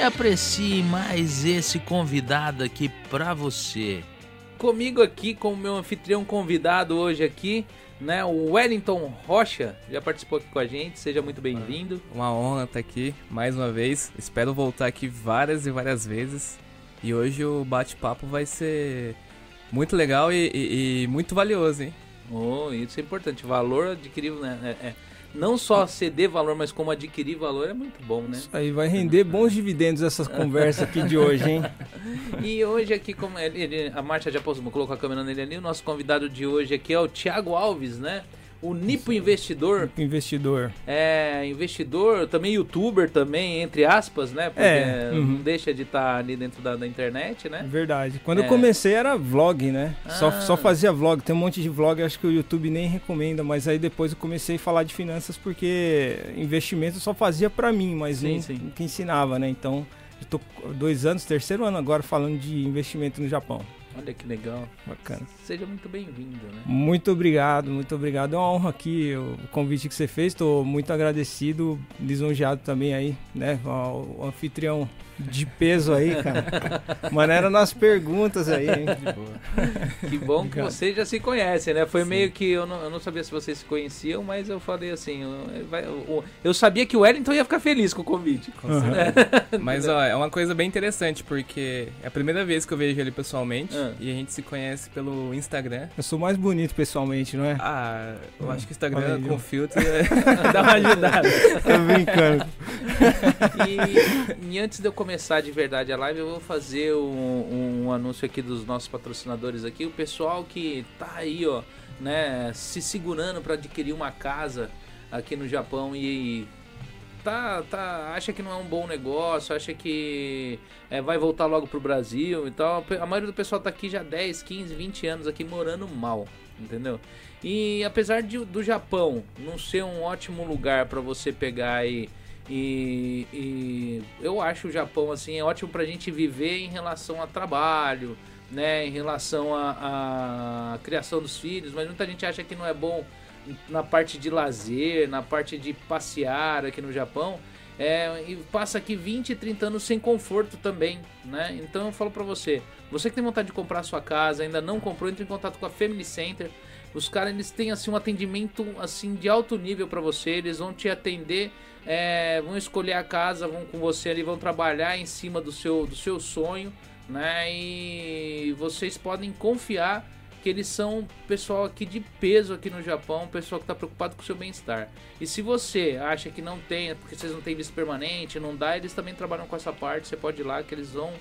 e aprecie mais esse convidado aqui pra você. Comigo aqui, como meu anfitrião convidado hoje aqui, né, o Wellington Rocha, já participou aqui com a gente, seja muito bem-vindo. Uma honra estar aqui mais uma vez. Espero voltar aqui várias e várias vezes. E hoje o bate-papo vai ser muito legal e, e, e, muito valioso, hein? Oh, isso é importante. Valor adquirido, né? É, é. Não só ceder valor, mas como adquirir valor é muito bom, né? Isso aí vai render bons dividendos essas conversas aqui de hoje, hein? e hoje aqui, como ele, a Marta já colocou a câmera nele ali, o nosso convidado de hoje aqui é o Thiago Alves, né? O Nipo Investidor. Nipo Investidor. É, investidor, também youtuber também, entre aspas, né? Porque é, uhum. não deixa de estar tá ali dentro da, da, internet, né? Verdade. Quando é. eu comecei era vlog, né? Ah. Só, só fazia vlog. Tem um monte de vlog, acho que o YouTube nem recomenda, mas aí depois eu comecei a falar de finanças porque investimento eu só fazia para mim, mas sim, não, sim. que ensinava, né? Então, eu tô dois anos, terceiro ano agora falando de investimento no Japão. Olha que legal. Bacana. Seja muito bem-vindo, né? Muito obrigado, muito obrigado. É uma honra aqui o convite que você fez. Estou muito agradecido, lisonjeado também aí, né? O anfitrião de peso aí, cara. Maneira nas perguntas aí, hein? Que bom que vocês já se conhecem, né? Foi Sim. meio que. Eu não, eu não, sabia se vocês se conheciam, mas eu falei assim. Eu, eu, sabia que o Wellington ia ficar feliz com o convite. Com uhum. mas, ó, é uma coisa bem interessante, porque é a primeira vez que eu vejo ele pessoalmente uhum. e a gente se conhece pelo Instagram. Eu sou mais bonito pessoalmente, não é? Ah, eu uhum. acho que o Instagram Valeu. com filtro dá uma ajudada. Tô brincando. e, e antes de eu começar começar de verdade a live, eu vou fazer um, um, anúncio aqui dos nossos patrocinadores aqui. O pessoal que tá aí, ó, né, se segurando para adquirir uma casa aqui no Japão e tá, tá, acha que não é um bom negócio, acha que é, vai voltar logo pro Brasil. Então, a maioria do pessoal tá aqui já 10, 15, 20 anos aqui morando mal, entendeu? E apesar de, do Japão não ser um ótimo lugar para você pegar e e, e, eu acho o Japão assim é ótimo para a gente viver em relação a trabalho, né, em relação a, criação dos filhos, mas muita gente acha que não é bom na parte de lazer, na parte de passear aqui no Japão. É, e passa aqui 20, 30 anos sem conforto também, né? Então eu falo para você, você que tem vontade de comprar sua casa, ainda não comprou, entre em contato com a Family Center. Os caras eles têm assim um atendimento assim de alto nível para você, eles vão te atender é, vão escolher a casa, vão com você ali, vão trabalhar em cima do seu, do seu sonho, né? E vocês podem confiar que eles são pessoal aqui de peso aqui no Japão, pessoal que está preocupado com o seu bem-estar. E se você acha que não tem, porque vocês não têm visto permanente, não dá, eles também trabalham com essa parte, você pode ir lá que eles vão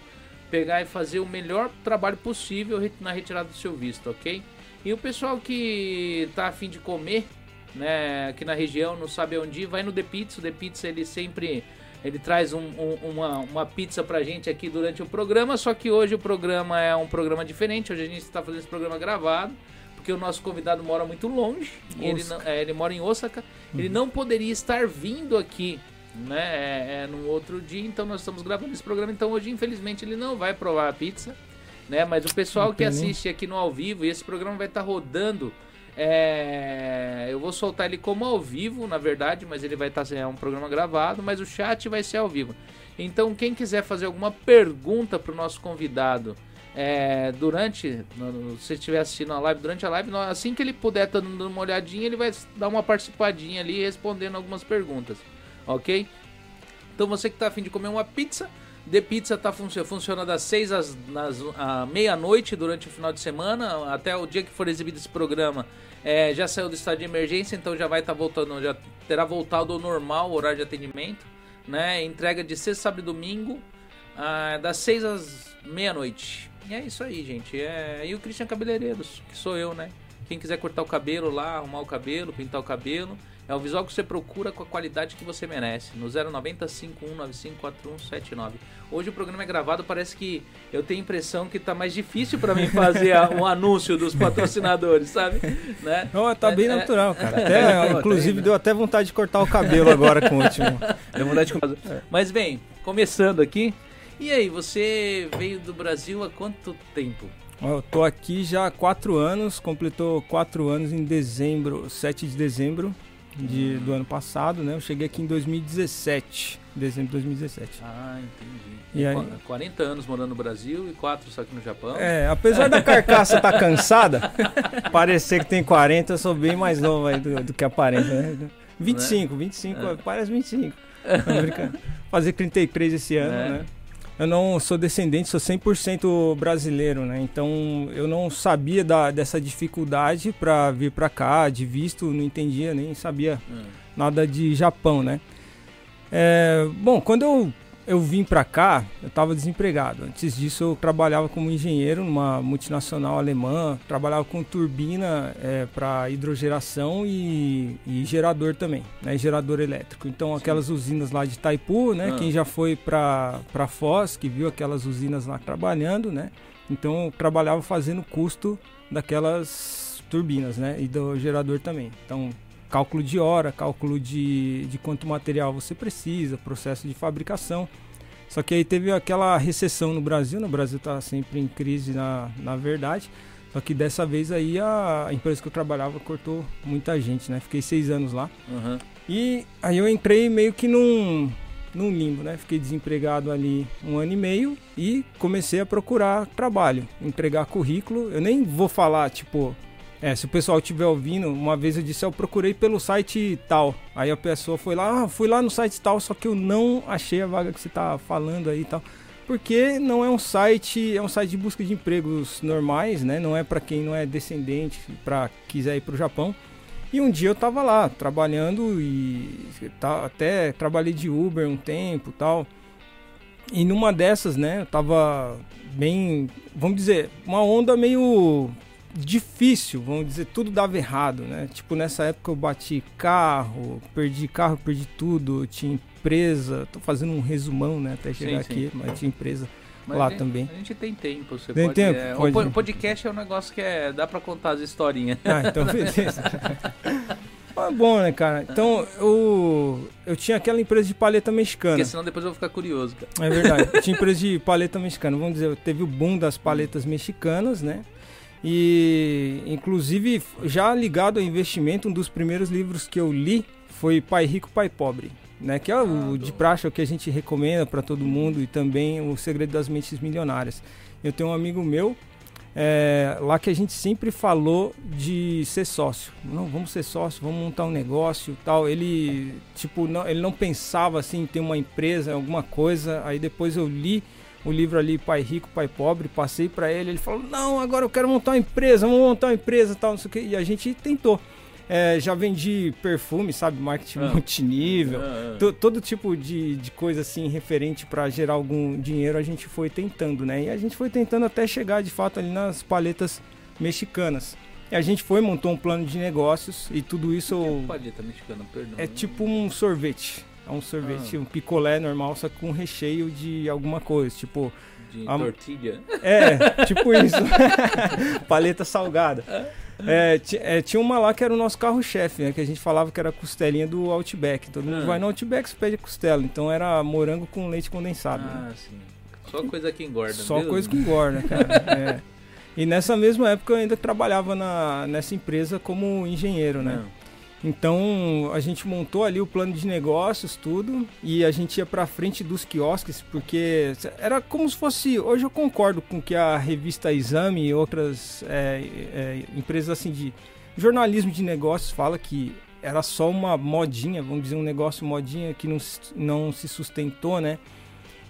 pegar e fazer o melhor trabalho possível na retirada do seu visto, ok? E o pessoal que está afim de comer né, aqui na região, não sabe onde ir, vai no The Pizza. O The Pizza ele sempre ele traz um, um, uma, uma pizza pra gente aqui durante o programa, só que hoje o programa é um programa diferente. Hoje a gente está fazendo esse programa gravado, porque o nosso convidado mora muito longe, ele, não, é, ele mora em Osaka. Uhum. Ele não poderia estar vindo aqui né, é, é, num outro dia, então nós estamos gravando esse programa. Então hoje, infelizmente, ele não vai provar a pizza, né? Mas o pessoal que assiste aqui no ao vivo, e esse programa vai estar rodando é, eu vou soltar ele como ao vivo, na verdade, mas ele vai estar tá, é um programa gravado, mas o chat vai ser ao vivo. Então, quem quiser fazer alguma pergunta para o nosso convidado é, durante, se estiver assistindo a live, durante a live, assim que ele puder tá dando uma olhadinha, ele vai dar uma participadinha ali respondendo algumas perguntas, ok? Então, você que está afim de comer uma pizza, The Pizza tá funcionando funciona das 6 às, meia-noite durante o final de semana, até o dia que for exibido esse programa. É, já saiu do estado de emergência, então já vai estar tá voltando, já terá voltado ao normal o horário de atendimento, né? Entrega de sexta, sábado e domingo, ah, das 6 às meia-noite. E é isso aí, gente. É... E o Christian Cabeleireiros, que sou eu, né? Quem quiser cortar o cabelo lá, arrumar o cabelo, pintar o cabelo, É o visual que você procura com a qualidade que você merece. No 090 51954179. Hoje o programa é gravado, parece que eu tenho a impressão que tá mais difícil para mim fazer um anúncio dos patrocinadores, sabe? Né? Oh, tá bem é, natural, cara. Até, inclusive deu até vontade de cortar o cabelo agora com o último. Deu vontade de Mas bem, começando aqui. E aí, você veio do Brasil há quanto tempo? Eu tô aqui já há quatro anos, completou quatro anos em dezembro, 7 de dezembro de, do ano passado, né? Eu cheguei aqui em 2017, dezembro de 2017. Ah, entendi. E aí... 40 anos morando no Brasil e 4 só aqui no Japão. É, apesar da carcaça estar tá cansada, parecer que tem 40, eu sou bem mais novo aí do, do que aparenta, né? 25, 25, é. parece 25. Fazer 33 esse ano, é. né? Eu não sou descendente, sou 100% brasileiro, né? Então eu não sabia da, dessa dificuldade para vir para cá, de visto, não entendia, nem sabia hum. nada de Japão, né? É, bom, quando eu eu vim para cá, eu estava desempregado. Antes disso, eu trabalhava como engenheiro numa multinacional alemã, trabalhava com turbina é, para hidrogeração e, e, gerador também, né, gerador elétrico. Então, aquelas Sim. usinas lá de Itaipu, né, ah. quem já foi para Foz, que viu aquelas usinas lá trabalhando, né, então eu trabalhava fazendo custo daquelas turbinas, né, e do gerador também. Então, cálculo de hora, cálculo de, de quanto material você precisa, processo de fabricação. Só que aí teve aquela recessão no Brasil, no né? Brasil está sempre em crise na, na verdade. Só que dessa vez aí a, empresa que eu trabalhava cortou muita gente, né? Fiquei seis anos lá. Uhum. E aí eu entrei meio que num, num limbo, né? Fiquei desempregado ali um ano e meio e comecei a procurar trabalho, entregar currículo. Eu nem vou falar, tipo, é, se o pessoal estiver ouvindo, uma vez eu disse, eu procurei pelo site tal. Aí a pessoa foi lá, ah, fui lá no site tal, só que eu não achei a vaga que você tá falando aí e tal. Porque não é um site, é um site de busca de empregos normais, né? Não é para quem não é descendente, para quiser ir pro Japão. E um dia eu tava lá trabalhando e tá, até trabalhei de Uber um tempo, tal. E numa dessas, né, eu tava bem, vamos dizer, uma onda meio difícil, vamos dizer, tudo dava errado, né? Tipo, nessa época eu bati carro, perdi carro, perdi tudo, tinha empresa, tô fazendo um resumão, né, até chegar sim, aqui, sim. mas tinha empresa mas lá a gente, também. A gente tem tempo, você tem pode, tempo? É, pode. O podcast é um negócio que é, dá para contar as historinhas. Ah, então beleza. É bom, né, cara? Então, eu, eu tinha aquela empresa de paleta mexicana. Porque senão depois eu vou ficar curioso, cara. É verdade. Eu tinha empresa de paleta mexicana. Vamos dizer, teve o boom das paletas mexicanas, né? E, inclusive, já ligado ao investimento, um dos primeiros livros que eu li foi Pai Rico, Pai Pobre. Né, que é o ah, de praxe, é o que a gente recomenda para todo mundo e também o Segredo das Mentes Milionárias. Eu tenho um amigo meu é, lá que a gente sempre falou de ser sócio. Não, vamos ser sócio, vamos montar um negócio, tal. Ele tipo não, ele não pensava assim em ter uma empresa, alguma coisa. Aí depois eu li o livro ali Pai Rico, Pai Pobre, passei para ele, ele falou: "Não, agora eu quero montar uma empresa, vamos montar uma empresa, tal, não sei o quê". E a gente tentou. É, já vendi perfume, sabe, marketing ah. multinível, ah, ah. todo tipo de, de coisa assim referente para gerar algum dinheiro a gente foi tentando, né? E a gente foi tentando até chegar de fato ali nas paletas mexicanas. E a gente foi, montou um plano de negócios e tudo isso. Que é paleta mexicana, perdão. É tipo um sorvete. É um sorvete, ah. um picolé normal, só com recheio de alguma coisa, tipo... De a... tortilha? É, tipo isso. Paleta salgada. É, é, tinha uma lá que era o nosso carro-chefe, né? Que a gente falava que era a costelinha do Outback. Todo mundo ah. vai no Outback, você pede costela. Então era morango com leite condensado. Ah, né? sim. Só coisa que engorda. Só coisa que engorda, cara. é. E nessa mesma época eu ainda trabalhava na, nessa empresa como engenheiro, né? Não. Então a gente montou ali o plano de negócios, tudo, e a gente ia para frente dos quiosques, porque era como se fosse. Hoje eu concordo com que a revista Exame e outras é, é, empresas assim de jornalismo de negócios fala que era só uma modinha, vamos dizer, um negócio modinha que não, não se sustentou, né?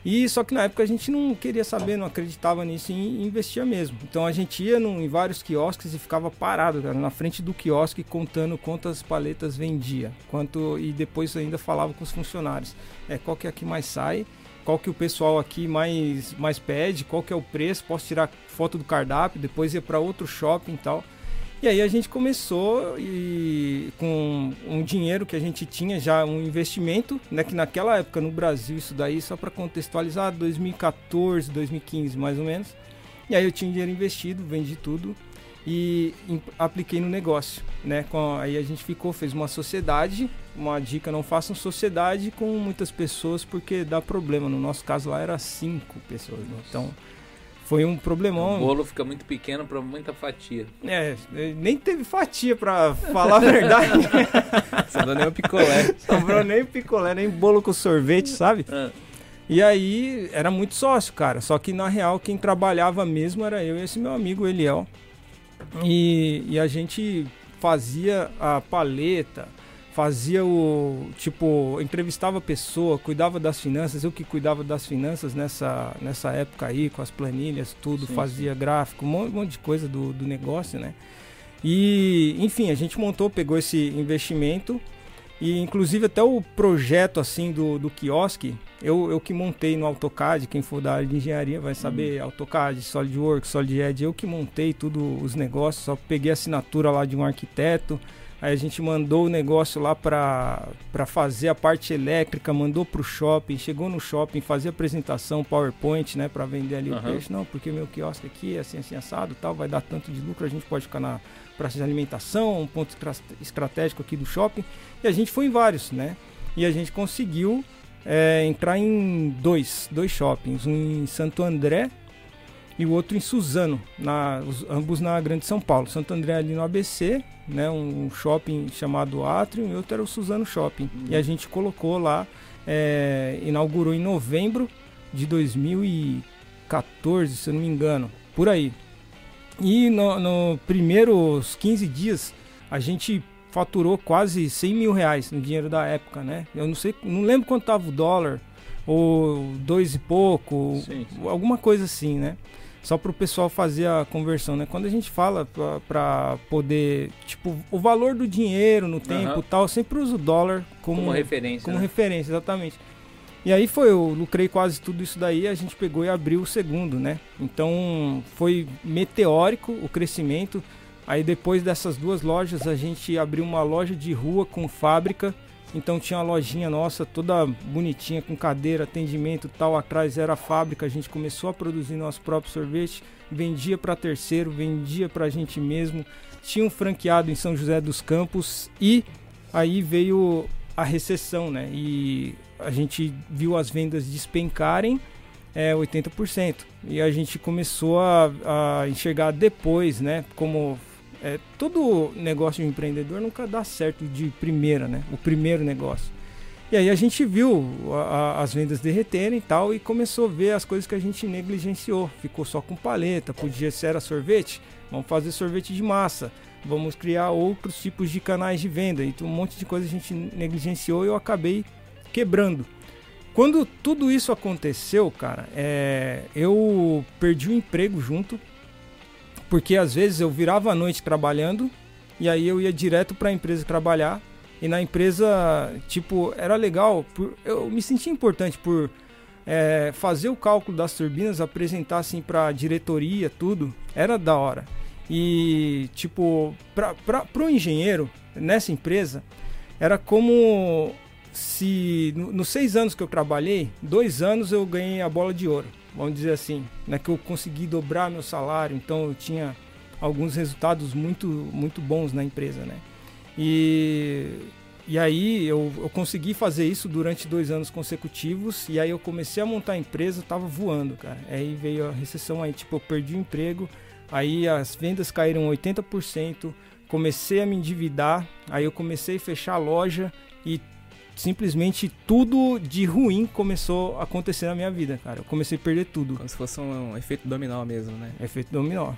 E só que na época a gente não queria saber, não acreditava nisso e investia mesmo. Então a gente ia em vários quiosques e ficava parado, cara, na frente do quiosque contando quantas paletas vendia, quanto e depois ainda falava com os funcionários. É qual que é que mais sai, qual que o pessoal aqui mais mais pede, qual que é o preço, posso tirar foto do cardápio, depois ir para outro shopping e tal. E aí a gente começou e com um dinheiro que a gente tinha já um investimento, né, que naquela época no Brasil isso daí só para contextualizar, 2014, 2015 mais ou menos. E aí eu tinha dinheiro investido, vendi tudo e apliquei no negócio, né? Com, aí a gente ficou, fez uma sociedade, uma dica, não façam sociedade com muitas pessoas porque dá problema. No nosso caso lá era cinco pessoas, né? então foi um problemão. O bolo fica muito pequeno para muita fatia. É, nem teve fatia para falar a verdade. Sobrou nem o picolé. Sobrou nem picolé, nem bolo com sorvete, sabe? É. E aí era muito sócio, cara. Só que na real quem trabalhava mesmo era eu e esse meu amigo Eliel. E, e a gente fazia a paleta, fazia o tipo entrevistava a pessoa, cuidava das finanças, eu que cuidava das finanças nessa, nessa época aí com as planilhas, tudo, sim, fazia sim. gráfico, um monte, um monte de coisa do, do negócio, né? E enfim, a gente montou, pegou esse investimento e inclusive até o projeto assim do, do quiosque, eu, eu que montei no AutoCAD, quem for da área de engenharia vai saber, hum. AutoCAD, SolidWorks, SolidEd, eu que montei tudo os negócios, só peguei a assinatura lá de um arquiteto, aí a gente mandou o negócio lá para fazer a parte elétrica, mandou para o shopping, chegou no shopping, fazia apresentação, PowerPoint, né, para vender ali uhum. o peixe, não, porque meu quiosque aqui é assim, assim, assado tal, vai dar tanto de lucro, a gente pode ficar na praça de alimentação, um ponto estratégico aqui do shopping. E a gente foi em vários, né? E a gente conseguiu é, entrar em dois, dois shoppings, um em Santo André e o outro em Suzano, na, os, ambos na Grande São Paulo. Santo André ali no ABC, né, um shopping chamado Atrium e outro era o Suzano Shopping. Uhum. E a gente colocou lá, é, inaugurou em novembro de 2014, se eu não me engano, por aí. E no, no primeiros 15 dias a gente faturou quase 100 mil reais no dinheiro da época, né? Eu não sei, não lembro quanto tava o dólar, ou dois e pouco, sim, sim. alguma coisa assim, né? Só para o pessoal fazer a conversão, né? Quando a gente fala para poder, tipo, o valor do dinheiro no tempo uhum. tal, eu sempre uso o dólar como, como referência. Como né? referência, exatamente. E aí foi, eu lucrei quase tudo isso daí, a gente pegou e abriu o segundo, né? Então foi meteórico o crescimento. Aí depois dessas duas lojas a gente abriu uma loja de rua com fábrica. Então tinha uma lojinha nossa toda bonitinha com cadeira, atendimento tal. Atrás era a fábrica, a gente começou a produzir nosso próprio sorvete, vendia para terceiro, vendia para a gente mesmo. Tinha um franqueado em São José dos Campos e aí veio a recessão, né? E a gente viu as vendas despencarem é, 80%. E a gente começou a, a enxergar depois, né? Como é, todo negócio de empreendedor nunca dá certo de primeira, né? O primeiro negócio. E aí a gente viu a, a, as vendas derreterem e tal e começou a ver as coisas que a gente negligenciou. Ficou só com paleta, podia ser era sorvete, vamos fazer sorvete de massa, vamos criar outros tipos de canais de venda. Então um monte de coisa a gente negligenciou e eu acabei quebrando. Quando tudo isso aconteceu, cara, é, eu perdi o emprego junto, porque às vezes eu virava a noite trabalhando e aí eu ia direto para a empresa trabalhar e na empresa, tipo, era legal, por, eu me sentia importante por é, fazer o cálculo das turbinas, apresentar assim para a diretoria, tudo, era da hora. E, tipo, para o engenheiro nessa empresa, era como se no, nos seis anos que eu trabalhei, dois anos eu ganhei a bola de ouro, vamos dizer assim, né? Que eu consegui dobrar meu salário, então eu tinha alguns resultados muito, muito bons na empresa, né? E, e aí eu, eu consegui fazer isso durante dois anos consecutivos e aí eu comecei a montar a empresa, tava voando, cara. Aí veio a recessão, aí tipo eu perdi o emprego, aí as vendas caíram 80%, comecei a me endividar, aí eu comecei a fechar a loja simplesmente tudo de ruim começou a acontecer na minha vida, cara. Eu comecei a perder tudo. Como se fosse um, um efeito dominó mesmo, né? Efeito dominó.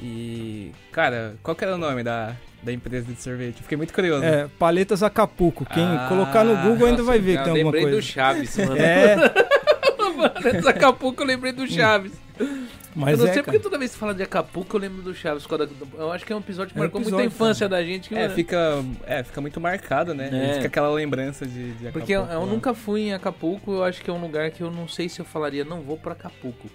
E, cara, qual que era o nome da, da empresa de sorvete? Eu fiquei muito curioso. É, Paletas Acapulco. Quem ah, colocar no Google ainda vai ver que tem alguma coisa. lembrei do Chaves, mano. É. Paletas Acapulco eu lembrei do Chaves. Mas eu não é, sei cara. porque toda vez que fala de Acapulco eu lembro do Chaves. Eu acho que é um episódio que é marcou episódio, muito a infância cara. da gente. Que é, fica, é, fica muito marcado, né? É. Fica aquela lembrança de, de Acapulco. Porque eu, eu nunca fui em Acapulco, eu acho que é um lugar que eu não sei se eu falaria, não vou pra Acapulco.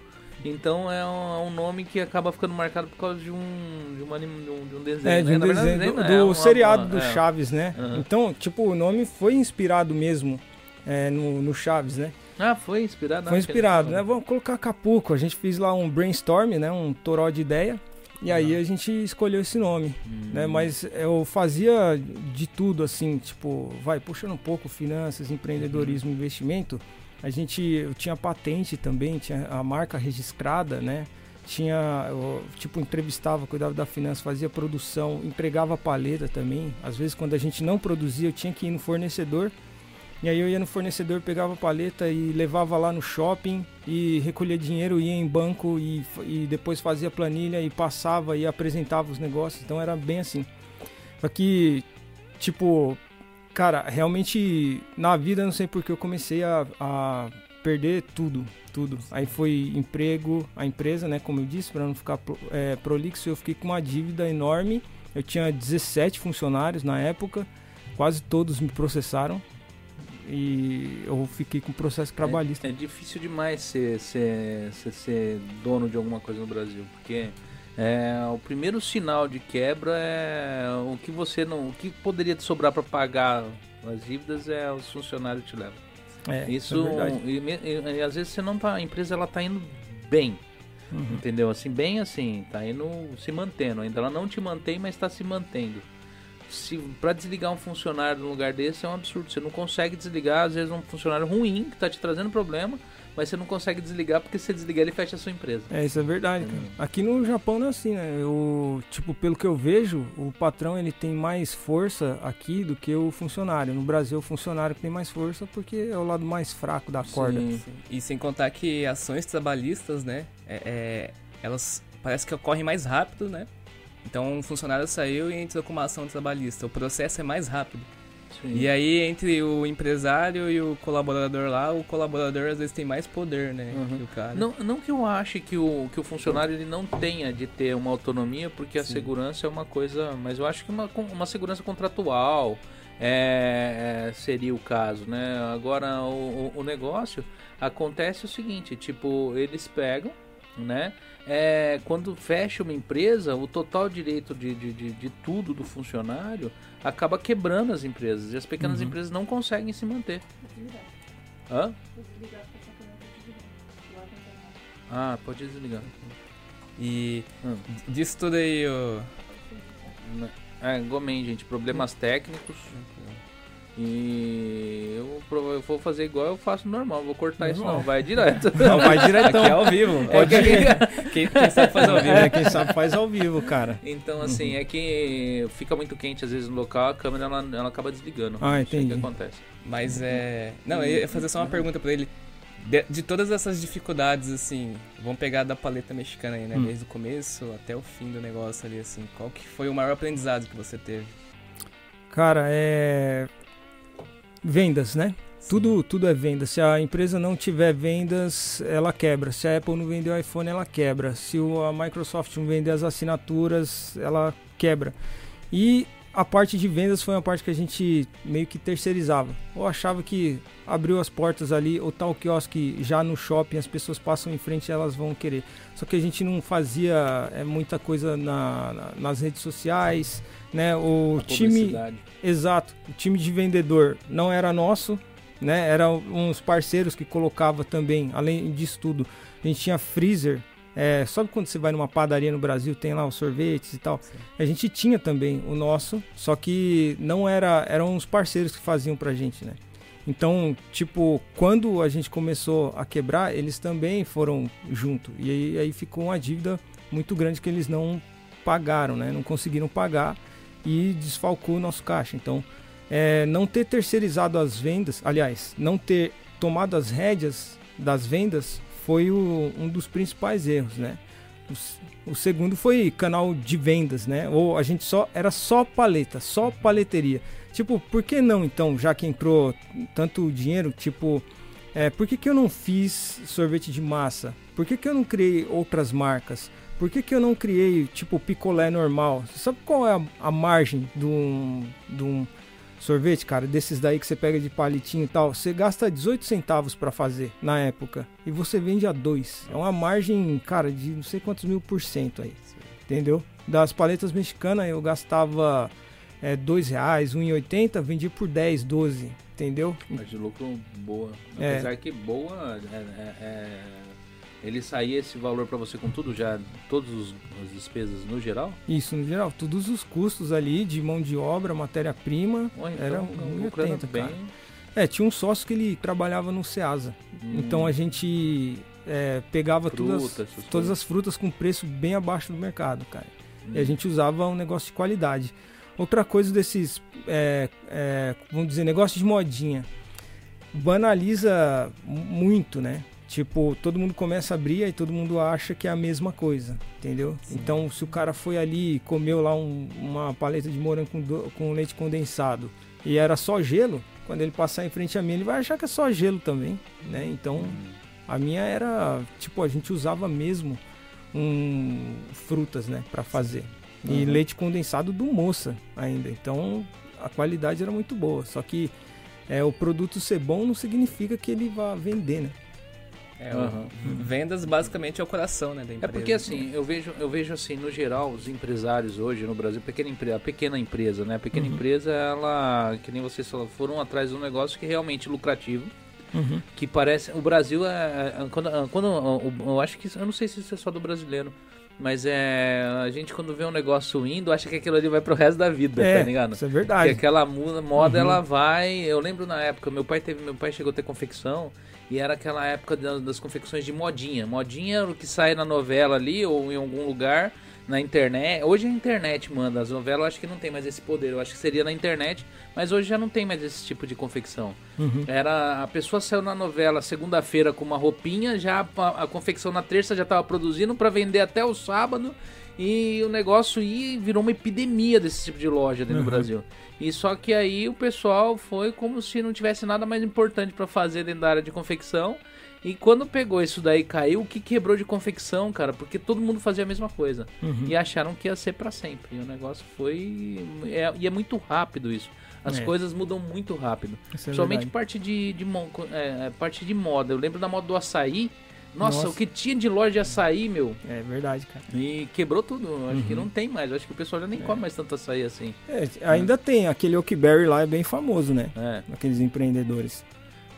Então é um, é um, nome que acaba ficando marcado por causa de um, de, uma, de um, de um desenho. É, de né? um desenho, verdade, do, do é seriado uma, do é. Chaves, né? Uhum. Então, tipo, o nome foi inspirado mesmo é, no, no Chaves, né? Ah, foi inspirado? Foi inspirado, né? Vamos colocar Acapulco. A gente fez lá um brainstorm, né? Um toró de ideia. E aí a gente escolheu esse nome, hum. né? Mas eu fazia de tudo, assim, tipo, vai puxando um pouco finanças, empreendedorismo, uhum. investimento. A gente, eu tinha patente também, tinha a marca registrada, né? Tinha, eu, tipo, entrevistava, cuidava da finança, fazia produção, entregava paleta também. Às vezes, quando a gente não produzia, eu tinha que ir no fornecedor e aí eu ia no fornecedor, pegava a paleta e levava lá no shopping e recolhia dinheiro, ia em banco e, e depois fazia planilha e passava e apresentava os negócios. Então era bem assim. Só que, tipo, cara, realmente na vida não sei porque eu comecei a, a perder tudo, tudo. Aí foi emprego, a empresa, né, como eu disse, para não ficar é, prolixo, eu fiquei com uma dívida enorme. Eu tinha 17 funcionários na época, quase todos me processaram e eu fiquei com processo trabalhista. É, é difícil demais ser, ser, ser, ser, dono de alguma coisa no Brasil, porque é, o primeiro sinal de quebra é o que você não, o que poderia te sobrar para pagar as dívidas é os funcionários te levam. É, isso, é e, e, e, às vezes você não tá, a empresa ela tá indo bem. Uhum. Entendeu? Assim, bem assim, tá indo se mantendo. Ainda ela não te mantém, mas está se mantendo se para desligar um funcionário num lugar desse é um absurdo. Você não consegue desligar, às vezes, um funcionário ruim que está te trazendo problema, mas você não consegue desligar porque se você desligar ele fecha a sua empresa. É, isso é verdade, cara. Aqui no Japão não é assim, né? Eu, tipo, pelo que eu vejo, o patrão ele tem mais força aqui do que o funcionário. No Brasil, o funcionário tem mais força porque é o lado mais fraco da corda. Sim, sim. E sem contar que ações trabalhistas, né? É, é, elas parece que ocorrem mais rápido, né? Então um funcionário saiu e entrou com uma ação trabalhista. O processo é mais rápido. Sim. E aí, entre o empresário e o colaborador lá, o colaborador às vezes tem mais poder, né? Uhum. Que o cara. Não, não que eu ache que o, que o funcionário ele não tenha de ter uma autonomia, porque a Sim. segurança é uma coisa. Mas eu acho que uma, uma segurança contratual é, é, seria o caso, né? Agora, o, o negócio acontece o seguinte: tipo, eles pegam, né? É, quando fecha uma empresa, o total direito de, de, de, de, tudo do funcionário acaba quebrando as empresas. E as pequenas uhum. empresas não conseguem se manter. Hã? Ah, pode desligar. E hum. disso tudo aí, o. É, Gomen, gente, problemas técnicos. E eu, eu, vou fazer igual eu faço normal, vou cortar normal. isso não, vai direto. Não, vai direto. Aqui é ao vivo. É Pode quem, quem, sabe faz ao vivo. É, quem sabe faz ao vivo, cara. Então, assim, uhum. é que fica muito quente às vezes no local, a câmera ela, ela acaba desligando. Ah, entendi. É que acontece. Mas é. Não, eu ia fazer só uma pergunta pra ele. De, de, todas essas dificuldades, assim, vamos pegar da paleta mexicana aí, né? Hum. Desde o começo até o fim do negócio ali, assim. Qual que foi o maior aprendizado que você teve? Cara, é vendas, né? Tudo, tudo é venda. Se a empresa não tiver vendas, ela quebra. Se a Apple não vender o iPhone, ela quebra. Se a Microsoft não vender as assinaturas, ela quebra. E a parte de vendas foi uma parte que a gente meio que terceirizava. Ou achava que abriu as portas ali, ou tal quiosque já no shopping, as pessoas passam em frente elas vão querer. Só que a gente não fazia é, muita coisa na, na, nas redes sociais, né? O time exato, o time de vendedor não era nosso, né? Eram uns parceiros que colocava também, além disso tudo, a gente tinha freezer. É, sabe quando você vai numa padaria no Brasil, tem lá os sorvetes e tal? Sim. A gente tinha também o nosso, só que não era, eram os parceiros que faziam pra gente, né? Então, tipo, quando a gente começou a quebrar, eles também foram junto. E aí, aí ficou uma dívida muito grande que eles não pagaram, né? Não conseguiram pagar e desfalcou o nosso caixa. Então, é, não ter terceirizado as vendas, aliás, não ter tomado as rédeas das vendas foi o, um dos principais erros, né? O, o, segundo foi canal de vendas, né? Ou a gente só era só paleta, só paleteria. Tipo, por que não então, já que entrou tanto dinheiro, tipo, é, por que, que eu não fiz sorvete de massa? Por que, que eu não criei outras marcas? Por que, que eu não criei, tipo, picolé normal? Você sabe qual é a, a margem de um, de, um, Sorvete, cara, desses daí que você pega de palitinho e tal, você gasta 18 centavos para fazer na época e você vende a 2. É uma margem, cara, de não sei quantos mil por cento aí. Entendeu? Das paletas mexicanas eu gastava é, 2 reais, 1,80, vendi por 10, 12. Entendeu? Mas de lucro boa. É. Apesar é. que boa é, é, é ele saía esse valor para você com tudo já, todas as despesas no geral? Isso, no geral. Todos os custos ali de mão de obra, matéria-prima, então, era um 80, bem... cara. É, tinha um sócio que ele trabalhava no Ceasa. Hum. Então a gente é, pegava Frutas, todas, todas as frutas com preço bem abaixo do mercado, cara. Hum. E a hum. gente usava um negócio de qualidade. Outra coisa desses, é, é, vamos dizer, negócio de modinha. Banaliza muito, né? Tipo, todo mundo começa a abrir e todo mundo acha que é a mesma coisa, entendeu? Sim. Então, se o cara foi ali e comeu lá um, uma paleta de morango com, do, com leite condensado e era só gelo, quando ele passar em frente a mim, ele vai achar que é só gelo também, né? Então, a minha era, tipo, a gente usava mesmo um, frutas, né, para fazer. E uhum. leite condensado do moça ainda. Então, a qualidade era muito boa. Só que é, o produto ser bom não significa que ele vá vender, né? É, uhum. Vendas basicamente é o coração, né, da empresa. É porque assim, eu vejo, eu vejo assim, no geral, os empresários hoje no Brasil, pequena empresa, a pequena empresa, né? A pequena uhum. empresa, ela, que nem vocês falaram, foram atrás de um negócio que é realmente lucrativo. Uhum. Que parece. O Brasil é. é quando, quando, eu acho que. Eu não sei se isso é só do brasileiro. Mas é. A gente quando vê um negócio indo, acha que aquilo ali vai pro resto da vida, é, tá ligado? Isso é verdade. Que aquela moda, uhum. ela vai. Eu lembro na época, meu pai teve. Meu pai chegou a ter confecção. E era aquela época das, confecções de modinha. Modinha era o que sai na novela ali ou em algum lugar na internet. Hoje a internet manda, as novelas eu acho que não tem mais esse poder. Eu acho que seria na internet, mas hoje já não tem mais esse tipo de confecção. Uhum. Era a pessoa saiu na novela segunda-feira com uma roupinha, já a, a confecção na terça já estava produzindo para vender até o sábado e o negócio ia, virou uma epidemia desse tipo de loja dentro uhum. do Brasil. E só que aí o pessoal foi como se não tivesse nada mais importante para fazer dentro da área de confecção. E quando pegou isso daí caiu, o que quebrou de confecção, cara? Porque todo mundo fazia a mesma coisa. Uhum. E acharam que ia ser para sempre. E o negócio foi. É, e é muito rápido isso. As é. coisas mudam muito rápido. É Somente parte de, de, é, é, parte de moda. Eu lembro da moda do açaí nossa, Nossa, o que tinha de loja de açaí, meu. É verdade, cara. E quebrou tudo. Acho uhum. que não tem mais. Acho que o pessoal já nem é. come mais tanto açaí assim. É, ainda é. tem. Aquele Oakberry lá é bem famoso, né? É. Aqueles empreendedores.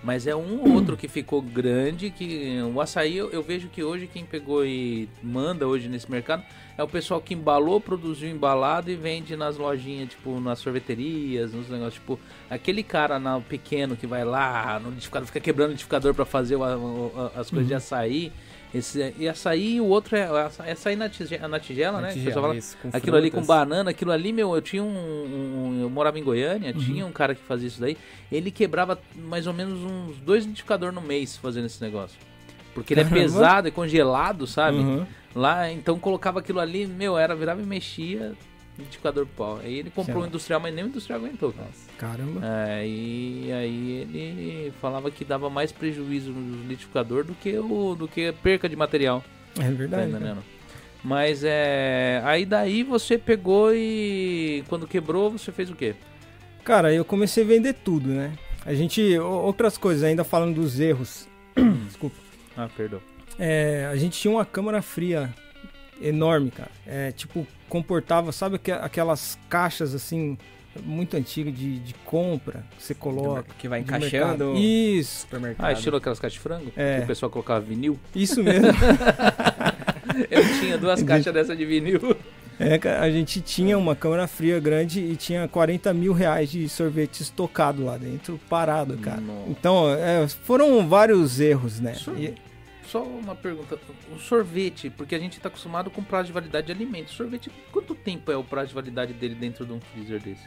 Mas é um ou outro que ficou grande, que o açaí eu, eu, vejo que hoje quem pegou e manda hoje nesse mercado é o pessoal que embalou, produziu embalado e vende nas lojinhas, tipo, nas sorveterias, nos negócios, tipo, aquele cara na, pequeno que vai lá no liquidificador, fica quebrando o liquidificador para fazer o, o, as coisas uhum. de açaí. Esse, e açaí e o outro é, é açaí na tigela, na tigela na né? Tigela, isso, aquilo frutas. ali com banana, aquilo ali, meu, eu tinha um, um eu morava em Goiânia, uhum. tinha um cara que fazia isso daí, ele quebrava mais ou menos uns dois liquidificadores no mês fazendo esse negócio. Porque ele é pesado, é congelado, sabe? Uhum. Lá, então colocava aquilo ali, meu, era, virava e mexia, liquidificador pau. Aí ele comprou um industrial, mas nem o industrial aguentou, cara. Caramba. É, e aí ele falava que dava mais prejuízo no liquidificador do que o do que perca de material. É verdade. Tá mas é. Aí daí você pegou e quando quebrou, você fez o quê? Cara, eu comecei a vender tudo, né? A gente. Outras coisas, ainda falando dos erros. Desculpa. Ah, perdão. É, a gente tinha uma câmara fria enorme, cara. É, tipo, comportava, sabe aquelas caixas assim, muito antigas de, de compra que você coloca. Que vai encaixando. Isso. Ah, estilo aquelas caixas de frango? É. Que o pessoal colocava vinil? Isso mesmo. Eu tinha duas caixas dessa de vinil. É, a gente tinha uma câmara fria grande e tinha 40 mil reais de sorvete estocado lá dentro, parado, cara. Nossa. Então, é, foram vários erros, né? E, só uma pergunta. O sorvete, porque a gente está acostumado com prazo de validade de alimentos. Sorvete, quanto tempo é o prazo de validade dele dentro de um freezer desse?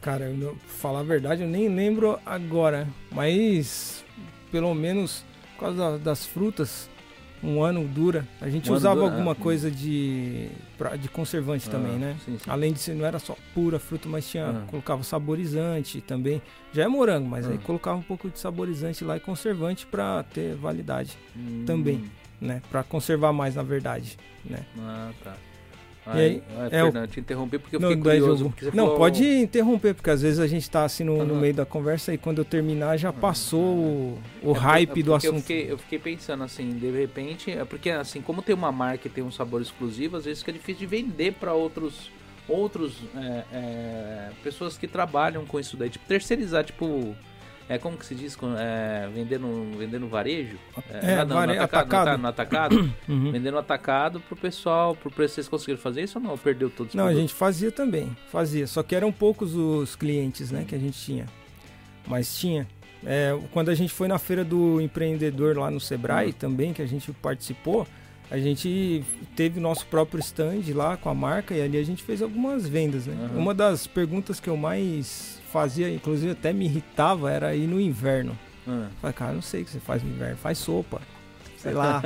Cara, eu, falar a verdade, eu nem lembro agora. Mas, pelo menos, por causa das frutas, um ano dura. A gente um usava dura, alguma é. coisa de, de conservante ah, também, né? Sim, sim. Além de ser, não era só pura fruta, mas tinha ah. colocava saborizante também. Já é morango, mas ah. aí colocava um pouco de saborizante lá e conservante para ter validade hum. também, né? Para conservar mais, na verdade, né? Ah, tá. Aí, aí, é, Fernando, te interromper porque eu fiquei curioso. Porque não, falou... pode interromper, porque às vezes a gente tá assim no, uhum. no, meio da conversa e quando eu terminar já passou uhum. o, o é, hype é do assunto. Eu fiquei, eu fiquei, pensando assim, de repente, é porque assim, como tem uma marca e tem um sabor exclusivo, às vezes fica difícil de vender para outros outros é, é, pessoas que trabalham com isso daí, tipo terceirizar, tipo é como que se diz é, vendendo vendendo varejo é, é não, vare... no atacado, atacado. No, atacado uhum. vendendo atacado pro pessoal pro preço vocês conseguiram fazer isso ou não perdeu todos não produtos? a gente fazia também fazia só que eram poucos os clientes né que a gente tinha mas tinha é, quando a gente foi na feira do empreendedor lá no Sebrae uhum. também que a gente participou a gente teve o nosso próprio stand lá com a marca e ali a gente fez algumas vendas, né? Uhum. Uma das perguntas que eu mais fazia, inclusive até me irritava, era ir no inverno. Uhum. Falei, cara, não sei o que você faz no inverno, faz sopa. Sei lá.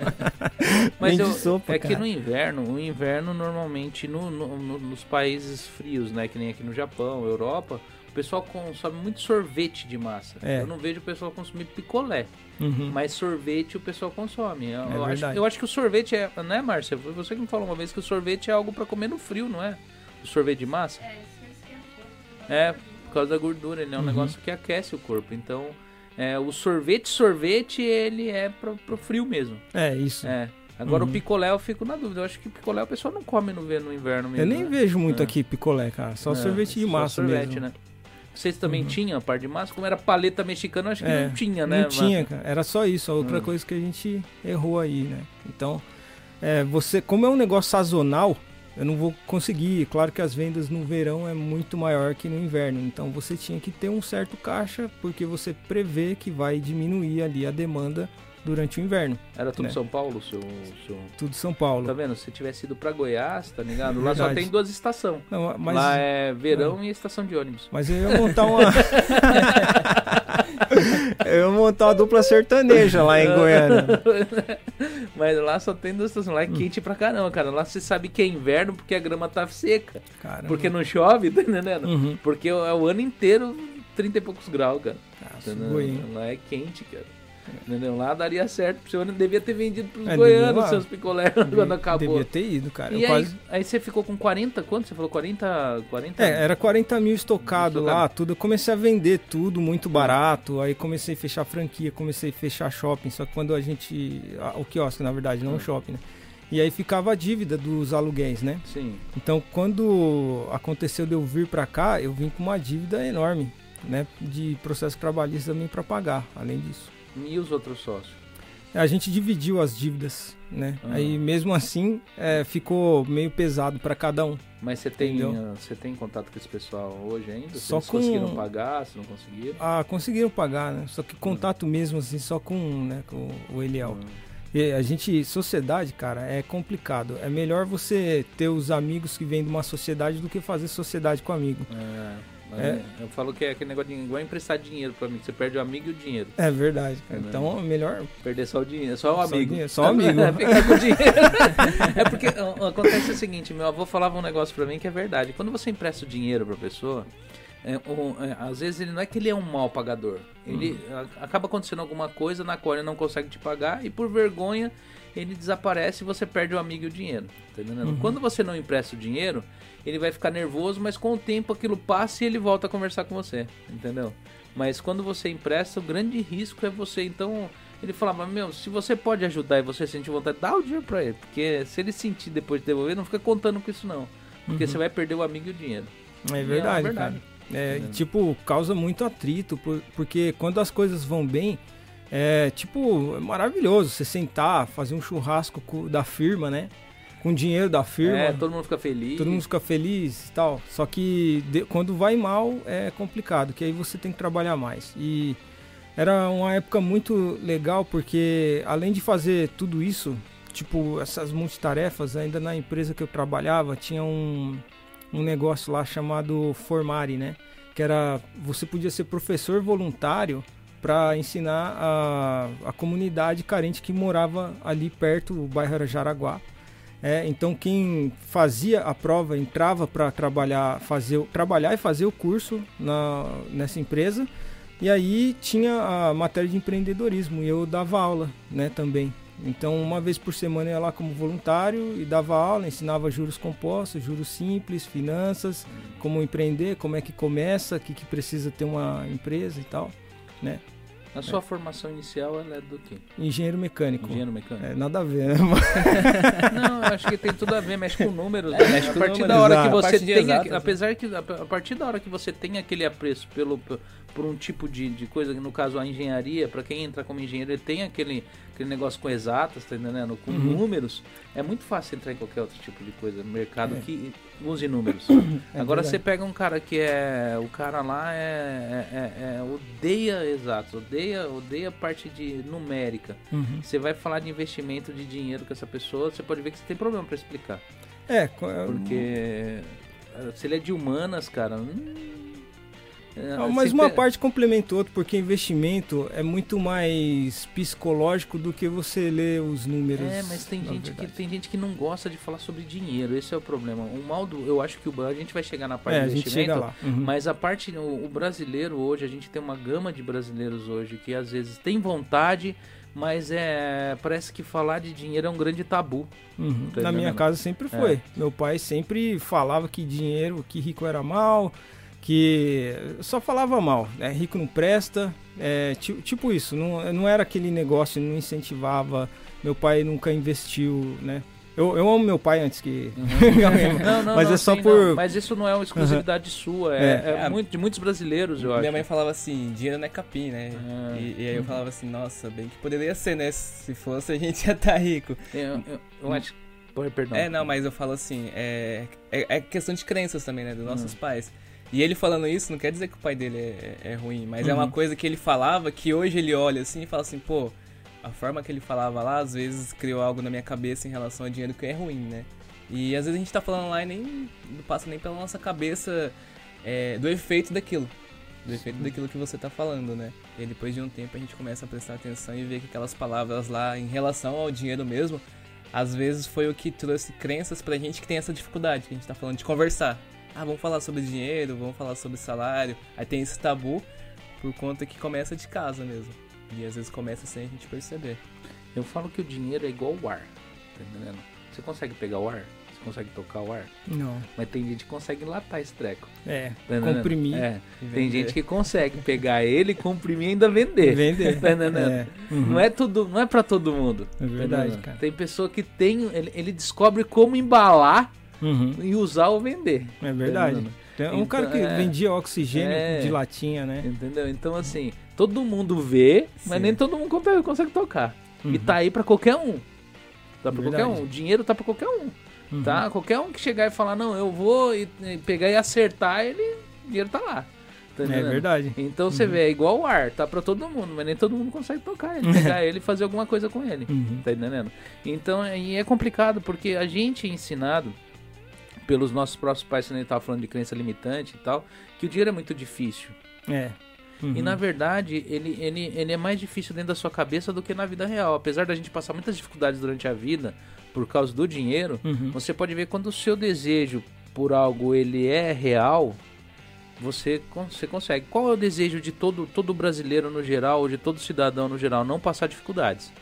Mas eu, sopa, é cara. que no inverno, o inverno normalmente no, no, no, nos países frios, né? Que nem aqui no Japão, Europa, pessoal consome muito sorvete de massa. É. Eu não vejo o pessoal consumir picolé. Uhum. Mas sorvete o pessoal consome. Eu, é eu acho, eu acho que o sorvete é. Não é, Márcia? Foi você que me falou uma vez que o sorvete é algo para comer no frio, não é? O sorvete de massa? É, é por causa da gordura. Ele é um uhum. negócio que aquece o corpo. Então, é, o sorvete, sorvete, ele é pro, pro frio mesmo. É, isso. É. Agora uhum. o picolé eu fico na dúvida. Eu acho que picolé o pessoal não come no, no inverno mesmo. Eu nem né? vejo muito é. aqui picolé, cara. Só é, sorvete de massa sorvete, mesmo. né? Vocês também uhum. tinham a par de massa? Como era paleta mexicana, acho que é, não tinha, né? Não tinha, cara. Era só isso. A outra uhum. coisa que a gente errou aí, né? Então, é, você, como é um negócio sazonal, eu não vou conseguir. Claro que as vendas no verão é muito maior que no inverno. Então você tinha que ter um certo caixa, porque você prevê que vai diminuir ali a demanda durante o inverno. Era tudo né? São Paulo, seu, seu. Tudo São Paulo. Tá vendo? Se tivesse ido para Goiás, tá ligado? Lá só tem duas estações. Não, mas... Lá é verão é. e estação de ônibus. Mas eu ia montar uma. eu ia montar uma dupla sertaneja lá em Goiânia. mas lá só tem duas estações. Lá é quente pra caramba, cara. Lá você sabe que é inverno porque a grama tá seca. Caramba. Porque não chove, tá entendendo? Uhum. Porque é o ano inteiro 30 e poucos graus, cara. Nossa, lá é quente, cara. Entendeu? Lá daria certo. Você devia ter vendido pros é, goianos seus picolés quando acabou. Devia ter ido, cara. E aí, quase... aí você ficou com 40, quanto? Você falou 40, 40? É, era 40 mil estocado, lá, tudo. Eu comecei a vender tudo muito barato. Aí comecei a fechar franquia, comecei a fechar shopping. Só que quando a gente. O quiosque, na verdade, não o shopping, né? E aí ficava a dívida dos aluguéis, né? Sim. Então, quando aconteceu de eu vir para cá, eu vim com uma dívida enorme, né? De processo trabalhista também para pagar, além disso. E os outros sócios? A gente dividiu as dívidas, né? Ah. Aí mesmo assim é, ficou meio pesado para cada um. Mas você tem, uh, você tem contato com esse pessoal hoje ainda? Só com... conseguiram pagar, se não conseguiram? Ah, conseguiram pagar, né? Só que contato hum. mesmo assim só com, né, com o Eliel. Hum. E a gente, sociedade, cara, é complicado. É melhor você ter os amigos que vêm de uma sociedade do que fazer sociedade com amigo. É. É. Eu falo que é aquele negócio de igual emprestar dinheiro pra mim. Você perde o amigo e o dinheiro. É verdade. É, então é melhor. Perder só o dinheiro. Só o amigo. Só, o amigo. É, ficar com o dinheiro. é porque acontece o seguinte: meu avô falava um negócio pra mim que é verdade. Quando você empresta o dinheiro pra pessoa. É, um, é, às vezes ele não é que ele é um mau pagador. Ele uhum. acaba acontecendo alguma coisa na qual ele não consegue te pagar e por vergonha ele desaparece e você perde o amigo e o dinheiro. Tá uhum. Quando você não empresta o dinheiro, ele vai ficar nervoso, mas com o tempo aquilo passa e ele volta a conversar com você, entendeu? Mas quando você empresta, o grande risco é você, então, ele falava, meu, se você pode ajudar e você sente vontade, dá o dinheiro pra ele, porque se ele sentir depois de devolver, não fica contando com isso não, porque uhum. você vai perder o amigo e o dinheiro. É verdade, é verdade. cara. É, tipo, causa muito atrito, porque quando as coisas vão bem, é tipo, é maravilhoso você sentar, fazer um churrasco da firma, né? com dinheiro da firma. É, todo mundo fica feliz. Todo mundo fica feliz e tal. Só que de, quando vai mal é complicado, que aí você tem que trabalhar mais. E era uma época muito legal porque além de fazer tudo isso, tipo essas multitarefas, ainda na empresa que eu trabalhava tinha um, um negócio lá chamado Formare, né? Que era você podia ser professor voluntário para ensinar a, a comunidade carente que morava ali perto, o bairro era Jaraguá. É, então quem fazia a prova entrava para trabalhar, fazer, trabalhar e fazer o curso na, nessa empresa. E aí tinha a matéria de empreendedorismo e eu dava aula, né, também. Então, uma vez por semana eu ia lá como voluntário e dava aula, ensinava juros compostos, juros simples, finanças, como empreender, como é que começa, o que, que precisa ter uma empresa e tal, né? A sua é. formação inicial ela é do quê? Engenheiro mecânico. Engenheiro mecânico. É, nada a ver, né? Não, eu acho que tem tudo a ver, mexe com números. É, mexe com a partir números, da hora exato. que você tem, exatas, né? apesar que a partir da hora que você tem aquele apreço pelo por um tipo de, de coisa, no caso a engenharia, para quem entra como engenheiro, ele tem aquele, aquele negócio com exatas, tá entendendo? Com uhum. números, é muito fácil entrar em qualquer outro tipo de coisa no mercado é. que use números. É Agora verdade. você pega um cara que é. O cara lá é, é, é, é odeia exatos, odeia, odeia parte de numérica. Uhum. Você vai falar de investimento de dinheiro com essa pessoa, você pode ver que você tem problema para explicar. É, porque se ele é de humanas, cara. Hum, é, mas uma parte complementa o outro, porque investimento é muito mais psicológico do que você ler os números. É, mas tem gente, que, tem gente que não gosta de falar sobre dinheiro, esse é o problema. O mal do. Eu acho que o, a gente vai chegar na parte é, do investimento, uhum. mas a parte. O, o brasileiro hoje, a gente tem uma gama de brasileiros hoje que às vezes tem vontade mas é parece que falar de dinheiro é um grande tabu. Uhum. Na minha casa sempre foi. É. Meu pai sempre falava que dinheiro, que rico era mal, que só falava mal, né? rico não presta, é, tipo isso, não, não era aquele negócio, não incentivava, meu pai nunca investiu, né? Eu, eu amo meu pai antes que. Uhum. não, não, mas não, é só sim, por. Mas isso não é uma exclusividade uhum. sua, é, é. é, muito, de muitos brasileiros, eu Minha acho. Minha mãe falava assim: dinheiro não é capim, né? Ah. E, e, aí eu falava assim: nossa, bem que poderia ser, né? Se fosse a gente ia estar tá rico. Eu, eu, eu acho. Perdão. É, não, mas eu falo assim: é, é, é questão de crenças também, né? Dos nossos hum. pais. E ele falando isso não quer dizer que o pai dele é, é, é ruim, mas uhum. é uma uhum. coisa que ele falava que hoje ele olha assim e fala assim, pô, a forma que ele falava lá às vezes criou algo na minha cabeça em relação a dinheiro que é ruim, né? E às vezes a gente tá falando lá e nem não passa nem pela nossa cabeça é, do efeito daquilo. Do efeito daquilo que você tá falando, né? E depois de um tempo a gente começa a prestar atenção e ver que aquelas palavras lá em relação ao dinheiro mesmo, às vezes foi o que trouxe crenças pra gente que tem essa dificuldade, que a gente tá falando de conversar ah, vamos falar sobre dinheiro, vamos falar sobre salário. Aí tem esse tabu por conta que começa de casa mesmo. E às vezes começa sem a gente perceber. Eu falo que o dinheiro é igual o ar, tá entendendo? Você consegue pegar o ar? Você consegue tocar o ar? Não. Mas tem gente que consegue latar esse treco. É, tá comprimir. É. Tem gente que consegue pegar ele, comprimir e ainda vender. Vender. Tá entendendo? É. Uhum. Não é tudo, não é para todo mundo. É verdade, tá cara. Tem pessoa que tem, ele, ele descobre como embalar uhum. e usar ou vender. É verdade. Tem um então, cara que é, vendia oxigênio é, de latinha, né? Entendeu? Então, assim, todo mundo vê, Sim. mas nem todo mundo consegue, consegue tocar. Uhum. E tá aí para qualquer um. Tá pra qualquer um. O dinheiro tá pra qualquer um. Uhum. Tá? Qualquer um que chegar e falar, não, eu vou e, e pegar e acertar, ele. O dinheiro tá lá. Tá é verdade. Então você uhum. vê, é igual o ar, tá pra todo mundo, mas nem todo mundo consegue tocar ele, pegar ele e fazer alguma coisa com ele. Uhum. Tá entendendo? Então, e é complicado, porque a gente é ensinado pelos nossos próprios pais, quando a gente tava falando de crença limitante e tal, que o dinheiro é muito difícil. É. Uhum. E na verdade, ele, ele, ele é mais difícil dentro da sua cabeça do que na vida real. Apesar da gente passar muitas dificuldades durante a vida por causa do dinheiro, uhum. você pode ver quando o seu desejo por algo ele é real, você, você consegue. Qual é o desejo de todo, todo brasileiro no geral, ou de todo cidadão no geral? Não passar dificuldades.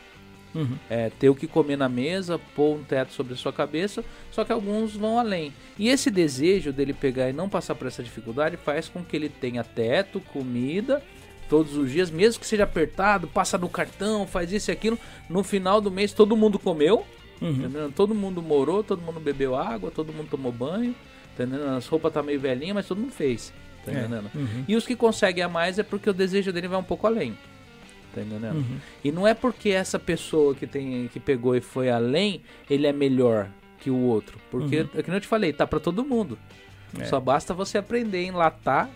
Uhum. É, ter o que comer na mesa, pôr um teto sobre a sua cabeça, só que alguns vão além. E esse desejo dele pegar e não passar por essa dificuldade faz com que ele tenha teto, comida, todos os dias, mesmo que seja apertado, passa no cartão, faz isso e aquilo. No final do mês todo mundo comeu, uhum. todo mundo morou, todo mundo bebeu água, todo mundo tomou banho, entendendo? as roupas tá meio velhinha, mas todo mundo fez. Tá é. Uhum. E os que conseguem a mais é porque o desejo dele vai um pouco além. Tá entendendo? Uhum. E não é porque essa pessoa que tem que pegou e foi além, ele é melhor que o outro. Porque, uhum. é que eu te falei, tá para todo mundo. É. Só basta você aprender a enlatar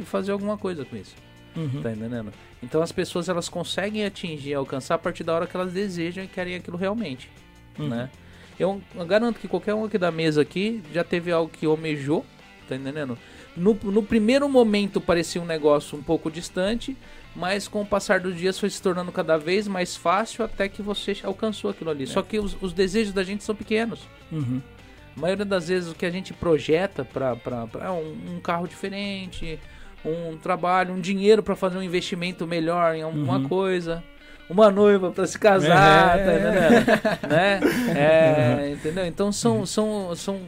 e fazer alguma coisa com isso. Uhum. Tá entendendo? Então as pessoas elas conseguem atingir, alcançar a partir da hora que elas desejam e querem aquilo realmente, uhum. né? Eu, eu, garanto que qualquer um aqui da mesa aqui já teve algo que almejou, tá entendendo? No, no primeiro momento parecia um negócio um pouco distante, mas com o passar dos dias foi se tornando cada vez mais fácil até que você alcançou aquilo ali. É. Só que os, os, desejos da gente são pequenos. Uhum. A maioria das vezes o que a gente projeta para é um, um, carro diferente, um trabalho, um dinheiro para fazer um investimento melhor em alguma uhum. coisa, uma noiva para se casar, é. tá entendendo? né? É, entendeu? Então são, são, são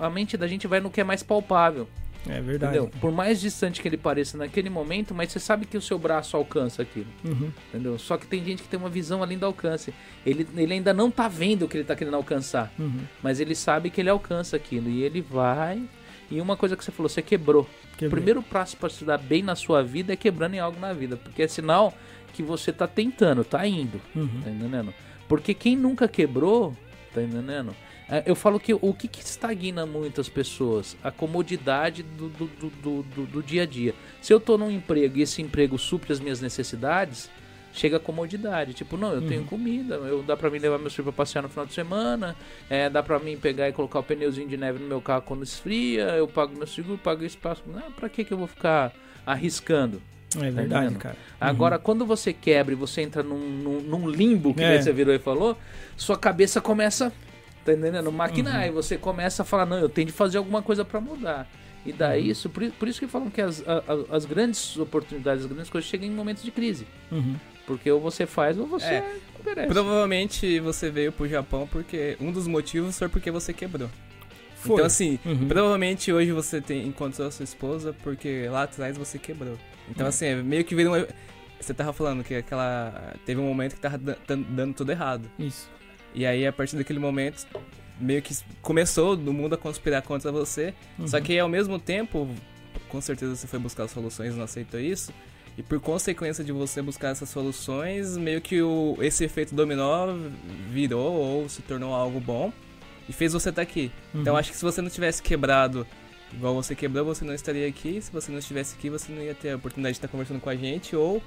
a, a mente da gente vai no que é mais palpável. É verdade. Entendeu? Por mais distante que ele pareça naquele momento, mas você sabe que o seu braço alcança aquilo. Uhum. Entendeu? Só que tem gente que tem uma visão além do alcance. Ele, ele ainda não tá vendo o que ele tá querendo alcançar. Uhum. Mas ele sabe que ele alcança aquilo. E ele vai. E uma coisa que você falou, você quebrou. Quebrei. O primeiro passo para se dar bem na sua vida é quebrando em algo na vida. Porque é sinal que você tá tentando, tá indo. Uhum. Tá entendendo? Porque quem nunca quebrou, tá entendendo? É, eu falo que o que, que estagna muitas pessoas? A comodidade do, do, do, do, do dia a dia. Se eu estou num emprego e esse emprego supre as minhas necessidades, chega a comodidade. Tipo, não, eu uhum. tenho comida, eu, dá pra mim levar meu filho pra passear no final de semana, é, dá pra mim pegar e colocar o pneuzinho de neve no meu carro quando esfria, eu pago meu seguro, pago espaço. Não, pra que, que eu vou ficar arriscando? É tá verdade, cara. Uhum. Agora, quando você quebra e você entra num, num, num limbo, que é. você virou e falou, sua cabeça começa Tá entendendo? Maquinar. Uhum. E você começa a falar, não, eu tenho de fazer alguma coisa para mudar. E daí uhum. isso, por, por, isso que falam que as, a, as grandes oportunidades, as grandes coisas chegam em momentos de crise. Uhum. Porque ou você faz ou você é, Provavelmente você veio pro Japão porque um dos motivos foi porque você quebrou. Foi. Então assim, uhum. provavelmente hoje você tem encontrou a sua esposa porque lá atrás você quebrou. Então uhum. assim, é meio que vira Você tava falando que aquela. Teve um momento que tava dando tudo errado. Isso. E aí, a partir daquele momento, meio que começou o mundo a conspirar contra você. Uhum. Só que ao mesmo tempo, com certeza você foi buscar soluções e não aceitou isso. E por consequência de você buscar essas soluções, meio que o, esse efeito dominó virou ou se tornou algo bom e fez você estar tá aqui. Então, uhum. Então acho que se você não tivesse quebrado igual você quebrou, você não estaria aqui. Se você não estivesse aqui, você não ia ter a oportunidade de estar conversando com a gente ou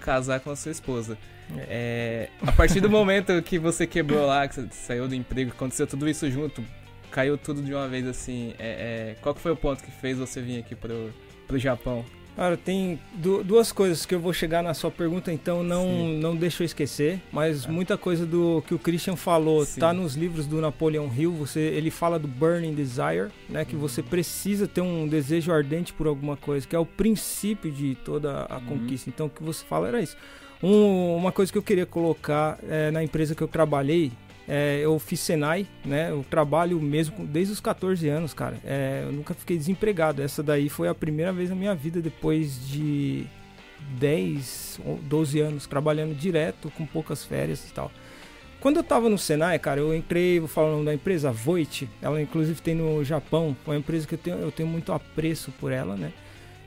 casar com a sua esposa. É, a partir do momento que você quebrou lá, que você saiu do emprego, aconteceu tudo isso junto, caiu tudo de uma vez assim. É, é, qual que foi o ponto que fez você vir aqui pro, pro Japão? Cara, tem duas coisas que eu vou chegar na sua pergunta, então não, não deixa eu esquecer. Mas ah. muita coisa do que o Christian falou Sim. tá nos livros do Napoleão Hill. Você, ele fala do burning desire, né? Que uhum. você precisa ter um desejo ardente por alguma coisa, que é o princípio de toda a uhum. conquista. Então o que você fala era isso. Um, uma coisa que eu queria colocar é, na empresa que eu trabalhei, é, eu fiz Senai, né? Eu trabalho mesmo desde os 14 anos, cara. É, eu nunca fiquei desempregado. Essa daí foi a primeira vez na minha vida depois de 10 ou 12 anos trabalhando direto, com poucas férias e tal. Quando eu tava no Senai, cara, eu entrei, vou falar o nome da empresa, Voit. Ela inclusive tem no Japão. Uma empresa que eu tenho, eu tenho muito apreço por ela, né?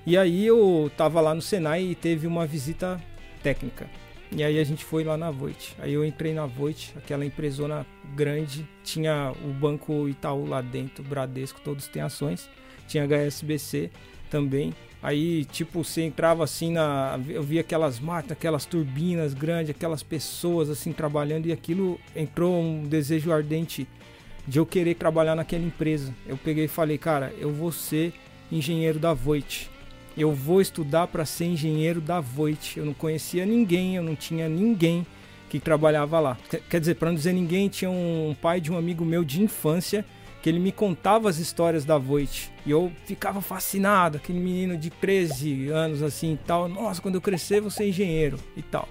E aí eu tava lá no Senai e teve uma visita técnica. E aí a gente foi lá na Voit. Aí eu entrei na Voit, aquela empresona grande, tinha o Banco Itaú lá dentro, Bradesco, todos têm ações. Tinha HSBC também. Aí, tipo, você entrava assim na. Eu via aquelas máquinas, aquelas turbinas grandes, aquelas pessoas assim trabalhando, e aquilo entrou um desejo ardente de eu querer trabalhar naquela empresa. Eu peguei e falei, cara, eu vou ser engenheiro da Voit eu vou estudar para ser engenheiro da Voit. Eu não conhecia ninguém, eu não tinha ninguém que trabalhava lá. Quer dizer, para não dizer ninguém, tinha um pai de um amigo meu de infância que ele me contava as histórias da Voit. E eu ficava fascinado, aquele menino de 13 anos assim e tal. Nossa, quando eu crescer, vou ser engenheiro e tal.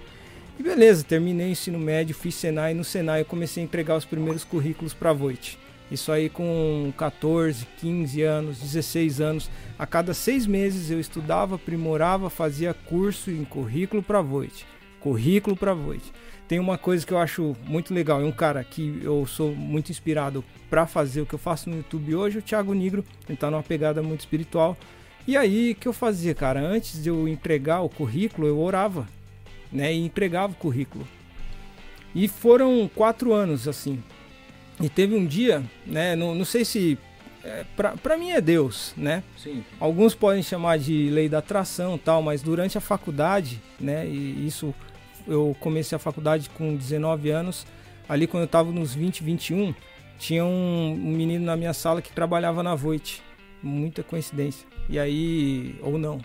E beleza, terminei o ensino médio, fiz Senai. No Senai eu comecei a entregar os primeiros currículos para a Voit. Isso aí com 14, 15 anos, 16 anos. A cada seis meses eu estudava, aprimorava, fazia curso em currículo para Voit. Currículo para Voit. Tem uma coisa que eu acho muito legal. É um cara que eu sou muito inspirado para fazer o que eu faço no YouTube hoje, o Thiago Negro. Ele tá numa pegada muito espiritual. E aí, o que eu fazia, cara? Antes de eu entregar o currículo, eu orava, né? E entregava o currículo. E foram quatro anos assim. E teve um dia, né? Não, não sei se. É, para mim é Deus, né? Sim. Alguns podem chamar de lei da atração tal, mas durante a faculdade, né? E isso eu comecei a faculdade com 19 anos. Ali quando eu tava nos 20, 21, tinha um, um menino na minha sala que trabalhava na Voit. Muita coincidência. E aí, ou não.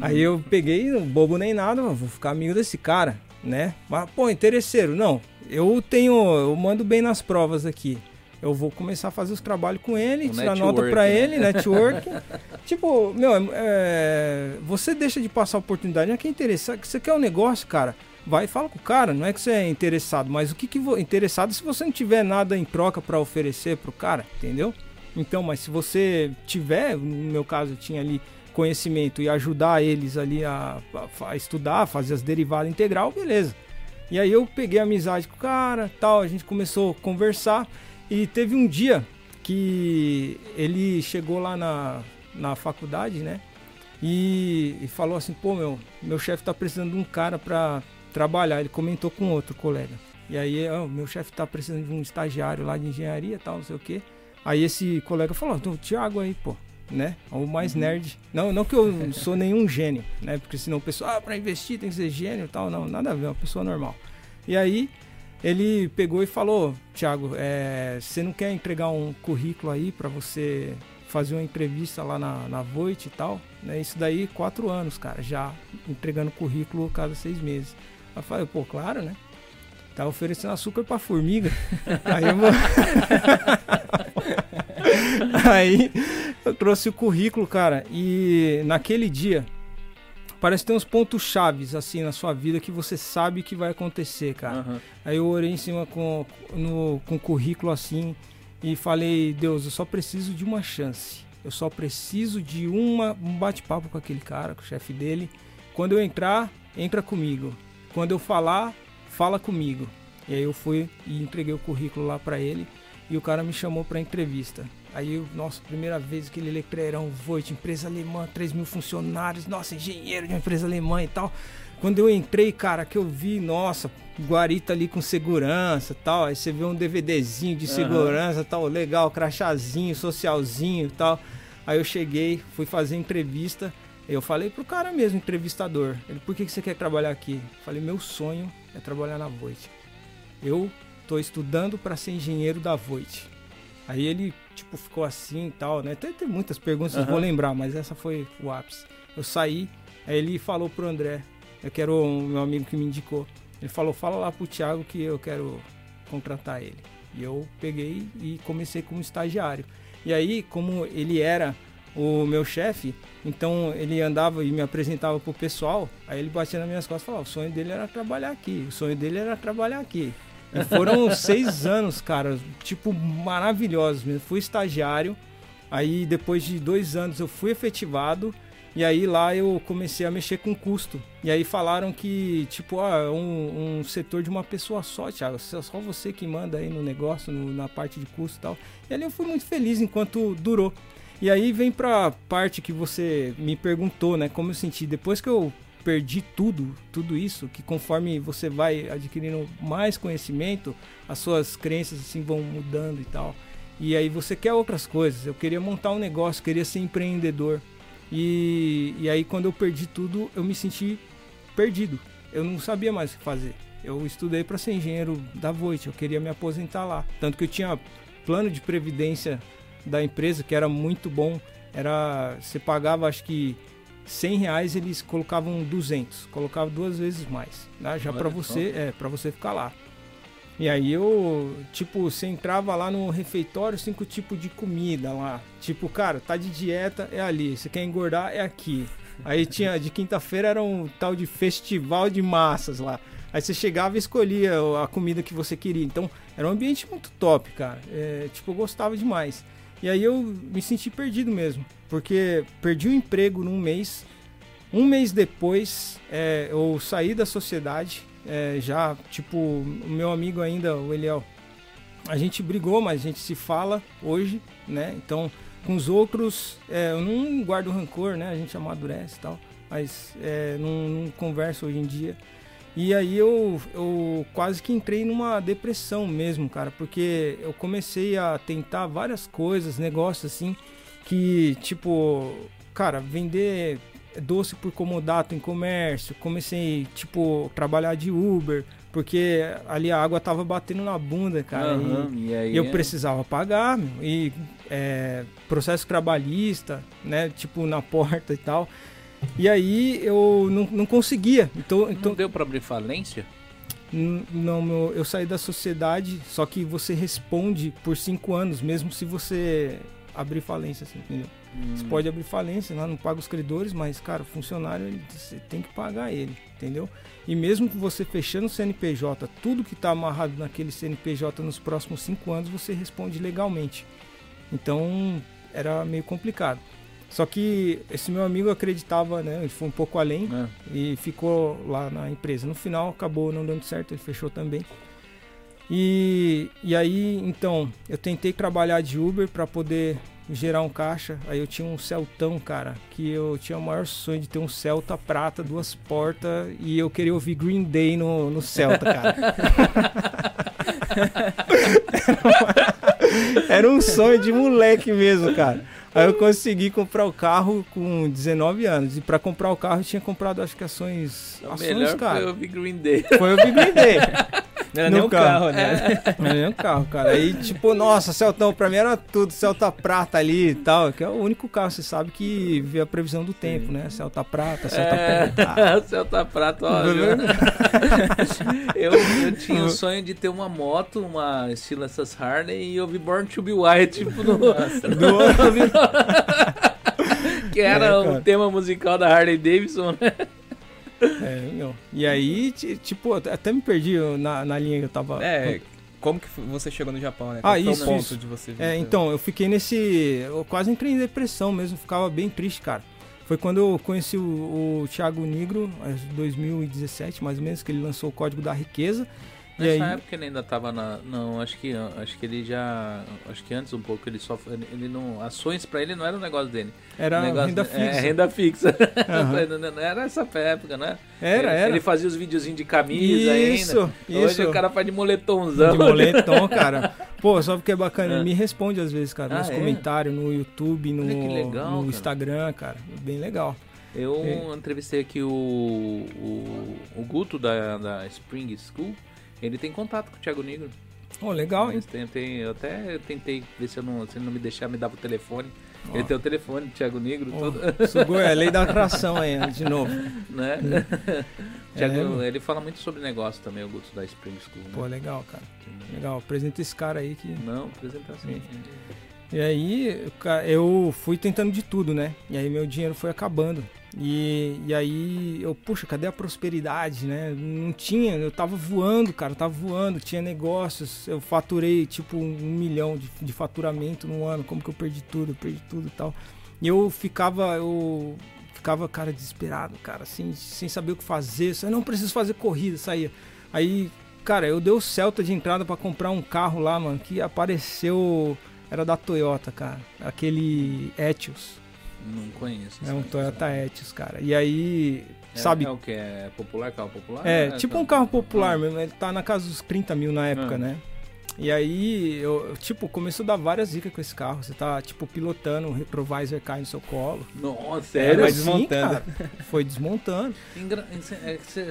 Aí eu peguei, bobo nem nada, vou ficar amigo desse cara, né? Mas, pô, interesseiro, não eu tenho, eu mando bem nas provas aqui. Eu vou começar a fazer os trabalhos com ele, tirar nota para né? ele, network. tipo, meu, é, você deixa de passar a oportunidade. Não é que é interessante. Você quer um negócio, cara? vai e fala com o cara. Não é que você é interessado, mas o que que interessado se você não tiver nada em troca para oferecer pro cara, entendeu? Então, mas se você tiver, no meu caso, eu tinha ali conhecimento e ajudar eles ali a, a, a estudar, fazer as derivadas integral, beleza. E aí eu peguei amizade com o cara, tal, a gente começou a conversar e teve um dia que ele chegou lá na, na faculdade, né? E, e falou assim, pô, meu, meu chefe tá precisando de um cara para trabalhar. Ele comentou com outro colega. E aí, ó, meu chefe tá precisando de um estagiário lá de engenharia, tal, não sei o quê. Aí esse colega falou, o Thiago aí, pô, né? O mais uhum. nerd. Não, não que eu sou nenhum gênio, né? Porque senão o pessoal, ah, pra investir tem que ser gênio e tal. Não, nada a ver, é uma pessoa normal. E aí ele pegou e falou, Thiago, é, você não quer entregar um currículo aí para você fazer uma entrevista lá na, na Voit e tal? Né? Isso daí, quatro anos, cara, já entregando currículo cada seis meses. Eu falei, pô, claro, né? Tá oferecendo açúcar pra formiga. aí eu vou... Aí eu trouxe o currículo, cara, e naquele dia parece que tem uns pontos chaves assim na sua vida que você sabe que vai acontecer, cara. Uhum. Aí eu orei em cima com, no, com o currículo assim e falei, Deus, eu só preciso de uma chance. Eu só preciso de uma, um bate-papo com aquele cara, com o chefe dele. Quando eu entrar, entra comigo. Quando eu falar, fala comigo. E aí eu fui e entreguei o currículo lá para ele e o cara me chamou para entrevista. Aí, eu, nossa, primeira vez aquele Electrerão Voit, empresa alemã, 3 mil funcionários, nossa, engenheiro de uma empresa alemã e tal. Quando eu entrei, cara, que eu vi, nossa, guarita ali com segurança tal. Aí você vê um DVDzinho de segurança uhum. tal, legal, crachazinho, socialzinho tal. Aí eu cheguei, fui fazer entrevista. Eu falei pro cara mesmo, entrevistador. Ele, por que, que você quer trabalhar aqui? Eu falei, meu sonho é trabalhar na Voit. Eu tô estudando para ser engenheiro da Voit. Aí ele, tipo, ficou assim e tal, né? Tem, tem muitas perguntas, uhum. vou lembrar, mas essa foi o ápice. Eu saí, aí ele falou pro André, eu quero um meu amigo que me indicou. Ele falou, fala lá pro Thiago que eu quero contratar ele. E eu peguei e comecei como estagiário. E aí, como ele era o meu chefe, então ele andava e me apresentava pro pessoal, aí ele batia nas minhas costas e falava, o sonho dele era trabalhar aqui, o sonho dele era trabalhar aqui. E foram seis anos, cara, tipo, maravilhosos mesmo. Fui estagiário, aí depois de dois anos eu fui efetivado, e aí lá eu comecei a mexer com custo. E aí falaram que, tipo, ah, um, um setor de uma pessoa só, Thiago, só você que manda aí no negócio, no, na parte de custo e tal. E ali eu fui muito feliz enquanto durou. E aí vem pra parte que você me perguntou, né? Como eu senti. Depois que eu perdi tudo, tudo isso, que conforme você vai adquirindo mais conhecimento, as suas crenças assim vão mudando e tal. E aí você quer outras coisas. Eu queria montar um negócio, queria ser empreendedor. E, e aí quando eu perdi tudo, eu me senti perdido. Eu não sabia mais o que fazer. Eu estudei para ser engenheiro da Voit, eu queria me aposentar lá. Tanto que eu tinha plano de previdência da empresa que era muito bom. Era você pagava acho que 100 reais eles colocavam 200, colocavam duas vezes mais, né? já para você, é, para você ficar lá. E aí eu, tipo, você entrava lá no refeitório, cinco tipos de comida lá. Tipo, cara, tá de dieta, é ali. Você quer engordar, é aqui. Aí tinha, de quinta-feira era um tal de festival de massas lá. Aí você chegava e escolhia a comida que você queria. Então, era um ambiente muito top, cara. É, tipo, eu gostava demais. E aí eu me senti perdido mesmo, porque perdi o emprego num mês. Um mês depois, é, eu saí da sociedade, é, já, tipo, o meu amigo ainda, o Eliel, a gente brigou, mas a gente se fala hoje, né? Então, com os outros, é, eu não guardo rancor, né? A gente amadurece e tal, mas é, não, não converso hoje em dia. E aí eu, eu quase que entrei numa depressão mesmo, cara, porque eu comecei a tentar várias coisas, negócios assim, que tipo, cara, vender doce por comodato em comércio, comecei, tipo, trabalhar de Uber, porque ali a água tava batendo na bunda, cara. Uhum, e, e aí, eu é... precisava pagar, meu, e é, processo trabalhista, né, tipo, na porta e tal. E aí eu não, não conseguia. Então, então não deu para abrir falência? Não, meu, eu saí da sociedade, só que você responde por cinco anos, mesmo se você abrir falência, assim, entendeu? Hum. Você pode abrir falência, não, não paga os credores, mas, cara, o funcionário, ele, você tem que pagar ele, entendeu? E mesmo que você fechando o CNPJ, tudo que está amarrado naquele CNPJ nos próximos cinco anos, você responde legalmente. Então, era meio complicado. Só que esse meu amigo acreditava, né? Ele foi um pouco além é. e ficou lá na empresa. No final acabou não dando certo, ele fechou também. E, e aí, então, eu tentei trabalhar de Uber para poder gerar um caixa. Aí eu tinha um Celtão, cara, que eu tinha o maior sonho de ter um Celta prata, duas portas, e eu queria ouvir Green Day no, no Celta, cara. Era um sonho de moleque mesmo, cara. Aí eu consegui comprar o carro com 19 anos. E para comprar o carro eu tinha comprado acho que ações. O ações, melhor cara. foi o Big Green Day. Foi o Big Green Day. Não era nem o carro, né? É. Não era nem o carro, cara. Aí, tipo, nossa, Celtão, pra mim era tudo, Celta Prata ali e tal. Que é o único carro, você sabe, que vê a previsão do tempo, né? Celta Prata, Celta é, Prata. Celta Prata, ó. eu, eu tinha o sonho de ter uma moto, uma estilo essas Harley, e eu vi Born to Be White, tipo, no. Nossa, que era é, um tema musical da Harley Davidson, né? É, meu. E aí, tipo, até me perdi na, na linha que eu tava. É, como que você chegou no Japão, né? Qual ah, isso, ponto isso. de você É, então, eu fiquei nesse. Eu quase entrei em depressão mesmo, ficava bem triste, cara. Foi quando eu conheci o, o Thiago Negro, em 2017, mais ou menos, que ele lançou o Código da Riqueza. Nessa aí... época ele ainda tava na. Não, acho que acho que ele já. Acho que antes um pouco ele só. Ele não. Ações pra ele não era o negócio dele. Era negócio, renda fixa. É, renda fixa. Uhum. não era essa época, né? Era, ele, era. Ele fazia os videozinhos de camisa isso, ainda. Hoje isso. o cara faz de moletomzão. De moletom, cara. Pô, só porque é bacana. Ele me responde às vezes, cara, ah, nos é? comentários, no YouTube, no, legal, no Instagram, cara. Bem legal. Eu é. entrevistei aqui o, o, o Guto da, da Spring School. Ele tem contato com o Thiago Negro. Oh, legal, hein? Tem, tem, eu até tentei ver se, eu não, se ele não me deixar, me dava o telefone. Oh. Ele tem o telefone do Thiago Negro, oh, tudo. Sugou, é a lei da atração aí, de novo. Né? Thiago, é. ele fala muito sobre negócio também, o Guto da Spring School. Né? Pô, legal, cara. Legal, apresenta esse cara aí que. Não, apresenta assim. E aí, eu fui tentando de tudo, né? E aí meu dinheiro foi acabando. E, e aí eu, puxa, cadê a prosperidade, né? Não tinha, eu tava voando, cara, tava voando, tinha negócios, eu faturei tipo um milhão de, de faturamento no ano, como que eu perdi tudo, eu perdi tudo e tal. E eu ficava, eu ficava, cara, desesperado, cara, assim, sem saber o que fazer, eu não preciso fazer corrida, saía. Aí, cara, eu dei o Celta de entrada para comprar um carro lá, mano, que apareceu, era da Toyota, cara, aquele Etios. Não conheço. É um Toyota Etios, cara. E aí, é, sabe... É o que? É popular, carro popular? É, é tipo um carro popular ah. mesmo. Ele tá na casa dos 30 mil na época, ah. né? E aí, eu, tipo, começo a dar várias dicas com esse carro. Você tá, tipo, pilotando, o retrovisor cai no seu colo. Nossa, sério? Vai desmontando. Sim, foi desmontando.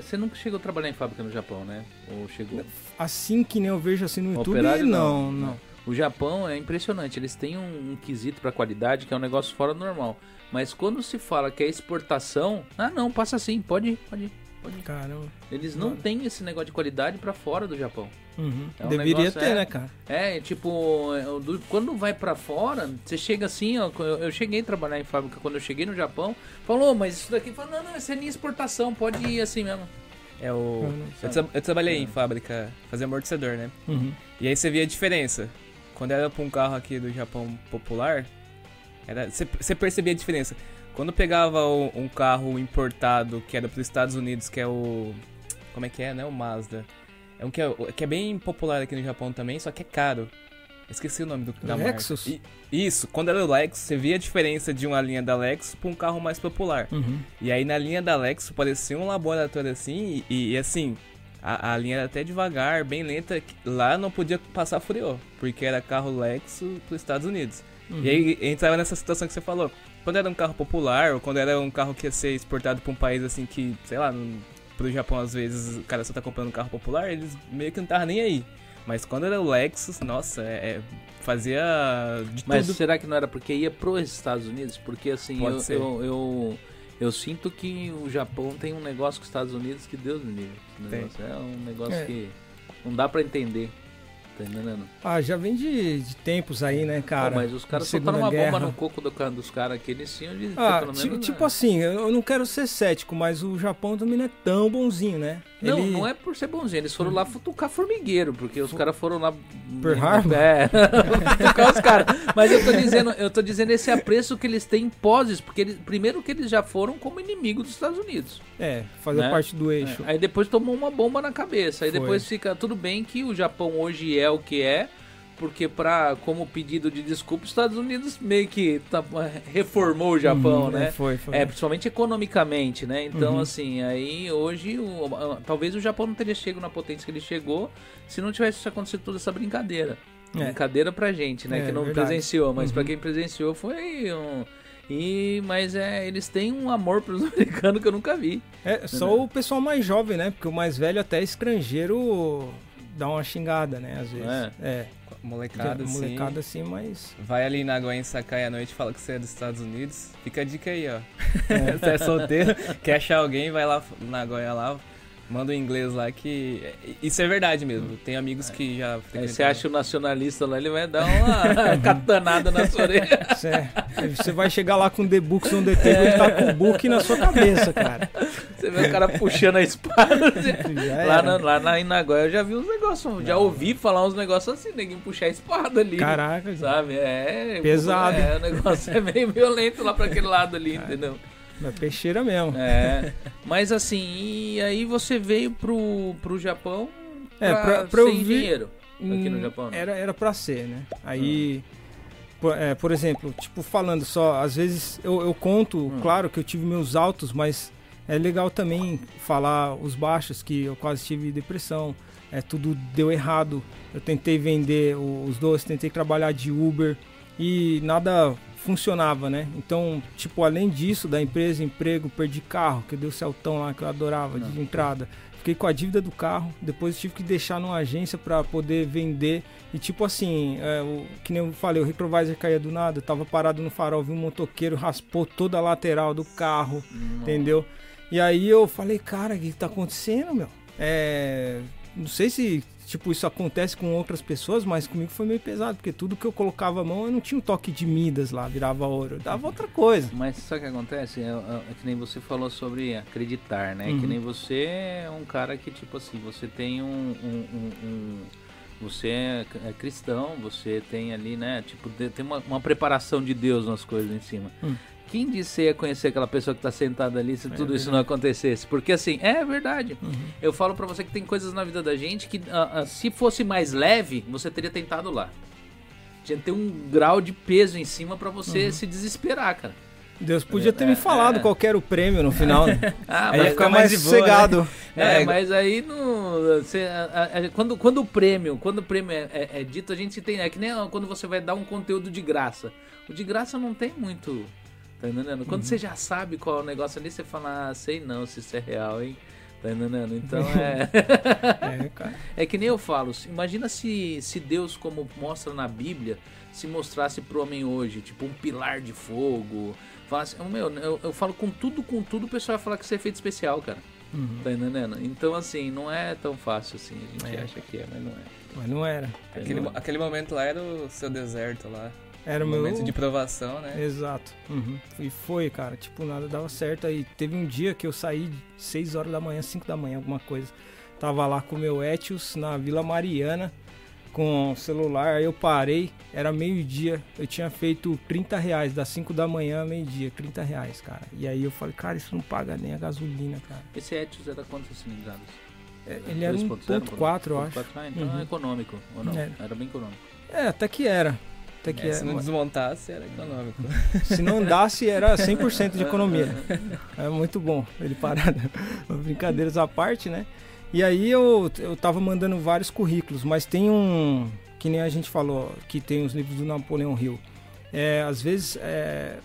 Você nunca chegou a trabalhar em fábrica no Japão, né? Ou chegou? Assim que nem eu vejo assim no YouTube, Operário, não, não. não. O Japão é impressionante, eles têm um, um quesito para qualidade que é um negócio fora do normal. Mas quando se fala que é exportação, ah não, passa assim, pode ir, pode ir. Pode ir. Caramba. Eles não têm esse negócio de qualidade para fora do Japão. Uhum. É um Deveria negócio, ter, é, né, cara? É, tipo, é, quando vai para fora, você chega assim, ó, eu, eu, cheguei a trabalhar em fábrica quando eu cheguei no Japão, falou, mas isso daqui, falou, não, não, isso é minha exportação, pode ir assim mesmo. É o. Eu, eu trabalhei é. em fábrica, fazia amortecedor, né? Uhum. E aí você via a diferença. Quando era pra um carro aqui do Japão popular, você percebia a diferença. Quando pegava o, um carro importado que era para os Estados Unidos, que é o. Como é que é, né? O Mazda. É um que é, que é bem popular aqui no Japão também, só que é caro. Esqueci o nome do, da Lexus? E, isso, quando era o Lexus, você via a diferença de uma linha da Lexus para um carro mais popular. Uhum. E aí na linha da Lexus parecia um laboratório assim, e, e assim, a, a, linha era até devagar, bem lenta. Lá não podia passar furiô, porque era carro Lexus para os Estados Unidos. Uhum. E aí entrava nessa situação que você falou. Quando era um carro popular, ou quando era um carro que ia ser exportado para um país assim que, sei lá, para o Japão às vezes o cara só tá comprando um carro popular, eles meio que não estavam nem aí. Mas quando era o Lexus, nossa, é, é fazia de Mas tudo. será que não era porque ia para os Estados Unidos? Porque assim, eu, eu, eu, eu, sinto que o Japão tem um negócio com os Estados Unidos que Deus me livre. É um negócio é. que não dá para entender. Tá entendendo? Ah, já vem de, de tempos aí, né, cara? Pô, mas os caras soltaram uma Guerra. bomba no coco do, dos caras aqui, eles tinham de ah, pelo menos, Tipo né? assim, eu não quero ser cético, mas o Japão também não é tão bonzinho, né? Não, Ele... não é por ser bonzinho, eles foram lá futucar formigueiro, porque os caras foram lá. Per Harbor? É, futucar os caras. Mas eu tô dizendo, eu tô dizendo esse apreço que eles têm poses, porque eles, primeiro que eles já foram como inimigo dos Estados Unidos. É, fazer né? parte do eixo. É. Aí depois tomou uma bomba na cabeça. Aí Foi. depois fica tudo bem que o Japão hoje é o que é porque para como pedido de desculpa, os Estados Unidos meio que tá, reformou o Japão, uhum, né? Foi, foi. É, principalmente economicamente, né? Então, uhum. assim, aí hoje, o, talvez o Japão não teria chegado na potência que ele chegou se não tivesse acontecido toda essa brincadeira. É. Brincadeira pra gente, né? É, que não verdade. presenciou, mas uhum. para quem presenciou foi um. E, mas é, eles têm um amor pelos americanos que eu nunca vi. É, só o pessoal mais jovem, né? Porque o mais velho até estrangeiro dá uma xingada, né? Às vezes. É. é. Molecada, sim. Molecada, assim, mas. Vai ali na Goiânia Sakai à noite e fala que você é dos Estados Unidos. Fica a dica aí, ó. É. você é solteiro, quer achar alguém, vai lá na Goiânia lá, Manda um inglês lá que. Isso é verdade mesmo. Tem amigos que já. Aí você acha o nacionalista lá, ele vai dar uma catanada na sua orelha. Você vai chegar lá com The Books on the Table e tá com o book na sua cabeça, cara. Você vê o cara puxando a espada. lá, na, lá na Inagoya eu já vi uns negócios. Já ouvi falar uns negócios assim, ninguém puxar a espada ali. Caraca, sabe? É. Pesado. É, o negócio é meio violento lá pra aquele lado ali, entendeu? É peixeira mesmo. É. Mas assim, e aí você veio pro, pro Japão pra, é, pra, pra ser engenheiro aqui no hum, Japão? Né? Era, era pra ser, né? Aí, hum. por, é, por exemplo, tipo, falando só, às vezes eu, eu conto, hum. claro que eu tive meus altos, mas é legal também falar os baixos, que eu quase tive depressão, é, tudo deu errado. Eu tentei vender os doces, tentei trabalhar de Uber e nada funcionava, né? Então, tipo, além disso, da empresa, emprego, perdi carro, que deu o Celtão lá que eu adorava Não. de entrada. Fiquei com a dívida do carro, depois tive que deixar numa agência para poder vender. E tipo assim, é, o, que nem eu falei, o retrovisor caía do nada, eu tava parado no farol, vi um motoqueiro, raspou toda a lateral do carro, entendeu? E aí eu falei, cara, o que tá acontecendo, meu? É, não sei se tipo, isso acontece com outras pessoas, mas comigo foi meio pesado, porque tudo que eu colocava a mão, eu não tinha um toque de Midas lá, virava ouro, eu dava outra coisa. Mas sabe o que acontece? É, é, é, que nem você falou sobre acreditar, né? Uhum. Que nem você é um cara que, tipo assim, você tem um, um, um, um você é, é, cristão, você tem ali, né? Tipo, tem uma, uma, preparação de Deus nas coisas em cima. Hum. Quem disse você ia conhecer aquela pessoa que está sentada ali se é tudo verdade. isso não acontecesse? Porque assim, é verdade. Uhum. Eu falo para você que tem coisas na vida da gente que uh, uh, se fosse mais leve, você teria tentado lá. Tinha que ter um grau de peso em cima para você uhum. se desesperar, cara. Deus podia ter é, me falado é. qual era o prêmio no final. Né? ah, aí ficar mais, mais sossegado. Né? É, é, mas aí no, você, a, a, quando, quando o prêmio, quando o prêmio é, é, é, dito, a gente tem. É que nem quando você vai dar um conteúdo de graça. O de graça não tem muito Tá entendendo? Quando uhum. você já sabe qual é o negócio ali, você fala, ah, sei não se isso é real, hein? Tá entendendo? Então é. é, cara. é que nem eu falo, imagina se, se Deus, como mostra na Bíblia, se mostrasse pro homem hoje, tipo um pilar de fogo. Falasse, oh, meu, eu, eu falo com tudo, com tudo, o pessoal vai falar que isso é efeito especial, cara. Uhum. Tá entendendo? Então, assim, não é tão fácil assim. A gente é. acha que é, mas não é. Mas não era. Aquele, não aquele momento lá era o seu deserto lá. Era o meu momento de provação, né? Exato. Uhum. E foi, cara. Tipo, nada dava certo. Aí teve um dia que eu saí 6 horas da manhã, 5 da manhã, alguma coisa. Tava lá com o meu Etios na Vila Mariana com o celular. Aí eu parei, era meio-dia. Eu tinha feito 30 reais, das 5 da manhã a meio-dia, 30 reais, cara. E aí eu falei, cara, isso não paga nem a gasolina, cara. Esse Etios era quantas cilindradas? É, ele era 1.4, eu acho. Ah, então uhum. é econômico, ou não? É. Era bem econômico. É, até que era. Até que é, se não desmontasse, era econômico. Se não andasse, era 100% de economia. É muito bom ele parado. Brincadeiras à parte, né? E aí eu, eu tava mandando vários currículos, mas tem um, que nem a gente falou, que tem os livros do Napoleão Hill. É, às vezes, é,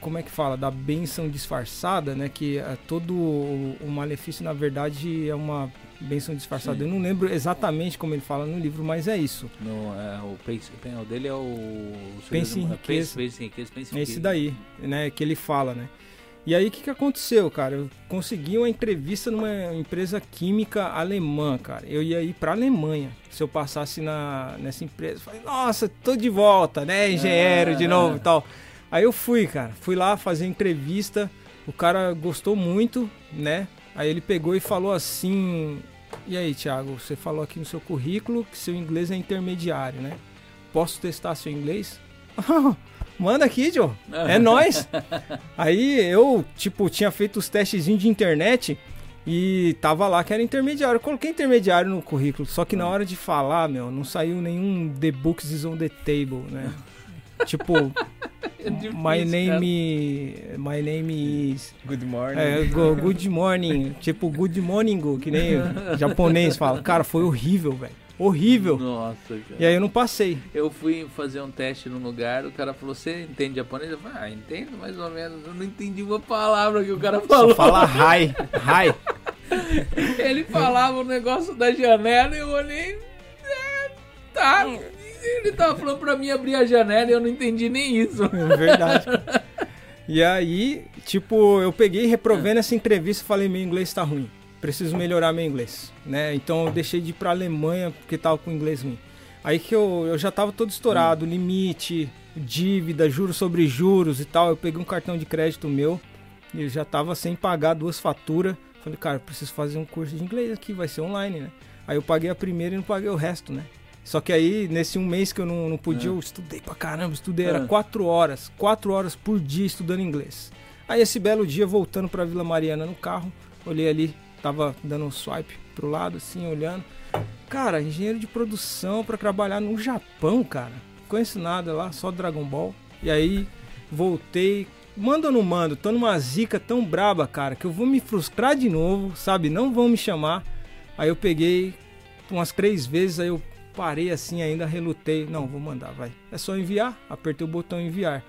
como é que fala? Da benção disfarçada, né? Que é, todo o, o malefício, na verdade, é uma Benção disfarçada. Sim. Eu não lembro exatamente como ele fala no livro, mas é isso. No, é, o, pense, o dele é o. Pense em riqueza. Pense, pense, pense, pense, é esse daí, né? Que ele fala, né? E aí o que, que aconteceu, cara? Eu consegui uma entrevista numa empresa química alemã, cara. Eu ia ir pra Alemanha se eu passasse na, nessa empresa. Eu falei, nossa, tô de volta, né? Engenheiro de novo e tal. Aí eu fui, cara. Fui lá fazer entrevista. O cara gostou muito, né? Aí ele pegou e falou assim: E aí, Thiago, você falou aqui no seu currículo que seu inglês é intermediário, né? Posso testar seu inglês? Manda aqui, Joe. É nós. Aí eu, tipo, tinha feito os testezinhos de internet e tava lá que era intermediário. Eu coloquei intermediário no currículo, só que na hora de falar, meu, não saiu nenhum The Books is on the table, né? tipo, é my name, my name is Good morning. É, go, good morning, tipo good morning, que nem japonês fala. Cara, foi horrível, velho. Horrível. Nossa, cara. E aí eu não passei. Eu fui fazer um teste num lugar, o cara falou, você entende japonês? Eu falei, ah, entendo mais ou menos. Eu não entendi uma palavra que o cara falou. Só fala hi, hi. Ele falava o negócio da janela e eu olhei. É, tá. Ele tava falando pra mim abrir a janela e eu não entendi nem isso. É verdade. E aí, tipo, eu peguei reprovei nessa entrevista e falei, meu inglês tá ruim. Preciso melhorar meu inglês, né? Então eu deixei de ir pra Alemanha porque tava com inglês ruim. Aí que eu, eu já tava todo estourado, limite, dívida, juros sobre juros e tal. Eu peguei um cartão de crédito meu e eu já tava sem pagar duas faturas. Falei, cara, preciso fazer um curso de inglês aqui, vai ser online, né? Aí eu paguei a primeira e não paguei o resto, né? Só que aí, nesse um mês que eu não, não podia, é. eu estudei pra caramba, estudei, era é. quatro horas, quatro horas por dia estudando inglês. Aí esse belo dia, voltando pra Vila Mariana no carro, olhei ali, tava dando um swipe pro lado, assim, olhando. Cara, engenheiro de produção para trabalhar no Japão, cara. Não conheço nada lá, só Dragon Ball. E aí, voltei, manda ou não mando? Tô numa zica tão braba, cara, que eu vou me frustrar de novo, sabe? Não vão me chamar. Aí eu peguei umas três vezes, aí eu parei assim ainda, relutei. Não, vou mandar, vai. É só enviar. Apertei o botão enviar.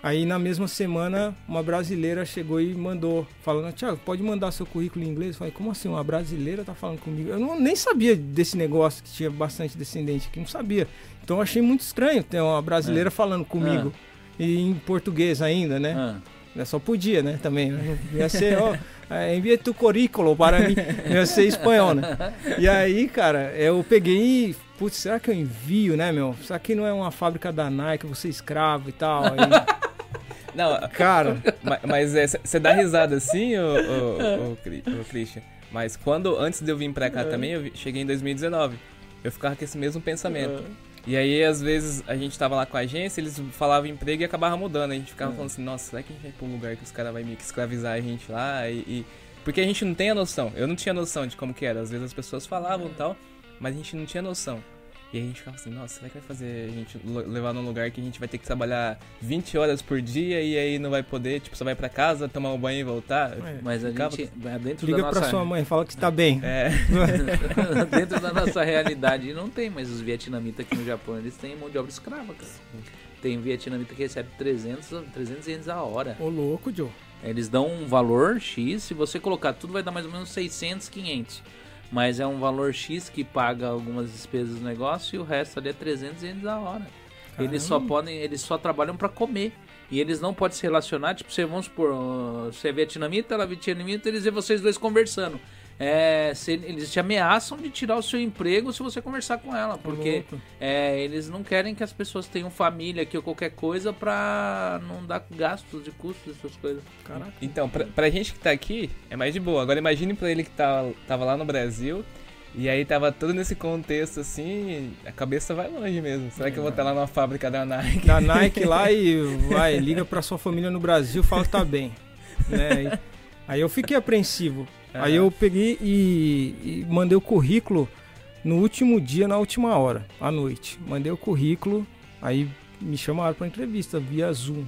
Aí na mesma semana, uma brasileira chegou e mandou, falando, Tiago, pode mandar seu currículo em inglês? Eu falei, como assim? Uma brasileira tá falando comigo? Eu não, nem sabia desse negócio que tinha bastante descendente aqui, não sabia. Então eu achei muito estranho ter uma brasileira é. falando comigo. É. E em português ainda, né? É. Só podia, né? Também. Né? Ia ser, ó, é, envia tu currículo para mim. Ia ser espanhol, né? E aí, cara, eu peguei e, putz, será que eu envio, né, meu? Será que não é uma fábrica da Nike, você é escravo e tal? Aí... Não, cara. Mas você é, dá risada assim, o, o, o, o, Christian? Mas quando, antes de eu vir pra cá é. também, eu cheguei em 2019. Eu ficava com esse mesmo pensamento. É. E aí, às vezes, a gente tava lá com a agência, eles falavam emprego e acabava mudando. A gente ficava é. falando assim, nossa, será que a gente vai pra um lugar que os caras vão meio que escravizar a gente lá? E, e, Porque a gente não tem a noção. Eu não tinha noção de como que era. Às vezes as pessoas falavam e tal, mas a gente não tinha noção. E a gente ficava assim, nossa, será que vai fazer a gente levar num lugar que a gente vai ter que trabalhar 20 horas por dia e aí não vai poder, tipo, só vai pra casa, tomar um banho e voltar? É, mas a ficava... gente, dentro Liga da nossa... pra sua mãe, fala que está bem. É. dentro da nossa realidade não tem, mas os vietnamitas aqui no Japão, eles têm mão de obra escrava, cara. Tem vietnamita que recebe 300, 300 ienes a hora. Ô louco, Joe. Eles dão um valor X, se você colocar tudo vai dar mais ou menos 600, 500 mas é um valor X que paga algumas despesas do negócio e o resto ali é 300 ienes a hora. Caramba. Eles só podem, eles só trabalham para comer. E eles não podem se relacionar, tipo, você, vamos por, você é vietnamita, ela é vietnamita, eles vê vocês dois conversando é, se, eles te ameaçam de tirar o seu emprego se você conversar com ela, porque é, eles não querem que as pessoas tenham família aqui ou qualquer coisa pra não dar gastos de custos, essas coisas. Caraca. Então, pra, pra gente que tá aqui, é mais de boa. Agora imagine pra ele que tá, tava lá no Brasil. E aí tava tudo nesse contexto assim, a cabeça vai longe mesmo. Será que eu vou estar lá numa fábrica da Nike? Da Nike lá e vai, liga pra sua família no Brasil, fala que tá bem. Né? Aí eu fiquei apreensivo. Aí eu peguei e, e, mandei o currículo no último dia, na última hora, à noite. Mandei o currículo, aí me chamaram para entrevista via Zoom.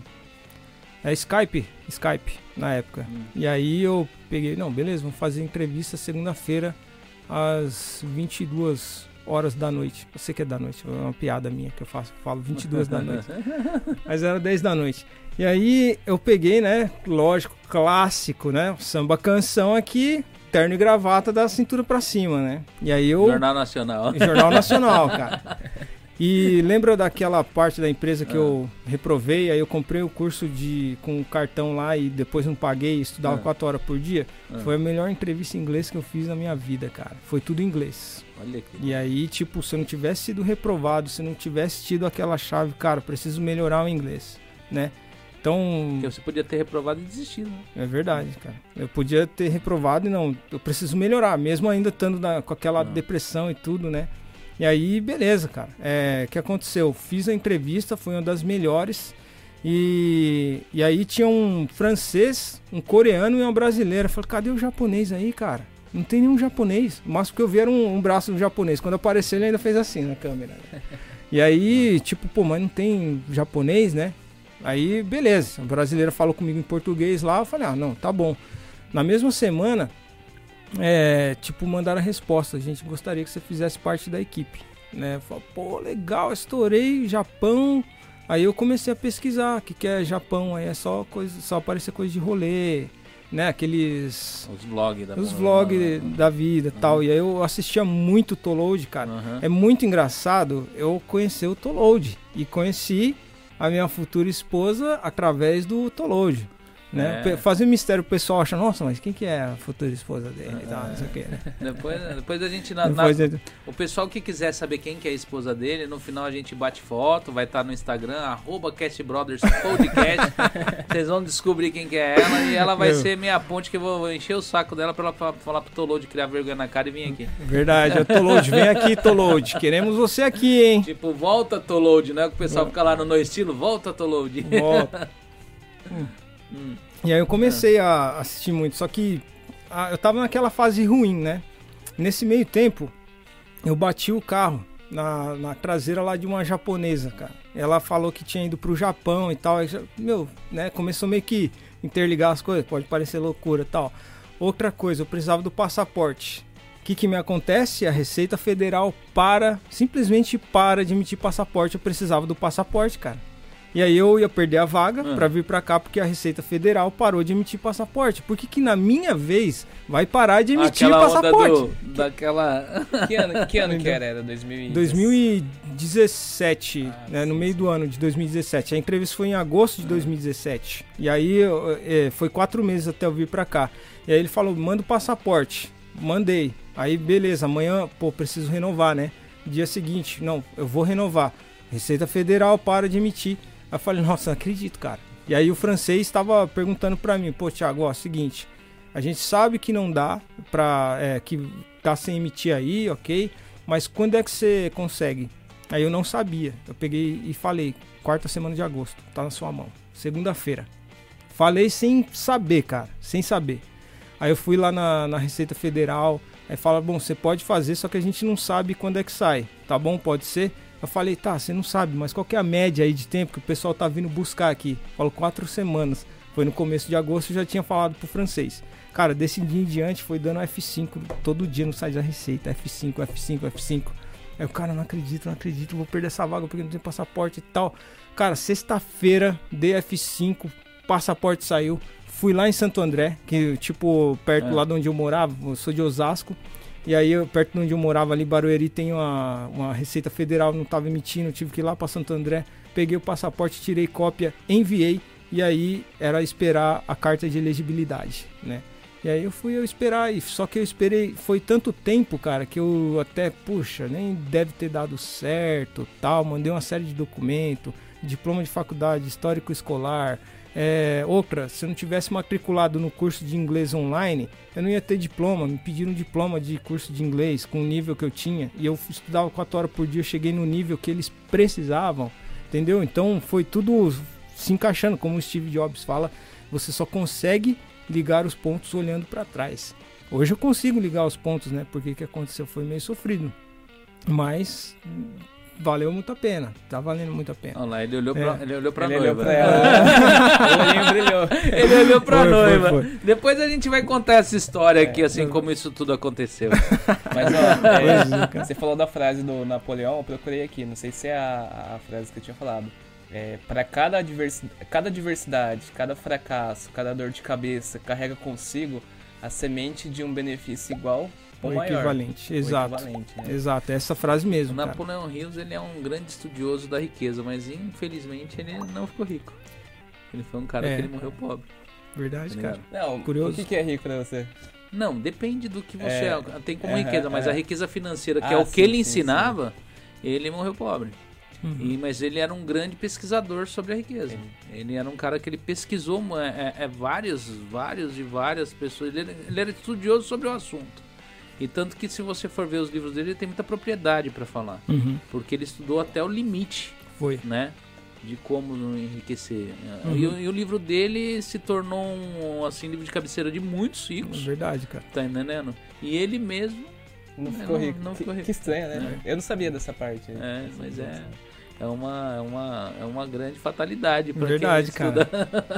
É Skype, Skype na época. Hum. E aí eu peguei, não, beleza, vamos fazer entrevista segunda-feira às 22 horas da noite. Eu sei que é da noite, é uma piada minha que eu faço, falo 22 da noite. Mas era 10 da noite. E aí eu peguei, né, lógico, clássico, né, samba canção aqui, terno e gravata da cintura para cima, né? E aí eu Jornal Nacional. Jornal Nacional, cara. E lembra daquela parte da empresa que ah. eu reprovei, aí eu comprei o curso de com o cartão lá e depois não paguei, estudava ah. quatro horas por dia? Ah. Foi a melhor entrevista em inglês que eu fiz na minha vida, cara. Foi tudo em inglês. Olha que... E aí, tipo, se eu não tivesse sido reprovado, se eu não tivesse tido aquela chave, cara, preciso melhorar o inglês, né? Então. Porque você podia ter reprovado e desistido, né? É verdade, cara. Eu podia ter reprovado e não. Eu preciso melhorar, mesmo ainda estando na, com aquela depressão e tudo, né? E aí, beleza, cara. É, o que aconteceu? Fiz a entrevista, foi uma das melhores. E, e aí tinha um francês, um coreano e uma brasileira. falei, cadê o japonês aí, cara? Não tem nenhum japonês. Mas que eu vi era um, um braço do japonês. Quando apareceu, ele ainda fez assim na câmera. e aí, tipo, pô, mas não tem japonês, né? Aí, beleza. A brasileira falou comigo em português lá. Eu falei, ah, não, tá bom. Na mesma semana, é, tipo, mandaram a resposta. A gente gostaria que você fizesse parte da equipe. Né? Falei, pô, legal, estourei Japão. Aí eu comecei a pesquisar o que, que é Japão. Aí é só coisa, só aparecer coisa de rolê, né? Aqueles. Os vlogs da Os vlogs da vida uhum. tal. E aí eu assistia muito Toload, cara. Uhum. É muito engraçado eu conhecer o Toload. E conheci a minha futura esposa através do Toload. Né? É. Fazer mistério, o pessoal acha, nossa, mas quem que é a futura esposa dele e tal, não sei o que, né? Depois, depois a gente. Na, depois na, O pessoal que quiser saber quem que é a esposa dele, no final a gente bate foto, vai estar tá no Instagram, arroba Podcast. Vocês vão descobrir quem que é ela e ela vai eu. ser minha ponte que eu vou encher o saco dela pra ela falar pro Tolode criar vergonha na cara e vir aqui. Verdade, é Tolode, vem aqui, Tolode. Queremos você aqui, hein? Tipo, volta, Tolode, né? Que o pessoal fica lá no no estilo, volta, Tolode. Volta. hum. Hum. E aí eu comecei a assistir muito, só que a, eu tava naquela fase ruim, né? Nesse meio tempo, eu bati o carro na, na traseira lá de uma japonesa, cara. Ela falou que tinha ido pro Japão e tal. Aí, meu, né? Começou meio que interligar as coisas, pode parecer loucura e tal. Outra coisa, eu precisava do passaporte. O que, que me acontece? A Receita Federal para, simplesmente para de emitir passaporte. Eu precisava do passaporte, cara. E aí eu ia perder a vaga ah. para vir para cá porque a Receita Federal parou de emitir passaporte. Por que, que na minha vez vai parar de emitir Aquela passaporte? Do, daquela. que ano, que, ano que era? Era 2017, ah, né, no meio do ano de 2017. A entrevista foi em agosto de 2017. E aí é, foi quatro meses até eu vir para cá. E aí ele falou: manda o passaporte. Mandei. Aí beleza, amanhã, pô, preciso renovar, né? Dia seguinte, não, eu vou renovar. Receita Federal para de emitir. Aí eu falei, nossa, não acredito, cara. E aí o francês estava perguntando para mim, pô, Thiago, ó, seguinte, a gente sabe que não dá pra. É, que tá sem emitir aí, ok? Mas quando é que você consegue? Aí eu não sabia. Eu peguei e falei, quarta semana de agosto, tá na sua mão. Segunda-feira. Falei sem saber, cara, sem saber. Aí eu fui lá na, na Receita Federal, aí fala, bom, você pode fazer, só que a gente não sabe quando é que sai, tá bom? Pode ser? Eu falei, tá, você não sabe, mas qual que é a média aí de tempo que o pessoal tá vindo buscar aqui? Falo, quatro semanas. Foi no começo de agosto, eu já tinha falado pro francês. Cara, desse dia em diante foi dando F5 todo dia no site da Receita. F5, F5, F5. Aí o cara, não acredito, não acredito, vou perder essa vaga porque não tem passaporte e tal. Cara, sexta-feira, dei F5, passaporte saiu. Fui lá em Santo André, que tipo, perto é. lá de onde eu morava, eu sou de Osasco. E aí, eu, perto de onde eu morava ali, Barueri, tem uma, uma Receita Federal, não estava emitindo, tive que ir lá para Santo André, peguei o passaporte, tirei cópia, enviei, e aí era esperar a carta de elegibilidade, né? E aí eu fui eu esperar, e só que eu esperei, foi tanto tempo, cara, que eu até, puxa, nem deve ter dado certo, tal, mandei uma série de documentos, diploma de faculdade, histórico escolar, é, outra, se eu não tivesse matriculado no curso de inglês online, eu não ia ter diploma. Me pediram diploma de curso de inglês com o nível que eu tinha. E eu estudava 4 horas por dia, eu cheguei no nível que eles precisavam. Entendeu? Então foi tudo se encaixando. Como o Steve Jobs fala, você só consegue ligar os pontos olhando para trás. Hoje eu consigo ligar os pontos, né? Porque o que aconteceu foi meio sofrido. Mas valeu muito a pena. Tá valendo muito a pena. Olha lá, ele olhou pra, é. ele olhou pra ele noiva. Olhou pra ela. brilhou. Ele olhou pra foi, noiva. Foi, foi. Depois a gente vai contar essa história é, aqui, assim, como isso tudo aconteceu. Mas, ó, é, você falou da frase do Napoleão, eu procurei aqui, não sei se é a, a frase que eu tinha falado. É, para cada, diversidade, cada diversidade, cada fracasso, cada dor de cabeça, carrega consigo a semente de um benefício igual o, o maior, equivalente. Exato. Equivalente, né? Exato, é essa frase mesmo. O Napoleão Hills ele é um grande estudioso da riqueza, mas infelizmente ele não ficou rico. Ele foi um cara é. que ele morreu pobre. Verdade, tá cara. Não, Curioso. O que é rico pra você? Não, depende do que você é, tem como é, riqueza, mas a riqueza financeira, que ah, é o sim, que ele sim, ensinava, sim. ele morreu pobre. Uhum. E, mas ele era um grande pesquisador sobre a riqueza. Ele era um cara que ele pesquisou é, é, é vários, vários e várias pessoas. Ele, ele, era estudioso sobre o assunto. E tanto que se você for ver os livros dele, ele tem muita propriedade para falar. Uhum. Porque ele estudou até o limite. Foi. Né? De como enriquecer. Uhum. E, e, o livro dele se tornou um assim, livro de cabeceira de muitos ricos. É verdade, cara. Tá entendendo? E ele mesmo não ficou rico. Não, não ficou rico. Que estranho, né? É. Eu não sabia dessa parte. É, mas é é uma, é uma, é uma grande fatalidade para Verdade, cara.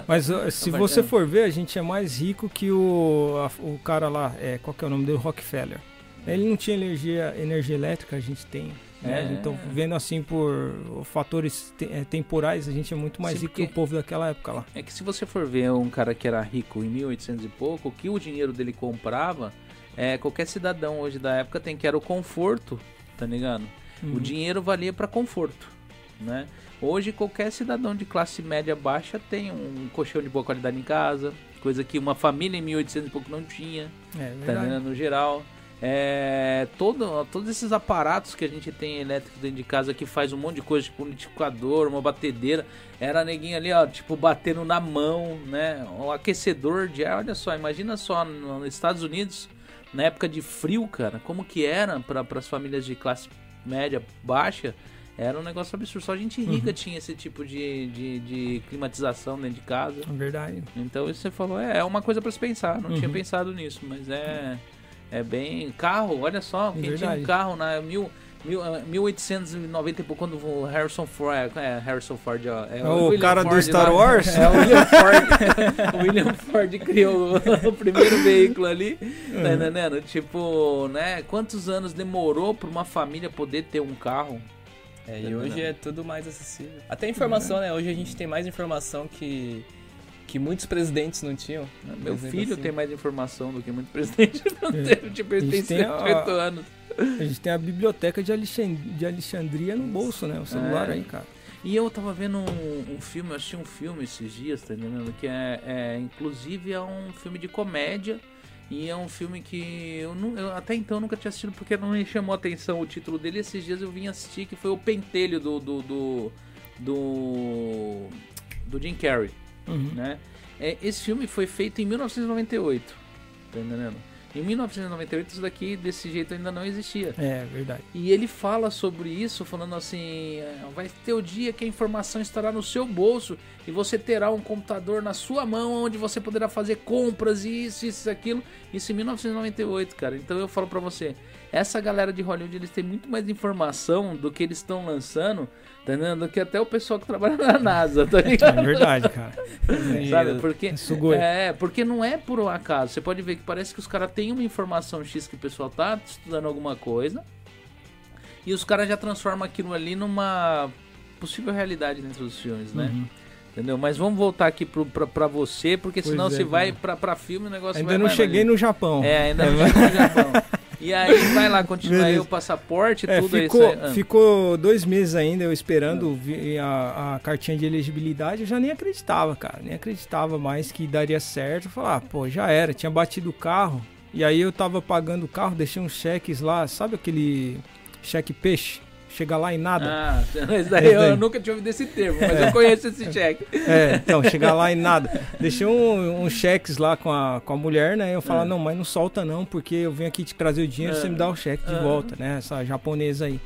Mas se você for ver, a gente é mais rico que o, a, o cara lá, é, qual que é o nome dele? Rockefeller. Ele não tinha energia, energia elétrica, a gente tem. Né? É. Então, vendo assim por fatores te, é, temporais, a gente é muito mais Sim, rico que o povo daquela época lá. É que se você for ver um cara que era rico em 1800 e pouco, o que o dinheiro dele comprava, é, qualquer cidadão hoje da época tem que era o conforto, tá ligado? Uhum. O dinheiro valia para conforto né? Hoje qualquer cidadão de classe média baixa tem um colchão de boa qualidade em casa, coisa que uma família em 1800 e pouco não tinha, é, tá no geral. É, todo, todos esses aparatos que a gente tem elétricos dentro de casa que faz um monte de coisa, tipo um liquidificador, uma batedeira, era neguinho ali, ó, tipo, batendo na mão, né? O aquecedor de ar, olha só, imagina só nos Estados Unidos, na época de frio, cara, como que era para as famílias de classe média baixa era um negócio absurdo. Só gente rica uhum. tinha esse tipo de, de, de, climatização dentro de casa. Verdade. Então isso você falou, é, é uma coisa para se pensar. Não uhum. tinha pensado nisso, mas é, é bem. Carro, olha só, quem Verdade. tinha um carro na mil. 1890 e pouco, quando o Harrison Ford. É, é Harrison Ford, ó. É o, o cara Ford do Star lá, Wars? É o William Ford. o William Ford criou o, primeiro veículo ali. Tá uhum. entendendo? Tipo, né? Quantos anos demorou para uma família poder ter um carro? É, e hoje é tudo mais acessível. Até informação, né? Hoje a gente tem mais informação que, que muitos presidentes não tinham. Meu filho assim. tem mais informação do que muitos presidentes não é. teve. Tipo, ele tem 108 anos. A gente tem a biblioteca de, Alexandria, de Alexandria no bolso, né? O celular é. aí, cara. E eu tava vendo um, um, filme, eu assisti um filme esses dias, tá entendendo? Que é, é inclusive é um filme de comédia e é um filme que eu, não, eu até então nunca tinha assistido porque não me chamou a atenção o título dele. Esses dias eu vim assistir que foi o Pentelho do do do, do, do Jim Carrey, uhum. né? É, esse filme foi feito em 1998, tá entendendo? Em 1998 isso daqui desse jeito ainda não existia. É, verdade. E ele fala sobre isso, falando assim: é, vai ter o dia que a informação estará no seu bolso e você terá um computador na sua mão onde você poderá fazer compras e isso, isso, aquilo. Isso em 1998, cara. Então eu falo pra você: essa galera de Hollywood eles têm muito mais informação do que eles estão lançando Tá entendendo? Do que até o pessoal que trabalha na NASA, tá ligado? É verdade, cara. Sabe? Porque, é, porque não é por um acaso. Você pode ver que parece que os caras têm uma informação X que o pessoal tá estudando alguma coisa. E os caras já transformam aquilo ali numa possível realidade dentro dos filmes, né? Uhum. Entendeu? Mas vamos voltar aqui pro, pra, pra você, porque pois senão é, você vai pra, pra filme o negócio ainda vai não cheguei no Japão. É, ainda não cheguei no Japão. E aí vai lá, continua aí o passaporte, é, tudo ficou, aí. Ah. Ficou dois meses ainda eu esperando a, a, cartinha de elegibilidade, eu já nem acreditava, cara. Nem acreditava mais que daria certo. Eu falava, ah, pô, já era, tinha batido o carro. E aí eu tava pagando o carro, deixei uns cheques lá, sabe aquele cheque peixe? Chega lá e nada. Ah, mas daí eu nunca tinha ouvido esse termo, mas é. eu conheço esse cheque. É, então, chegar lá e nada. Deixei uns um cheques lá com a, com a mulher, né? Eu falo, é. não, mas não solta não, porque eu venho aqui te trazer o dinheiro, é. você me dá o cheque de volta, né? Essa japonesa aí.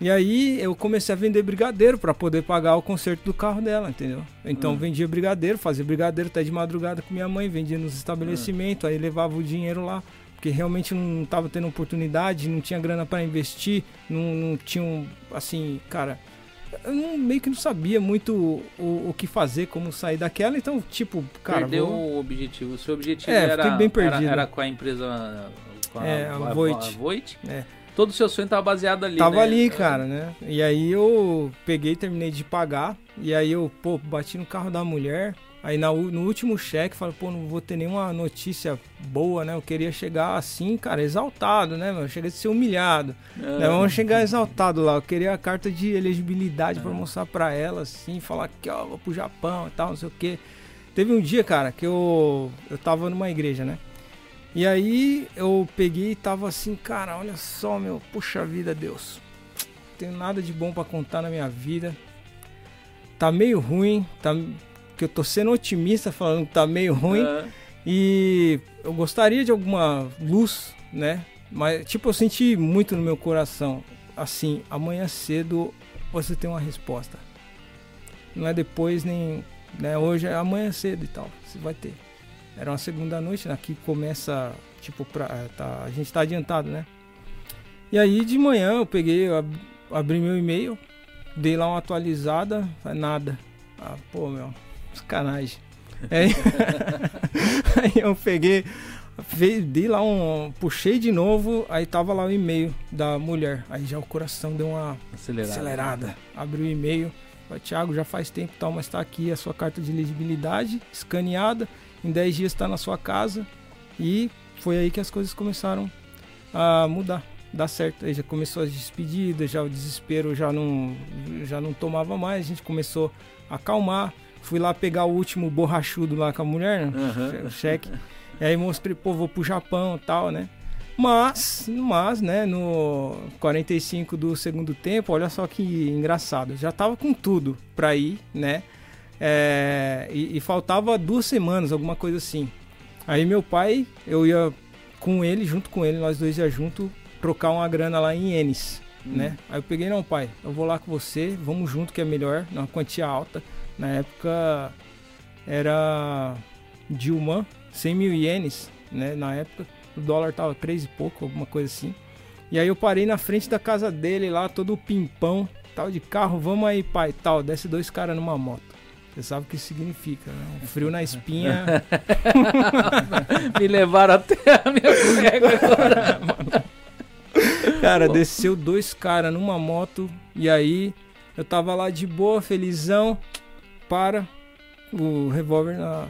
E aí eu comecei a vender brigadeiro para poder pagar o conserto do carro dela, entendeu? Então hum. vendia brigadeiro, fazia brigadeiro até de madrugada com minha mãe, vendia nos estabelecimentos, aí levava o dinheiro lá porque realmente não estava tendo oportunidade, não tinha grana para investir, não, não tinha, um, assim, cara, eu não, meio que não sabia muito o, o, que fazer, como sair daquela, então, tipo, cara. Perdeu vou... o objetivo. O seu objetivo é, era, bem perdido. Era, era, com a empresa. Com a, é, a, a Voit. A Voit. É. Todo o seu sonho estava baseado ali. Tava né? ali, cara, né? E aí eu peguei, terminei de pagar. E aí eu, pô, bati no carro da mulher Aí na, no último cheque, falei, pô, não vou ter nenhuma notícia boa, né? Eu queria chegar assim, cara, exaltado, né? Eu cheguei a ser humilhado. Né? Vamos chegar exaltado lá. Eu queria a carta de elegibilidade para mostrar para ela, assim, falar que, ó, vou pro Japão e tal, não sei o quê. Teve um dia, cara, que eu, eu tava numa igreja, né? E aí eu peguei e tava assim, cara, olha só, meu, puxa vida, Deus. Não tenho nada de bom para contar na minha vida. Tá meio ruim, tá que eu tô sendo otimista falando que tá meio ruim. Uhum. E eu gostaria de alguma luz, né? Mas, tipo, eu senti muito no meu coração. Assim, amanhã cedo você tem uma resposta. Não é depois nem. Né? Hoje é amanhã cedo e tal. Você vai ter. Era uma segunda noite, né? Aqui começa, tipo, pra, é, tá, a gente tá adiantado, né? E aí de manhã eu peguei, eu abri meu e-mail, dei lá uma atualizada, nada. Ah, pô, meu, Sacanagem. Aí, aí eu peguei, dei lá um. Puxei de novo, aí tava lá o e-mail da mulher. Aí já o coração deu uma acelerada. acelerada. Abri o e-mail. Thiago, já faz tempo tal, mas tá aqui a sua carta de elegibilidade, escaneada. Em 10 dias está na sua casa. E foi aí que as coisas começaram a mudar, dar certo. Aí já começou as despedidas, já o desespero já não, já não tomava mais, a gente começou a acalmar. Fui lá pegar o último borrachudo lá com a mulher, né? Uhum. O cheque. E aí mostrei, pô, vou pro Japão e tal, né? Mas, mas, né, no 45 do segundo tempo, olha só que engraçado. Já tava com tudo pra ir, né? É, e, e, faltava duas semanas, alguma coisa assim. Aí meu pai, eu ia com ele, junto com ele, nós dois ia junto, trocar uma grana lá em ienes, hum. né? Aí eu peguei, não, pai, eu vou lá com você, vamos junto que é melhor, numa quantia alta. Na época era Dilma, 100 mil ienes, né? Na época o dólar tava 3 e pouco, alguma coisa assim. E aí eu parei na frente da casa dele lá, todo pimpão, tal de carro, vamos aí pai, tal. Desce dois caras numa moto. Você sabe o que isso significa, né? Um frio na espinha. Me levaram até a minha colega agora. Cara, desceu dois caras numa moto e aí eu tava lá de boa, felizão para o revólver na,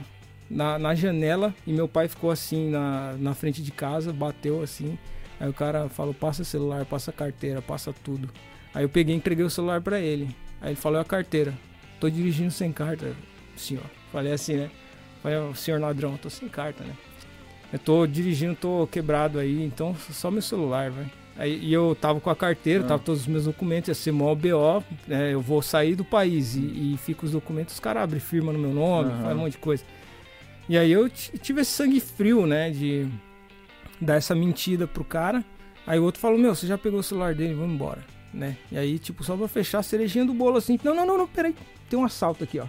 na, na, janela e meu pai ficou assim na, na frente de casa, bateu assim. Aí o cara falou: passa celular, passa carteira, passa tudo. Aí eu peguei e entreguei o celular para ele. Aí ele falou: é a carteira. Tô dirigindo sem carta, senhor. Falei assim, né? Falei: senhor ladrão, tô sem carta, né? Eu tô dirigindo, tô quebrado aí, então só meu celular, vai. Aí, e eu tava com a carteira, ah. tava todos os meus documentos, ia ser mó BO, né, eu vou sair do país e, e fica os documentos, os caras abrem firma no meu nome, uhum. faz um monte de coisa. E aí eu tive esse sangue frio, né, de dar essa mentira pro cara. Aí o outro falou, meu, você já pegou o celular dele, vamos embora, né? E aí, tipo, só pra fechar a cerejinha do bolo assim, não, não, não, não, peraí, tem um assalto aqui, ó.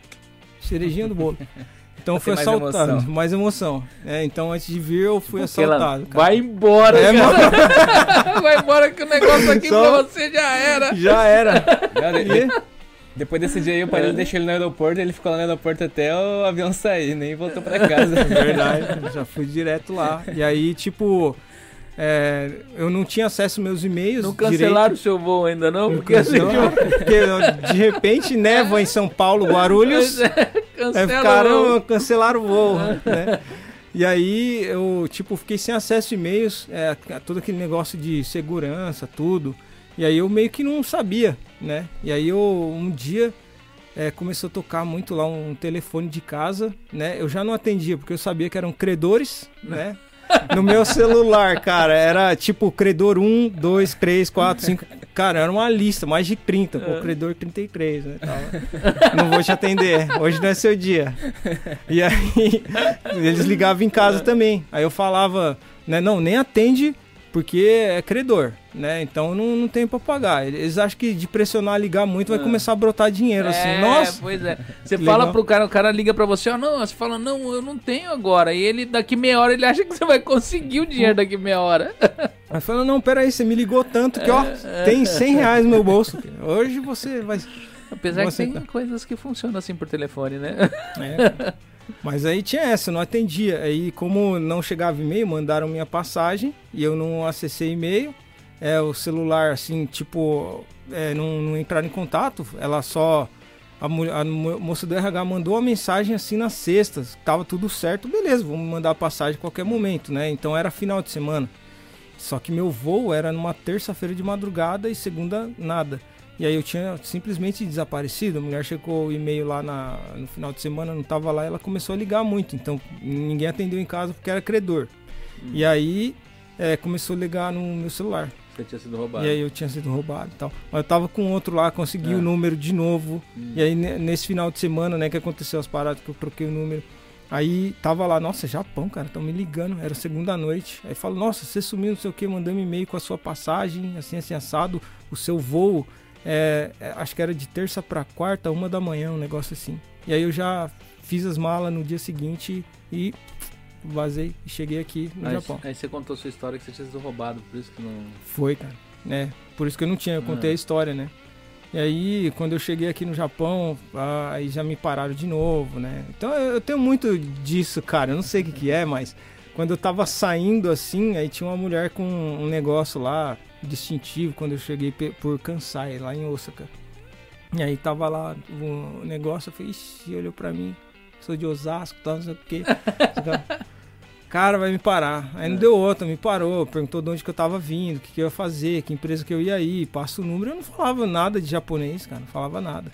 Cerejinha do bolo. Então fui assaltado, mais emoção. Mais emoção. É, então antes de vir eu fui tipo assaltado. Vai embora, é, cara. Vai embora que o negócio aqui Só... pra você já era. Já era. Depois desse dia aí, o pai é. deixou ele no aeroporto, ele ficou lá no aeroporto até o avião sair, nem voltou pra casa. É verdade, já fui direto lá. E aí, tipo, é, eu não tinha acesso aos meus e-mails. Não cancelaram direito. o seu voo ainda não? Porque, assim, porque de repente neva em São Paulo, Guarulhos. É, ficaram, cancelaram o voo. né? E aí eu tipo fiquei sem acesso a e-mails, é, todo aquele negócio de segurança, tudo. E aí eu meio que não sabia, né? E aí eu um dia é, começou a tocar muito lá um telefone de casa, né? Eu já não atendia porque eu sabia que eram credores, né? no meu celular, cara, era tipo credor 1, 2, 3, 4, 5. Cara, era uma lista, mais de 30, com o credor 33, né? Tava. Não vou te atender, hoje não é seu dia. E aí, eles ligavam em casa também. Aí eu falava, né? Não, nem atende porque é credor, né? Então não, não tem para pagar. Eles acham que de pressionar ligar muito vai ah. começar a brotar dinheiro, assim. é, assim. Nossa! Pois é. Você fala legal. pro cara, o cara liga para você, ó, oh, não, você fala, não, eu não tenho agora. E ele, daqui meia hora, ele acha que você vai conseguir o dinheiro daqui meia hora. Aí fala, não, peraí, você me ligou tanto que, ó, é, tem 100 reais no meu bolso. Hoje você vai... Apesar você que tem tá... coisas que funcionam assim por telefone, né? É. Mas aí tinha essa, não atendia. Aí, como não chegava e-mail, mandaram minha passagem e eu não acessei e-mail. É, o celular, assim, tipo, é, não, não entraram em contato. Ela só a, a, moça do RH mandou a mensagem assim na sexta, tava tudo certo, beleza, vamos mandar a passagem a qualquer momento, né? Então era final de semana. Só que meu voo era numa terça-feira de madrugada e segunda nada. E aí eu tinha simplesmente desaparecido. A mulher chegou o e-mail lá na, no final de semana, não tava lá, ela começou a ligar muito. Então ninguém atendeu em casa porque era credor. Hum. E aí é, começou a ligar no meu celular. Você tinha sido roubado. E aí eu tinha sido roubado e tal. Mas eu tava com outro lá, consegui é. o número de novo. Hum. E aí nesse final de semana, né, que aconteceu as paradas que eu troquei o número. Aí tava lá, nossa, Japão, cara, estão me ligando, era segunda noite. Aí falo, nossa, você sumiu, não sei o que, mandando um e-mail com a sua passagem, assim, assim, assado, o seu voo, é, é, acho que era de terça para quarta, uma da manhã, um negócio assim. E aí eu já fiz as malas no dia seguinte e vazei e cheguei aqui no aí, Japão. Aí você contou sua história que você tinha sido roubado, por isso que não. Foi, cara. né por isso que eu não tinha, eu contei ah. a história, né? E aí, quando eu cheguei aqui no Japão, aí já me pararam de novo, né? Então eu tenho muito disso, cara. Eu não sei o que, que é, mas quando eu tava saindo assim, aí tinha uma mulher com um negócio lá, distintivo, quando eu cheguei por Kansai, lá em Osaka. E aí tava lá o negócio, eu falei, ixi, olhou pra mim, sou de Osasco, tal, não sei o quê. cara, vai me parar. Aí não é. deu outra, me parou, perguntou de onde que eu tava vindo, o que, que eu ia fazer, que empresa que eu ia ir, passa o número. Eu não falava nada de japonês, cara, não falava nada.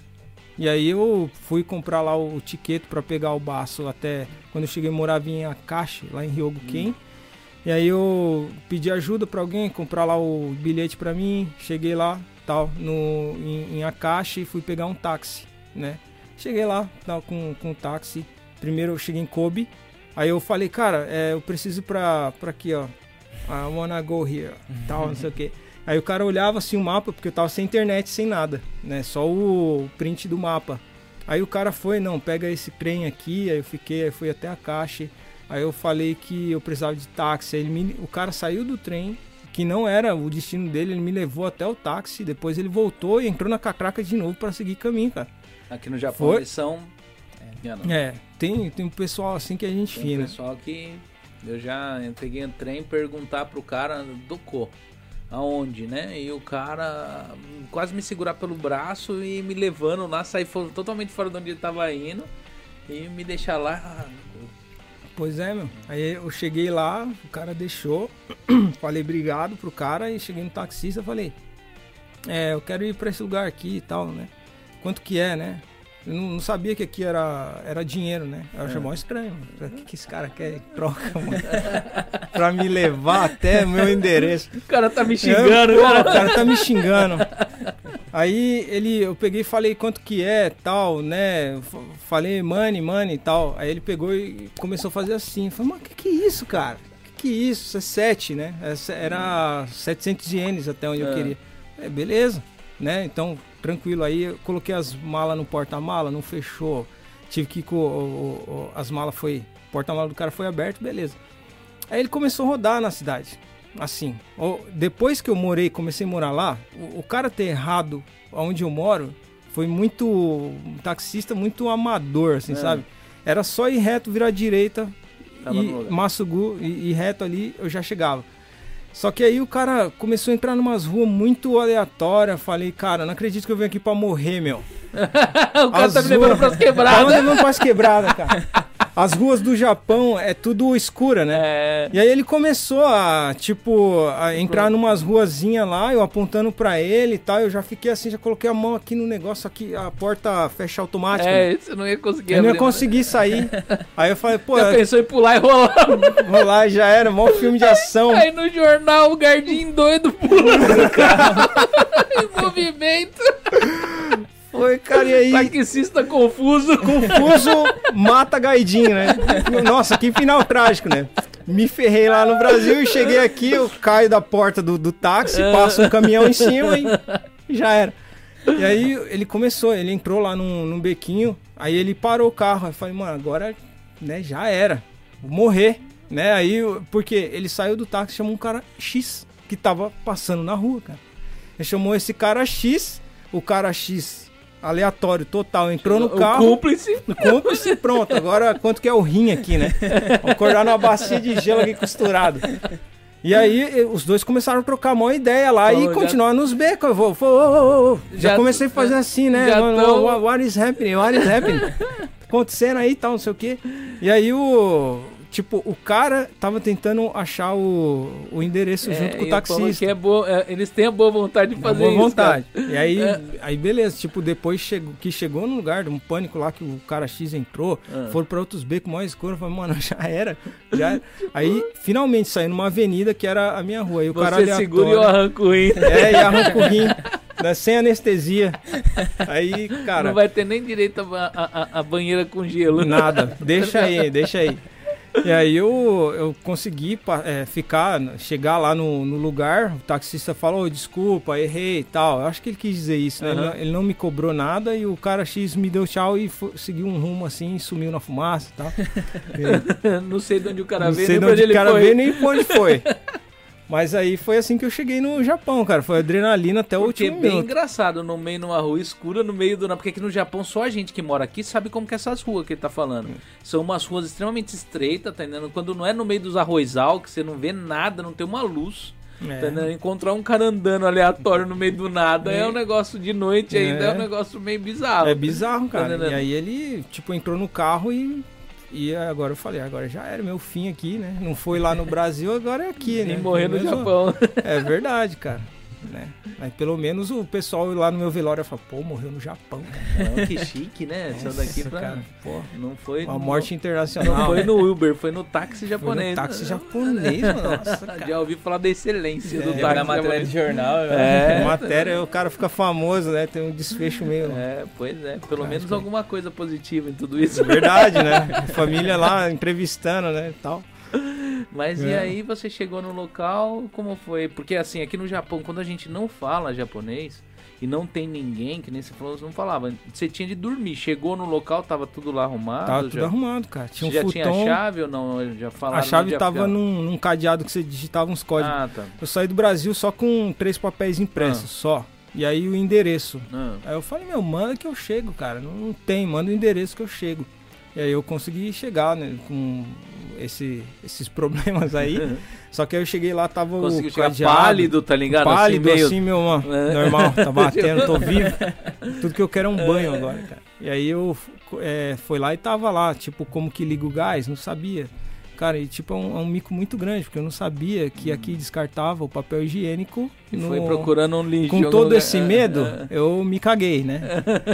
E aí eu fui comprar lá o, ticket para pegar o baço até quando eu cheguei morava em Akashi, lá em Ryogoken. Hum. E aí eu pedi ajuda para alguém comprar lá o bilhete para mim, cheguei lá, tal, no em, em Akashi e fui pegar um táxi, né? Cheguei lá, tal, com com o táxi. Primeiro eu cheguei em Kobe, Aí eu falei, cara, é, eu preciso pra, pra aqui, ó. I wanna go here, tal, não sei o que. Aí o cara olhava assim o mapa, porque eu tava sem internet, sem nada, né? Só o print do mapa. Aí o cara foi, não, pega esse trem aqui, aí eu fiquei, aí fui até a caixa. Aí eu falei que eu precisava de táxi. Aí ele me, o cara saiu do trem, que não era o destino dele, ele me levou até o táxi, depois ele voltou e entrou na catraca de novo para seguir caminho, cara. Aqui no Japão Foi. eles são é, tem, tem um pessoal assim que a gente tem fina. Um pessoal que eu já peguei um trem perguntar pro cara do co aonde, né? E o cara quase me segurar pelo braço e me levando lá, sair totalmente fora de onde ele tava indo e me deixar lá. Pois é, meu. Aí eu cheguei lá, o cara deixou, falei obrigado pro cara e cheguei no taxista, falei, é, eu quero ir para esse lugar aqui e tal, né? Quanto que é, né? Eu não, sabia que aqui era, era dinheiro, né? Eu achei é. mó estranho. O que, que esse cara quer troca, mano? pra me levar até meu endereço. O cara tá me xingando, eu, cara. O cara tá me xingando. Aí ele, eu peguei e falei quanto que é, tal, né? Falei money, money e tal. Aí ele pegou e começou a fazer assim. Eu falei, mas que que é isso, cara? Que que é isso? Isso é 7, né? Era 700 ienes até onde é. eu queria. É, beleza, né? Então tranquilo. Aí eu coloquei as malas no porta-mala, não fechou. Tive que ir com o, o, as malas foi. Porta-mala do cara foi aberto, beleza. Aí ele começou a rodar na cidade. Assim. Depois que eu morei, comecei a morar lá, o, o cara ter errado onde eu moro foi muito. Um taxista muito amador, assim, é. sabe? Era só ir reto, virar direita Tava e Massugu e, e reto ali eu já chegava. Só que aí o cara começou a entrar numas ruas muito aleatórias. Falei, cara, não acredito que eu venho aqui pra morrer, meu. o cara As tá me levando pras quebradas. Tá me levando pras quebradas, cara. As ruas do Japão é tudo escura, né? É. E aí ele começou a, tipo, a entrar numas ruazinhas lá, eu apontando para ele e tal. Eu já fiquei assim, já coloquei a mão aqui no negócio aqui, a porta fecha automática. É, né? você não ia conseguir Eu não ia conseguir sair. aí eu falei, pô. Já pensou em pular e rolar? rolar já era, mó filme de ação. Aí no jornal o Gardinho doido pulando no carro. em movimento. Foi, cara, e aí. Taxista confuso. Confuso mata gaidinho, né? Nossa, que final trágico, né? Me ferrei lá no Brasil e cheguei aqui, eu caio da porta do, do táxi, passo um caminhão em cima e já era. E aí ele começou, ele entrou lá num, num bequinho, aí ele parou o carro. Eu falei, mano, agora né, já era. Vou morrer. Né? Aí, porque ele saiu do táxi e chamou um cara X que tava passando na rua, cara. Ele chamou esse cara X, o cara X aleatório total. Entrou no carro. O cúmplice. No cúmplice, pronto. Agora quanto que é o rim aqui, né? Acordar numa bacia de gelo aqui costurado. E aí os dois começaram a trocar uma ideia lá e continuar nos becos. Eu vou, vou, já, já, comecei a fazer assim, né? Já tô... What is happening? What is happening? Acontecendo aí e tal, não sei o quê. E aí o Tipo, o cara tava tentando achar o, o endereço é, junto com o taxista. É boa, é, eles têm a boa vontade de fazer boa isso. Boa vontade. Cara. E aí, é. aí, beleza. Tipo, depois chegou, que chegou no lugar, um pânico lá que o cara X entrou, ah. foram pra outros becos mais escuros. Falei, mano, já era. Já era. Aí, finalmente, saí numa avenida que era a minha rua. Aí o Você cara aleatório. segura e eu arranco o rim. É, e arranco o rim. Né, sem anestesia. Aí, cara. Não vai ter nem direito a, a, a banheira com gelo. Nada. Deixa aí, deixa aí. E aí eu, eu consegui é, ficar, chegar lá no, no, lugar, o taxista falou, desculpa, errei e tal. Eu acho que ele quis dizer isso, né? Uhum. Ele, ele, não me cobrou nada e o cara X me deu tchau e foi, seguiu um rumo assim, sumiu na fumaça e tal. E, não sei de onde o cara veio, nem sei de onde o cara veio, nem onde foi. Mas aí foi assim que eu cheguei no Japão, cara. Foi adrenalina até o Porque último é bem minuto. engraçado, no meio numa rua escura, no meio do... Porque aqui no Japão só a gente que mora aqui sabe como que é essas ruas que ele tá falando. São umas ruas extremamente estreitas, tá entendendo? Quando não é no meio dos arrozal, que você não vê nada, não tem uma luz. É. Tá Encontrar um cara andando aleatório no meio do nada é, é um negócio de noite ainda, é. é um negócio meio bizarro. É bizarro, tá cara. Tá e aí ele, tipo, entrou no carro e e agora eu falei, agora já era meu fim aqui, né? Não foi lá no Brasil, agora é aqui, né? E morrer no Japão. É verdade, cara né? Mas pelo menos o pessoal lá no meu velório fala, pô, morreu no Japão. Não, que chique, né? Nossa, daqui pra... Cara, pô, não foi... Uma morte internacional. Não foi no Uber, foi no táxi japonês. Foi no táxi japonês, nossa, cara. Já ouvi falar da excelência é, do táxi na matéria de jornal. É. é. Matéria, o cara fica famoso, né? Tem um desfecho meio... É, pois é. Pelo cara, menos alguma coisa positiva em tudo isso. É verdade, né? Família lá entrevistando, né? E tal. Mas é. e aí você chegou no local, como foi? Porque assim, aqui no Japão, quando a gente não fala japonês e não tem ninguém, que nem você falou, você não falava. Você tinha de dormir. Chegou no local, tava tudo lá arrumado? Tava tudo arrumado, cara. Tinha você um já futon. tinha chave ou não? Já falaram a chave tava num, num, cadeado que você digitava uns códigos. Ah, tá. Eu saí do Brasil só com três papéis impressos, ah. só. E aí o endereço. Ah. Aí eu falei, meu, manda que eu chego, cara. Não, não tem, manda o endereço que eu chego. E aí eu consegui chegar, né, com esse, esses problemas aí. Só que aí eu cheguei lá, tava Conseguiu o cadeado, pálido, tá ligado? Pálido, assim, meio... assim meu, é. normal, tá batendo, tô vivo. Tudo que eu quero é um banho agora, cara. E aí eu é, fui lá e tava lá, tipo, como que liga o gás? Não sabia. Cara, e tipo, é um, é um, mico muito grande, porque eu não sabia que aqui hum. descartava o papel higiênico. E no... foi procurando um lixo. Com todo lugar. esse medo, é. eu me caguei, né?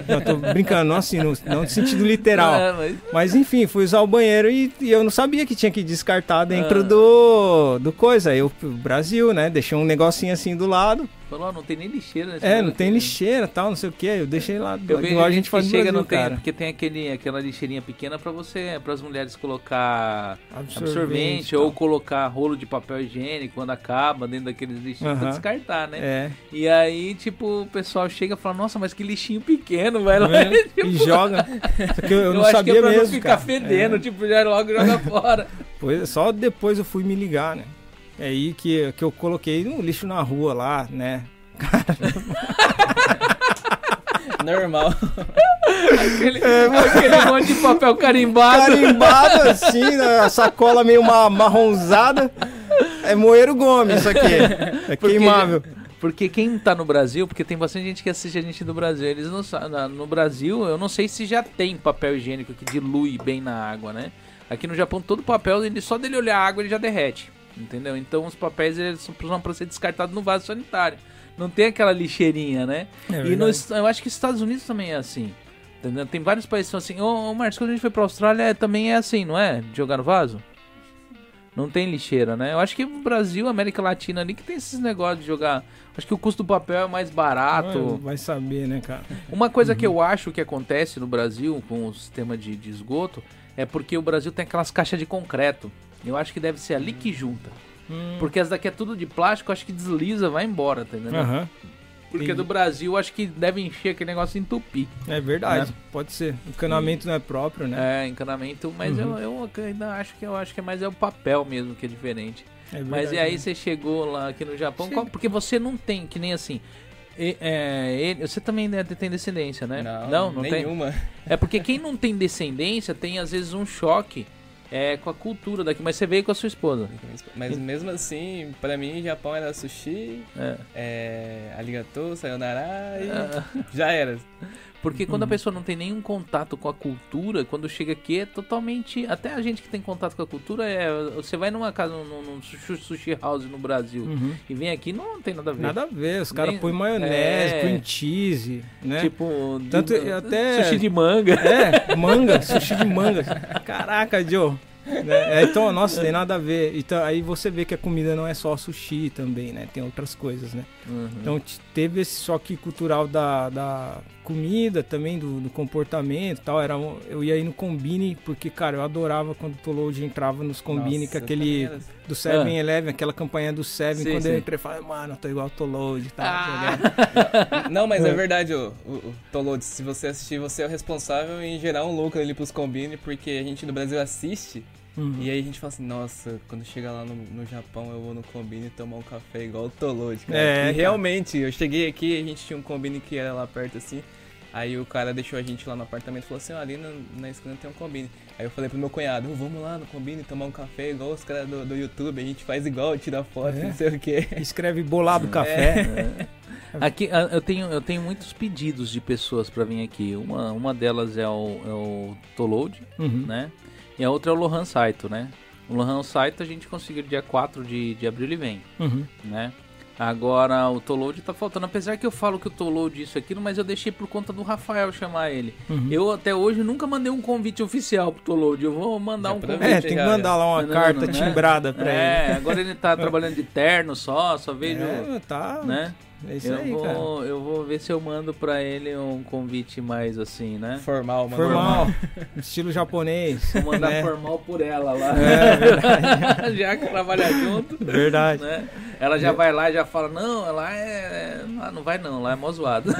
eu tô brincando, não assim, no, não no sentido literal. É, mas... mas... enfim, fui usar o banheiro e, e, eu não sabia que tinha que descartar dentro ah. do, do coisa. Aí eu, Brasil, né? Deixei um negocinho assim do lado. Falou, não tem nem lixeira. É, não tem aqui, lixeira tal, não sei o que. Eu deixei lá. Eu igual a gente faz chega Brasil, não tem, cara. Porque tem aquele, aquela lixeirinha pequena para você, para as mulheres colocar absorvente, absorvente ou colocar rolo de papel higiênico quando acaba dentro daqueles lixinhos uh -huh. pra descartar, né? É. E aí, tipo, o pessoal chega e fala, nossa, mas que lixinho pequeno, vai lá. É, tipo... E joga. Eu, eu não sabia que é pra mesmo, não ficar cara. fedendo, é. tipo, já logo joga fora. Pois, só depois eu fui me ligar, né? É aí que, que eu coloquei um lixo na rua lá, né? Normal. aquele, é, aquele monte de papel carimbado. Carimbado assim, né? a sacola meio marronzada. É Moeiro Gomes isso aqui. É porque, queimável. Porque quem tá no Brasil, porque tem bastante gente que assiste a gente do Brasil, eles não sabem. No Brasil, eu não sei se já tem papel higiênico que dilui bem na água, né? Aqui no Japão, todo papel, ele, só dele olhar a água, ele já derrete. Entendeu? Então os papéis eles são para ser descartados no vaso sanitário. Não tem aquela lixeirinha, né? É e nos, eu acho que os Estados Unidos também é assim. Entendeu? Tem vários países que são assim. Ô, ô Marcos, quando a gente foi pra Austrália é, também é assim, não é? De jogar no vaso? Não tem lixeira, né? Eu acho que o Brasil, América Latina ali, que tem esses negócios de jogar. Acho que o custo do papel é mais barato. Vai saber, né, cara? Uma coisa uhum. que eu acho que acontece no Brasil com o sistema de, de esgoto é porque o Brasil tem aquelas caixas de concreto. Eu acho que deve ser ali que junta. Hum. Porque essa daqui é tudo de plástico, acho que desliza, vai embora, tá entendendo? Uhum. Porque do Brasil acho que deve encher aquele negócio entupir. É verdade, né? pode ser. O encanamento e... não é próprio, né? É, encanamento, mas uhum. eu, eu, ainda acho que eu acho que é mais é o papel mesmo que é diferente. É verdade, mas e aí né? você chegou lá aqui no Japão, qual, porque você não tem, que nem assim. E, é, ele, você também tem descendência, né? Não, não, não nenhuma. Tem. É porque quem não tem descendência tem às vezes um choque é com a cultura daqui. Mas você veio com a sua esposa. Mas mesmo assim, pra mim, Japão era sushi, é. É, arigato, sayonara e é. já era. Porque quando a uhum. pessoa não tem nenhum contato com a cultura, quando chega aqui é totalmente. Até a gente que tem contato com a cultura é. Você vai numa casa, num, num sushi house no Brasil uhum. e vem aqui, não tem nada a ver. Nada a ver, os caras põem maionese, é... cream cheese, né? Tipo, Tanto, até. Sushi de manga. É, manga, sushi de manga. Caraca, Joe. Né? É, então, nossa, tem nada a ver. Então, aí você vê que a comida não é só sushi também, né? Tem outras coisas, né? Uhum. Então teve esse choque cultural da, da comida também, do, do comportamento e tal. Era, eu ia aí no Combine, porque, cara, eu adorava quando o Toload entrava nos Combine, com aquele do 7-Eleven, ah. aquela campanha do Seven, quando sim. eu entrei, eu falei, mano, eu tô igual o Toload e tal. Ah. Não, mas é, é verdade, o, o, o Toload, se você assistir, você é o responsável em gerar um lucro ali pros Combine, porque a gente no Brasil assiste Uhum. E aí a gente fala assim, nossa, quando chegar lá no, no Japão eu vou no Combine tomar um café igual o Tolode, cara. É, e realmente, eu cheguei aqui, a gente tinha um Combine que era lá perto assim. Aí o cara deixou a gente lá no apartamento e falou assim, ali na, na esquina tem um Combine. Aí eu falei pro meu cunhado, oh, vamos lá no Combine tomar um café igual os caras do, do YouTube, a gente faz igual, tira foto, é. não sei o que. Escreve bolado café. É. Aqui eu tenho, eu tenho muitos pedidos de pessoas para vir aqui. Uma, uma delas é o, é o Tolode, uhum. né? E a outra é o Lohan Saito, né? O Lohan Saito a gente conseguiu dia 4 de, de abril ele vem, uhum. né? Agora o Toload tá faltando, apesar que eu falo que o Toload isso aqui, mas eu deixei por conta do Rafael chamar ele. Uhum. Eu até hoje nunca mandei um convite oficial pro Toload. Eu vou mandar um convite. É, tem que mandar lá uma não, carta não, né? timbrada pra é, ele. É, agora ele tá trabalhando de terno só, só vejo. É, tá. Né? É isso eu aí, vou, cara. Eu vou ver se eu mando pra ele um convite mais assim, né? Formal, mano. Formal. Estilo japonês. Vou mandar né? formal por ela lá. É, verdade. já que trabalha junto. Verdade. Né? Ela já é. vai lá e já fala, não, lá é. Não vai não, lá é mó zoado.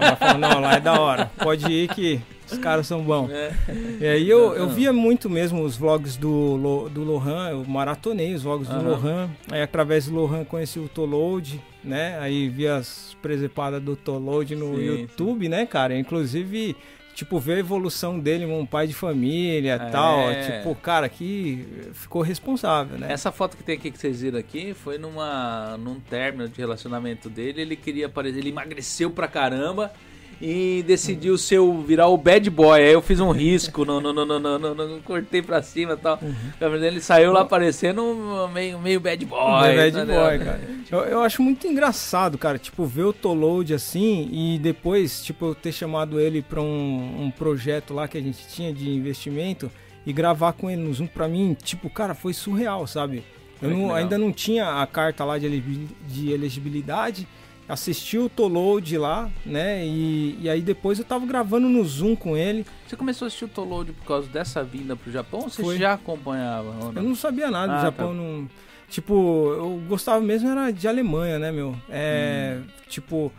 Ela fala, não, lá é da hora. Pode ir que os caras são bons. É. E aí eu, eu via muito mesmo os vlogs do, do Lohan, eu maratonei os vlogs uhum. do Lohan. Aí através do Lohan conheci o Toload, né? Aí vi as presepadas do Toload no sim, YouTube, sim. né, cara? Inclusive tipo, ver a evolução dele, um pai de família e é. tal. Tipo, cara, que ficou responsável, né? Essa foto que tem aqui que vocês viram aqui foi numa, num término de relacionamento dele. Ele queria aparecer, ele emagreceu pra caramba e decidiu ser o, virar o bad boy. Aí eu fiz um risco, não, não, não, não, não, não, não cortei pra cima e tal. Uhum. Ele saiu lá parecendo meio, meio bad boy. Meio bad boy, cara. Eu, eu acho muito engraçado, cara, tipo, ver o Toload assim e depois, tipo, eu ter chamado ele pra um, um projeto lá que a gente tinha de investimento e gravar com ele no Zoom, pra mim, tipo, cara, foi surreal, sabe? Eu não, ainda não tinha a carta lá de elegibilidade assisti o Toload lá, né? E, e aí depois eu tava gravando no Zoom com ele. Você começou a assistir o Toload por causa dessa vinda pro Japão ou você Foi. já acompanhava? Não? Eu não sabia nada ah, do Japão, tá. não. Tipo, eu gostava mesmo era de Alemanha, né, meu? É. Hum. Tipo.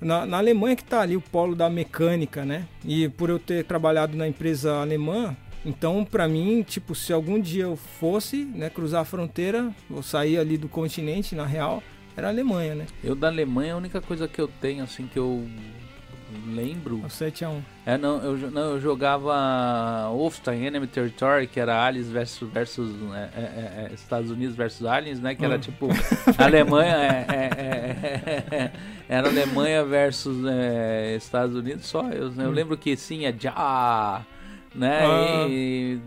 Na, na Alemanha que tá ali o polo da mecânica, né? E por eu ter trabalhado na empresa alemã, então, para mim, tipo, se algum dia eu fosse, né, cruzar a fronteira, ou sair ali do continente, na real, era a Alemanha, né? Eu da Alemanha, a única coisa que eu tenho, assim, que eu lembro. O 7x1. É, não eu, não, eu jogava Wolfenstein Enemy Territory, que era Aliens versus, versus é, é, é, é Estados Unidos versus Aliens, né? Que era hum. tipo Alemanha, é, era Alemanha versus Estados Unidos só. Eu, eu hum. lembro que sim, é já né? Ah. E,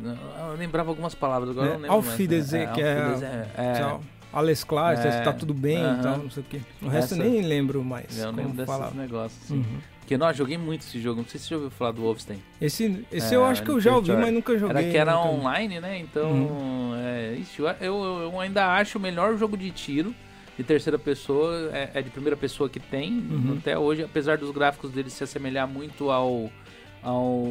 eu lembrava algumas palavras, agora é, não lembro Auf mais. Né? que é, é, Tchau. Alex Clark, é, tá tudo bem uh -huh. e tal, não sei o quê. O resto Essa, eu nem lembro mais. Eu lembro desses negócios, assim. Uhum. Porque, não, joguei muito esse jogo. Não sei se você já ouviu falar do Wolfenstein. Esse, esse é, eu acho que eu já ouvi, mas nunca joguei. Era que era nunca... online, né? Então, uhum. é, ixi, eu, eu, eu, ainda acho o melhor jogo de tiro de terceira pessoa. É, é de primeira pessoa que tem uhum. até hoje. Apesar dos gráficos dele se assemelhar muito ao... ao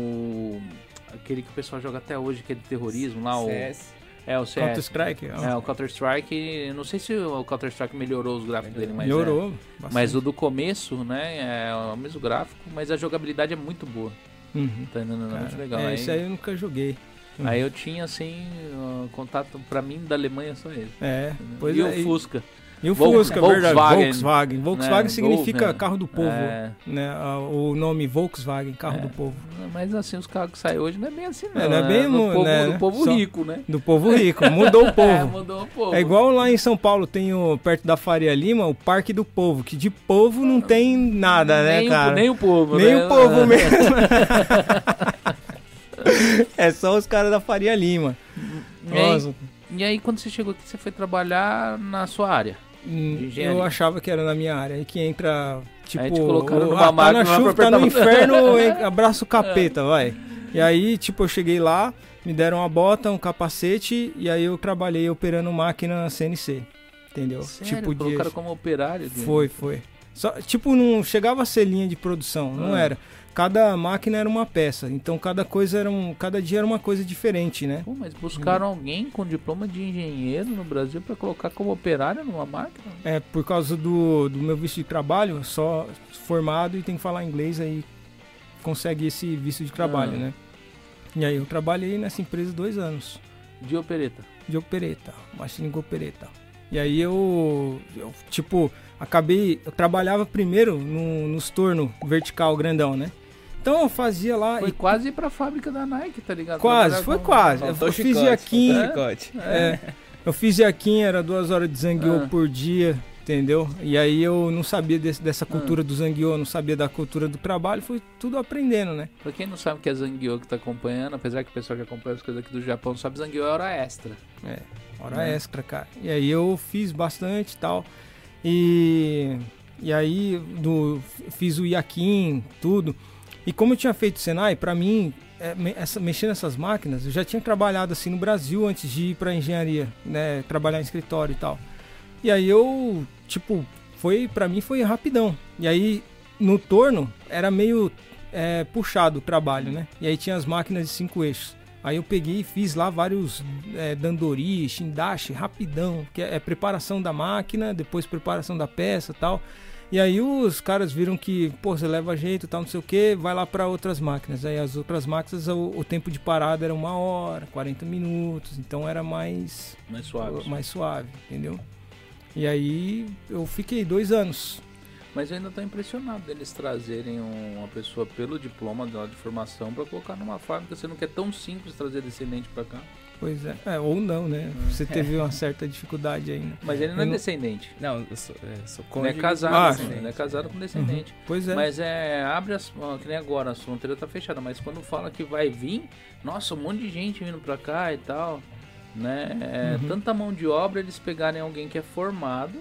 aquele que o pessoal joga até hoje, que é de terrorismo lá, CS. o... É, o CS. Counter-Strike? É, o Counter-Strike. Não sei se o Counter-Strike melhorou os gráficos dele, mas. Melhorou. É, mas o do começo, né? É o mesmo gráfico, mas a jogabilidade é muito boa. Uhum. Tá, não, é muito legal. É, aí, isso aí eu nunca joguei. Uhum. Aí eu tinha, assim, uh, contato pra mim da Alemanha só ele. É, pois e é. o Fusca. E o Fusca, Vol verdade. Volkswagen. Volkswagen né? significa carro do povo. É. Né? O nome Volkswagen, carro é. do povo. Mas assim, os carros que saem hoje não é bem assim, não. É, não é bem do, povo, né? do povo rico, né? Do povo rico. Mudou o povo. É, mudou o povo. É igual lá em São Paulo, tem o, perto da Faria Lima, o Parque do Povo, que de povo não tem nada, né, nem cara? O, nem o povo, Nem né? o povo mesmo. é só os caras da Faria Lima. Nossa. E aí, quando você chegou aqui, você foi trabalhar na sua área? Hum, eu achava que era na minha área. Aí que entra, tipo, colocaram numa ah, tá na chuva, tá no inferno, abraço o capeta, é. vai. E aí, tipo, eu cheguei lá, me deram uma bota, um capacete, e aí eu trabalhei operando máquina CNC. Entendeu? Sério? Tipo, colocaram de... como operário? Foi, foi. Só, tipo, não chegava a ser linha de produção, ah. não era cada máquina era uma peça. Então cada coisa era um, cada dia era uma coisa diferente, né? Pô, mas buscaram alguém com diploma de engenheiro no Brasil para colocar como operário numa máquina? É, por causa do, do meu visto de trabalho, só formado e tem que falar inglês aí consegue esse visto de trabalho, ah. né? E aí eu trabalhei nessa empresa dois anos. De opereta? De opereta, machine opereta. E aí eu, eu, tipo, acabei, eu trabalhava primeiro no, nos torno vertical grandão, né? Então eu fazia lá. Foi e... quase ir pra fábrica da Nike, tá ligado? Quase, foi com... quase. eu, eu fiz iaquim. É, é, eu fiz iaquim, era duas horas de zangueô ah. por dia, entendeu? E aí eu não sabia desse, dessa ah. cultura ah. do zangueô, não sabia da cultura do trabalho, fui tudo aprendendo, né? Pra quem não sabe o que é zangueô que tá acompanhando, apesar que o pessoal que acompanha as coisas aqui do Japão sabe, zangueô é hora extra. É, hora é. extra, cara. E aí eu fiz bastante e tal. E, e aí do, fiz o iaquim, tudo. E como eu tinha feito Senai, para mim, é, essa, mexer nessas máquinas, eu já tinha trabalhado assim no Brasil antes de ir para engenharia, né, trabalhar em escritório e tal. E aí eu, tipo, foi para mim foi rapidão. E aí no torno era meio é, puxado o trabalho, né? E aí tinha as máquinas de cinco eixos. Aí eu peguei e fiz lá vários é, dandori, shindashi, rapidão, que é, é preparação da máquina, depois preparação da peça tal. E aí os caras viram que, pô, você leva jeito, tal, não sei o que, vai lá para outras máquinas. Aí as outras máquinas, o, o, tempo de parada era uma hora, 40 minutos, então era mais... Mais suave. Mais suave, entendeu? E aí eu fiquei dois anos. Mas eu ainda estou impressionado deles trazerem uma pessoa pelo diploma de formação para colocar numa fábrica, sendo que é tão simples trazer descendente para cá. Pois é. é. ou não, né? Você teve uma certa dificuldade ainda. Mas ele não é descendente. Não, eu sou, é, sou Não é casado, ah, assim, não é casado com descendente. Uhum. Pois é. Mas é, abre as. Que nem agora, a fronteira tá fechada, mas quando fala que vai vir, nossa, um monte de gente vindo pra cá e tal. Né? É, uhum. Tanta mão de obra eles pegarem alguém que é formado,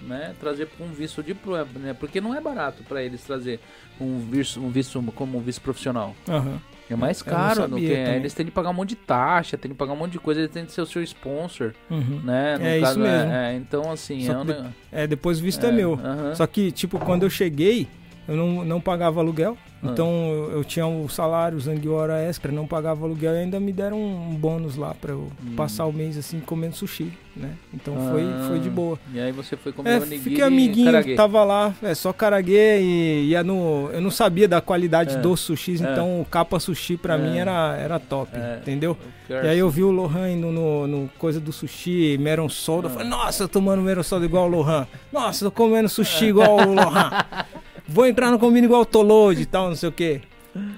né? Trazer com um visto de. Né? Porque não é barato para eles trazer um visto, um visto como um visto profissional. Uhum. É mais caro do que é, eles têm que pagar um monte de taxa, têm que pagar um monte de coisa, eles têm que ser o seu sponsor, uhum. né? No é caso, isso mesmo. É, é, então assim, é, um... de, é, depois o visto é, é meu. Uhum. Só que tipo quando eu cheguei, eu não, não pagava aluguel. Ah. Então eu, eu, tinha o salário, o hora extra, não pagava aluguel e ainda me deram um bônus lá para eu hum. passar o mês assim comendo sushi, né? Então ah. foi, foi de boa. E aí você foi comer é, Fiquei amiguinho, caraguê. tava lá, é só caraguê e ia no. Eu não sabia da qualidade é. dos sushis, é. então o capa sushi pra mim é. era, era top, é. entendeu? E aí eu vi o Lohan indo no, no coisa do sushi, Meron Soda, eu falei, ah. nossa, eu tomando Meron Soda igual o Lohan. Nossa, tô comendo sushi igual o Lohan. vou entrar no combino igual o Tolode e tal, não sei o que.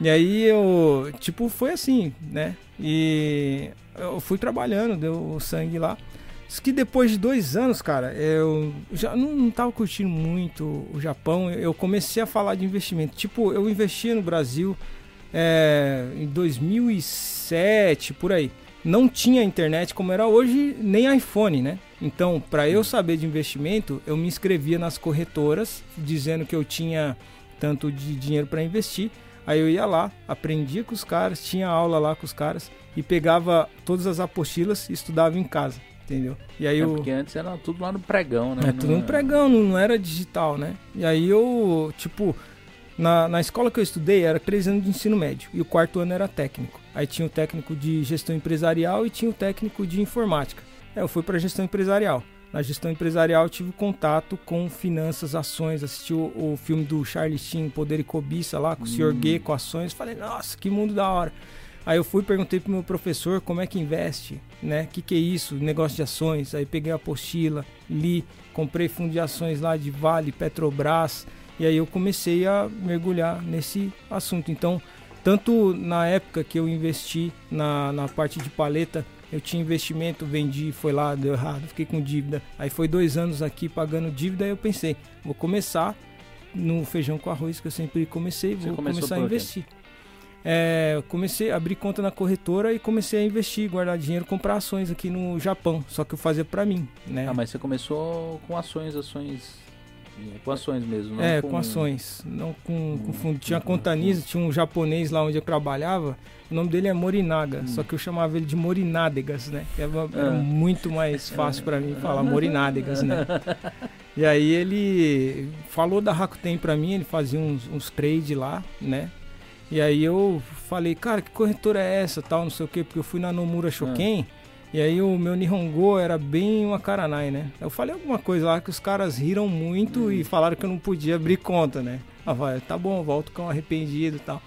E aí eu, tipo, foi assim, né? E eu fui trabalhando, deu sangue lá. Diz que depois de dois anos, cara, eu já não, não tava curtindo muito o Japão. Eu comecei a falar de investimento. Tipo, eu investia no Brasil é, em 2007, por aí. Não tinha internet como era hoje, nem iPhone, né? Então, para eu saber de investimento, eu me inscrevia nas corretoras, dizendo que eu tinha tanto de dinheiro para investir. Aí eu ia lá, aprendia com os caras, tinha aula lá com os caras e pegava todas as apostilas e estudava em casa, entendeu? E aí é eu... porque antes era tudo lá no pregão, né? É, tudo no pregão, não, não era digital, né? E aí eu, tipo, na, na escola que eu estudei era três anos de ensino médio e o quarto ano era técnico. Aí tinha o técnico de gestão empresarial e tinha o técnico de informática. É, eu fui para gestão empresarial. Na gestão empresarial tive contato com finanças, ações, assisti o, o filme do Charlie Sheen, Poder e Cobiça lá, com o Sr. G, com ações. Falei, nossa, que mundo da hora. Aí eu fui perguntei pro meu professor como é que investe, né? O que, que é isso? Negócio de ações. Aí peguei a apostila, li, comprei fundo de ações lá de Vale, Petrobras. E aí eu comecei a mergulhar nesse assunto. Então, tanto na época que eu investi na, na parte de paleta, eu tinha investimento, vendi, foi lá, deu errado, fiquei com dívida. Aí foi dois anos aqui pagando dívida, aí eu pensei, vou começar no feijão com arroz que eu sempre comecei, vou começar a investir. É, comecei a abrir conta na corretora e comecei a investir, guardar dinheiro, comprar ações aqui no Japão. Só que eu fazia para mim, né? Ah, mas você começou com ações, ações com ações mesmo, não É, com, com ações, não com, com fundo. Tinha Contaniza, tinha um japonês lá onde eu trabalhava, o nome dele é Morinaga, hum. só que eu chamava ele de Morinádegas, né? Era, era ah. muito mais fácil para mim falar Morinádegas, né? E aí ele falou da Rakuten para mim, ele fazia uns, uns trade lá, né? E aí eu falei, cara, que corretora é essa, tal, não sei o quê, porque eu fui na Nomura Shoken, ah. E aí o meu Nihongo era bem uma Karanai, né? Eu falei alguma coisa lá que os caras riram muito e falaram que eu não podia abrir conta, né? Ah, vai, tá bom, volto com arrependido e tal.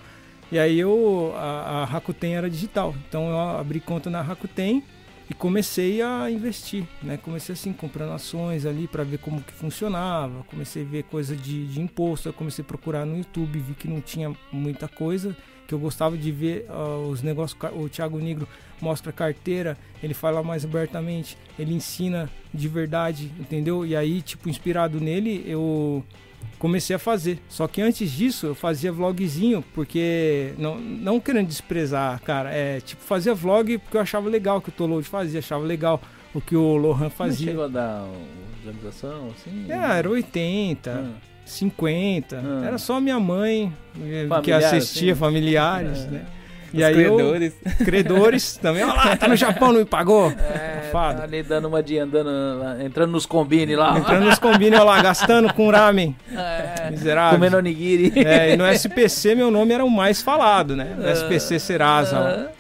E aí eu, a, a Rakuten era digital, então eu abri conta na Rakuten e comecei a investir, né? Comecei assim, comprando ações ali para ver como que funcionava, comecei a ver coisa de, de imposto, eu comecei a procurar no YouTube, vi que não tinha muita coisa, que eu gostava de ver uh, os negócios, o Thiago Negro mostra carteira, ele fala mais abertamente, ele ensina de verdade, entendeu? E aí, tipo, inspirado nele, eu comecei a fazer. Só que antes disso eu fazia vlogzinho, porque não, não querendo desprezar, cara, é tipo fazia vlog porque eu achava legal o que o Tolode fazia, achava legal o que o Lohan fazia. Não chegou a dar visualização assim? É, era 80. Hum. 50, hum. era só minha mãe Familiar, que assistia, assim. familiares, é. né? E aí credores. Eu, credores também. Olha lá, tá no Japão, não me pagou. É, tá ali dando uma de andando, entrando nos combine lá. Entrando nos combine, olha lá, gastando com ramen. É, Miserável. Comendo onigiri. É, e no SPC meu nome era o mais falado, né? No SPC Serasa.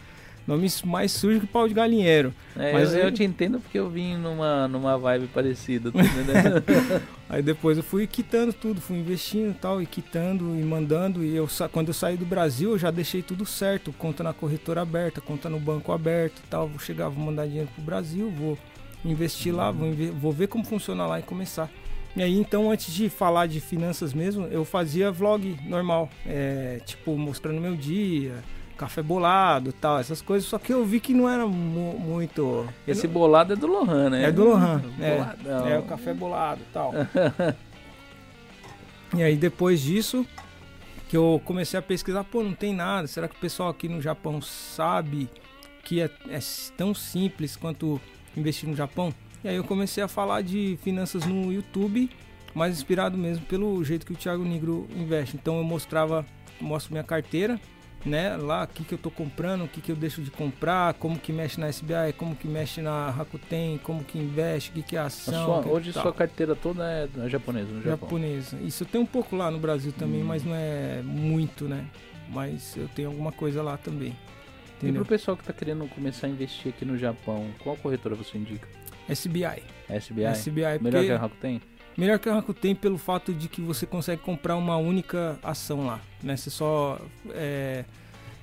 Nome mais sujo que pau de galinheiro. É, Mas eu, eu, te entendo porque eu vim numa, numa vibe parecida. Tá Aí depois eu fui quitando tudo, fui investindo e tal, e quitando e mandando. E eu, quando eu saí do Brasil, eu já deixei tudo certo. Conta na corretora aberta, conta no banco aberto e tal. Vou chegar, vou mandar dinheiro pro Brasil, vou investir lá, vou, vou ver como funciona lá e começar. E aí então, antes de falar de finanças mesmo, eu fazia vlog normal, é, tipo mostrando meu dia, café bolado tal, essas coisas. Só que eu vi que não era mu muito. Esse bolado é do Lohan, né? É do Lohan. É, é o café bolado tal. e aí depois disso que eu comecei a pesquisar, pô, não tem nada. Será que o pessoal aqui no Japão sabe que é, é tão simples quanto investir no Japão? E aí eu comecei a falar de finanças no YouTube, mais inspirado mesmo pelo jeito que o Thiago Negro investe. Então eu mostrava, mostro minha carteira né? Lá, o que, que eu tô comprando, o que, que eu deixo de comprar, como que mexe na SBI, como que mexe na Rakuten, como que investe, o que, que é ação. Sua, que hoje sua carteira toda é japonesa no Japão? Japonesa. Isso tem um pouco lá no Brasil também, hum. mas não é muito, né? Mas eu tenho alguma coisa lá também. Entendeu? E pro pessoal que tá querendo começar a investir aqui no Japão, qual corretora você indica? SBI. SBI? SBI. Melhor que a Rakuten? Melhor que a Rakuten pelo fato de que você consegue comprar uma única ação lá, né? Você só é...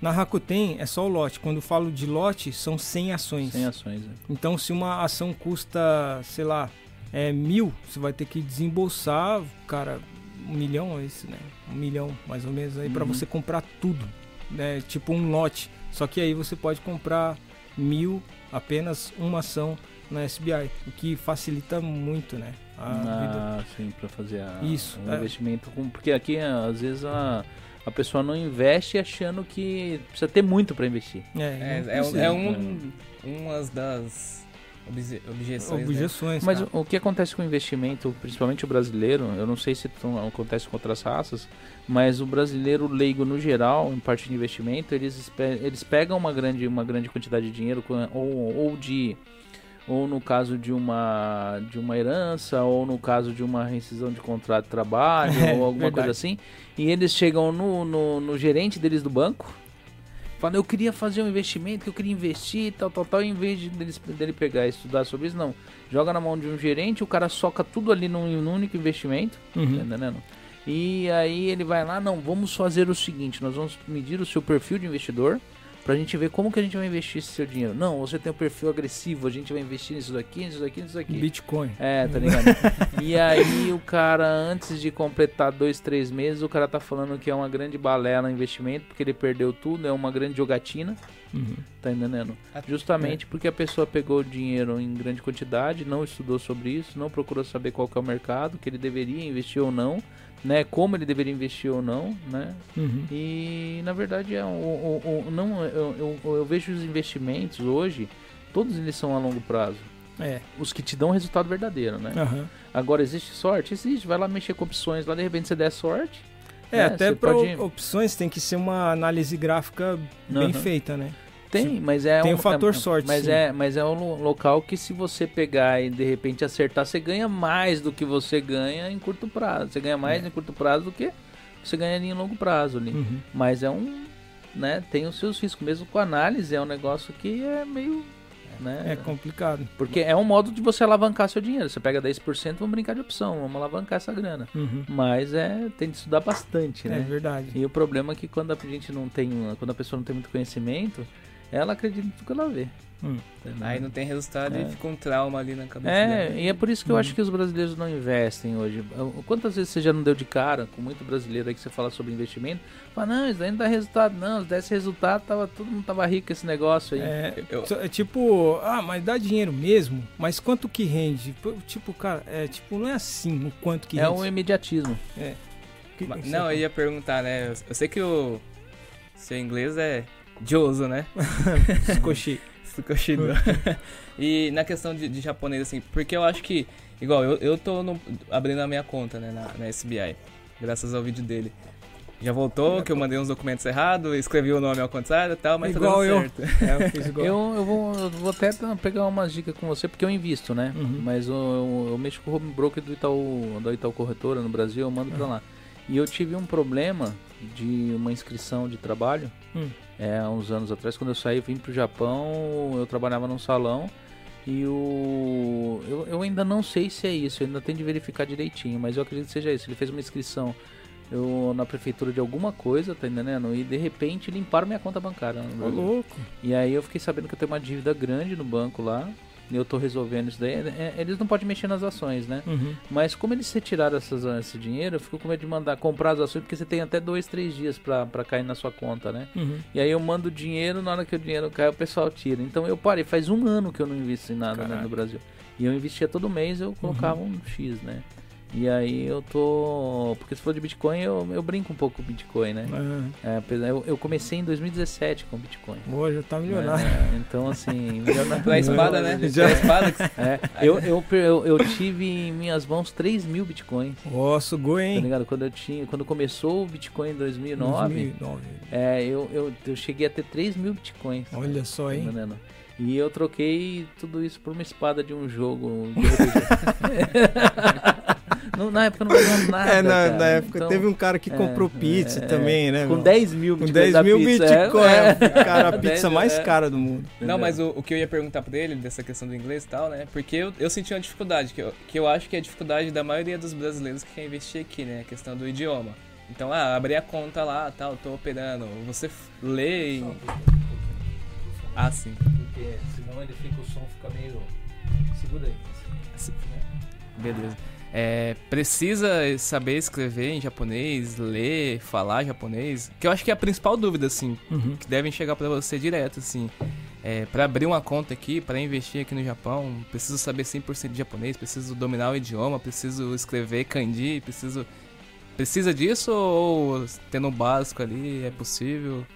na Rakuten é só o lote. Quando eu falo de lote, são 100 ações. 100 ações. É. Então, se uma ação custa, sei lá, é mil, você vai ter que desembolsar, cara, um milhão, é isso, né? Um milhão mais ou menos aí uhum. para você comprar tudo, né? Tipo um lote. Só que aí você pode comprar mil, apenas uma ação na SBI, o que facilita muito, né? Ah, sim, para fazer a, Isso, um é. investimento. Com, porque aqui, às vezes, a, a pessoa não investe achando que precisa ter muito para investir. É, é, é, é um, uma das objeções. objeções né? Mas o, o, que acontece com o investimento, principalmente o brasileiro, eu não sei se acontece com outras raças, mas o brasileiro leigo no geral, em parte de investimento, eles, eles pegam uma grande, uma grande quantidade de dinheiro ou, ou de ou no caso de uma de uma herança, ou no caso de uma rescisão de contrato de trabalho, é, ou alguma verdade. coisa assim, e eles chegam no, no, no, gerente deles do banco, falam, eu queria fazer um investimento, que eu queria investir, tal, tal, tal, em vez de dele, dele pegar e estudar sobre isso, não. Joga na mão de um gerente, o cara soca tudo ali num, num único investimento, uhum. tá entendendo? E aí ele vai lá, não, vamos fazer o seguinte, nós vamos medir o seu perfil de investidor, pra gente ver como que a gente vai investir esse seu dinheiro. Não, você tem um perfil agressivo, a gente vai investir nisso daqui, nisso daqui, nisso daqui. Bitcoin. É, tá ligado? e aí o cara, antes de completar dois, três meses, o cara tá falando que é uma grande balela no investimento, porque ele perdeu tudo, é uma grande jogatina. Uhum. Tá entendendo? Justamente é. porque a pessoa pegou o dinheiro em grande quantidade, não estudou sobre isso, não procurou saber qual é o mercado, que ele deveria investir ou não né, como ele deveria investir ou não, né? Uhum. E na verdade é o, o, não eu, eu, eu, vejo os investimentos hoje, todos eles são a longo prazo. É. Os que te dão resultado verdadeiro, né? Uhum. Agora existe sorte, existe. Vai lá mexer com opções, lá de repente você der sorte. É, né? até para pode... opções tem que ser uma análise gráfica bem uhum. feita, né? Tem, mas é tem um, o fator é, sorte. Mas sim. é, mas é um local que se você pegar e de repente acertar, você ganha mais do que você ganha em curto prazo. Você ganha mais é. em curto prazo do que você ganha em longo prazo ali. Uhum. Mas é um, né, tem os seus riscos mesmo com análise, é um negócio que é meio né? É complicado. Porque é um modo de você alavancar seu dinheiro. Você pega 10%, vamos brincar de opção, vamos alavancar essa grana. Uhum. Mas é, tem de estudar bastante, né? É verdade. E o problema é que quando a gente não tem, quando a pessoa não tem muito conhecimento, ela acredita em tudo que ela vê. Hum. Aí não tem resultado é. e fica um trauma ali na cabeça. É, dela. e é por isso que eu hum. acho que os brasileiros não investem hoje. Quantas vezes você já não deu de cara com muito brasileiro aí que você fala sobre investimento? Fala, não, isso daí não dá resultado, não. Se desse resultado, tava, todo mundo tava rico esse negócio aí. É, eu... é tipo, ah, mas dá dinheiro mesmo, mas quanto que rende? Tipo, cara, é tipo, não é assim o quanto que é rende. É um imediatismo. É. Que, que não, eu ia perguntar, né? Eu sei que o seu inglês é Joso, né? Sukoshi. Sukoshi. e na questão de, de, japonês, assim, porque eu acho que, igual, eu, eu tô no, abrindo a minha conta, né, na, na SBI, graças ao vídeo dele. Já voltou, que eu mandei uns documentos errados, escrevi o nome ao contrário e tal, mas igual tá eu. certo. É, eu, fiz igual. eu, eu, vou, eu vou até pegar umas dicas com você, porque eu invisto, né? Uhum. Mas eu, eu, eu, mexo com o home broker do Itaú, da Itaú Corretora no Brasil, eu mando uhum. pra lá. E eu tive um problema de uma inscrição de trabalho, hum. É, uns anos atrás, quando eu saí, vim pro Japão, eu trabalhava num salão e o. Eu, eu ainda não sei se é isso, eu ainda tenho de verificar direitinho, mas eu acredito que seja isso. Ele fez uma inscrição eu na prefeitura de alguma coisa, tá entendendo? E de repente limparam minha conta bancária. Ô, louco. E aí eu fiquei sabendo que eu tenho uma dívida grande no banco lá eu tô resolvendo isso daí. É, é, eles não podem mexer nas ações, né? Uhum. Mas como eles retiraram essas, esse dinheiro, eu fico com medo de mandar comprar as ações, porque você tem até dois, três dias pra cair na sua conta, né? Uhum. E aí eu mando o dinheiro, na hora que o dinheiro cai, o pessoal tira. Então eu parei, faz um ano que eu não invisto em nada né, no Brasil. E eu investia todo mês, eu colocava uhum. um X, né? E aí eu tô. Porque se for de Bitcoin, eu, eu brinco um pouco com Bitcoin, né? Uhum. É, eu, eu, comecei em 2017 com Bitcoin. Boa, já tá milionário. É, então, assim, milionário. Pela espada, né? Já. espada. É, eu, eu, eu, eu, tive em minhas mãos 3 mil Bitcoins. Nossa, goi, hein? Tá ligado? Quando, eu tinha, quando começou o Bitcoin em 2009, 2009. É, eu, eu, eu cheguei a ter 3 mil Bitcoins. Olha só, hein? Tá e eu troquei tudo isso por uma espada de um jogo. De Não, na época não valia nada. É, na, na época então, teve um cara que é, comprou pizza é, também, né? Com 10 mil Com 10 mil Bitcoin. É, cara, a pizza mais é. cara do mundo. Não, mas o, o, que eu ia perguntar pra ele, dessa questão do inglês e tal, né? Porque eu, eu senti uma dificuldade, que eu, que eu acho que é a dificuldade da maioria dos brasileiros que quer investir aqui, né? A questão do idioma. Então, ah, abri a conta lá, tal, tô operando. Você lê e... Ah, sim. Porque senão ele fica, o som fica meio... Segura aí. Assim, né? Beleza é, precisa saber escrever em japonês, ler, falar japonês, que eu acho que é a principal dúvida, assim, uhum. que devem chegar para você direto, assim. É, para abrir uma conta aqui, para investir aqui no Japão, preciso saber 100% de japonês, preciso dominar o idioma, preciso escrever kanji, preciso... Precisa disso ou tendo o básico ali é possível?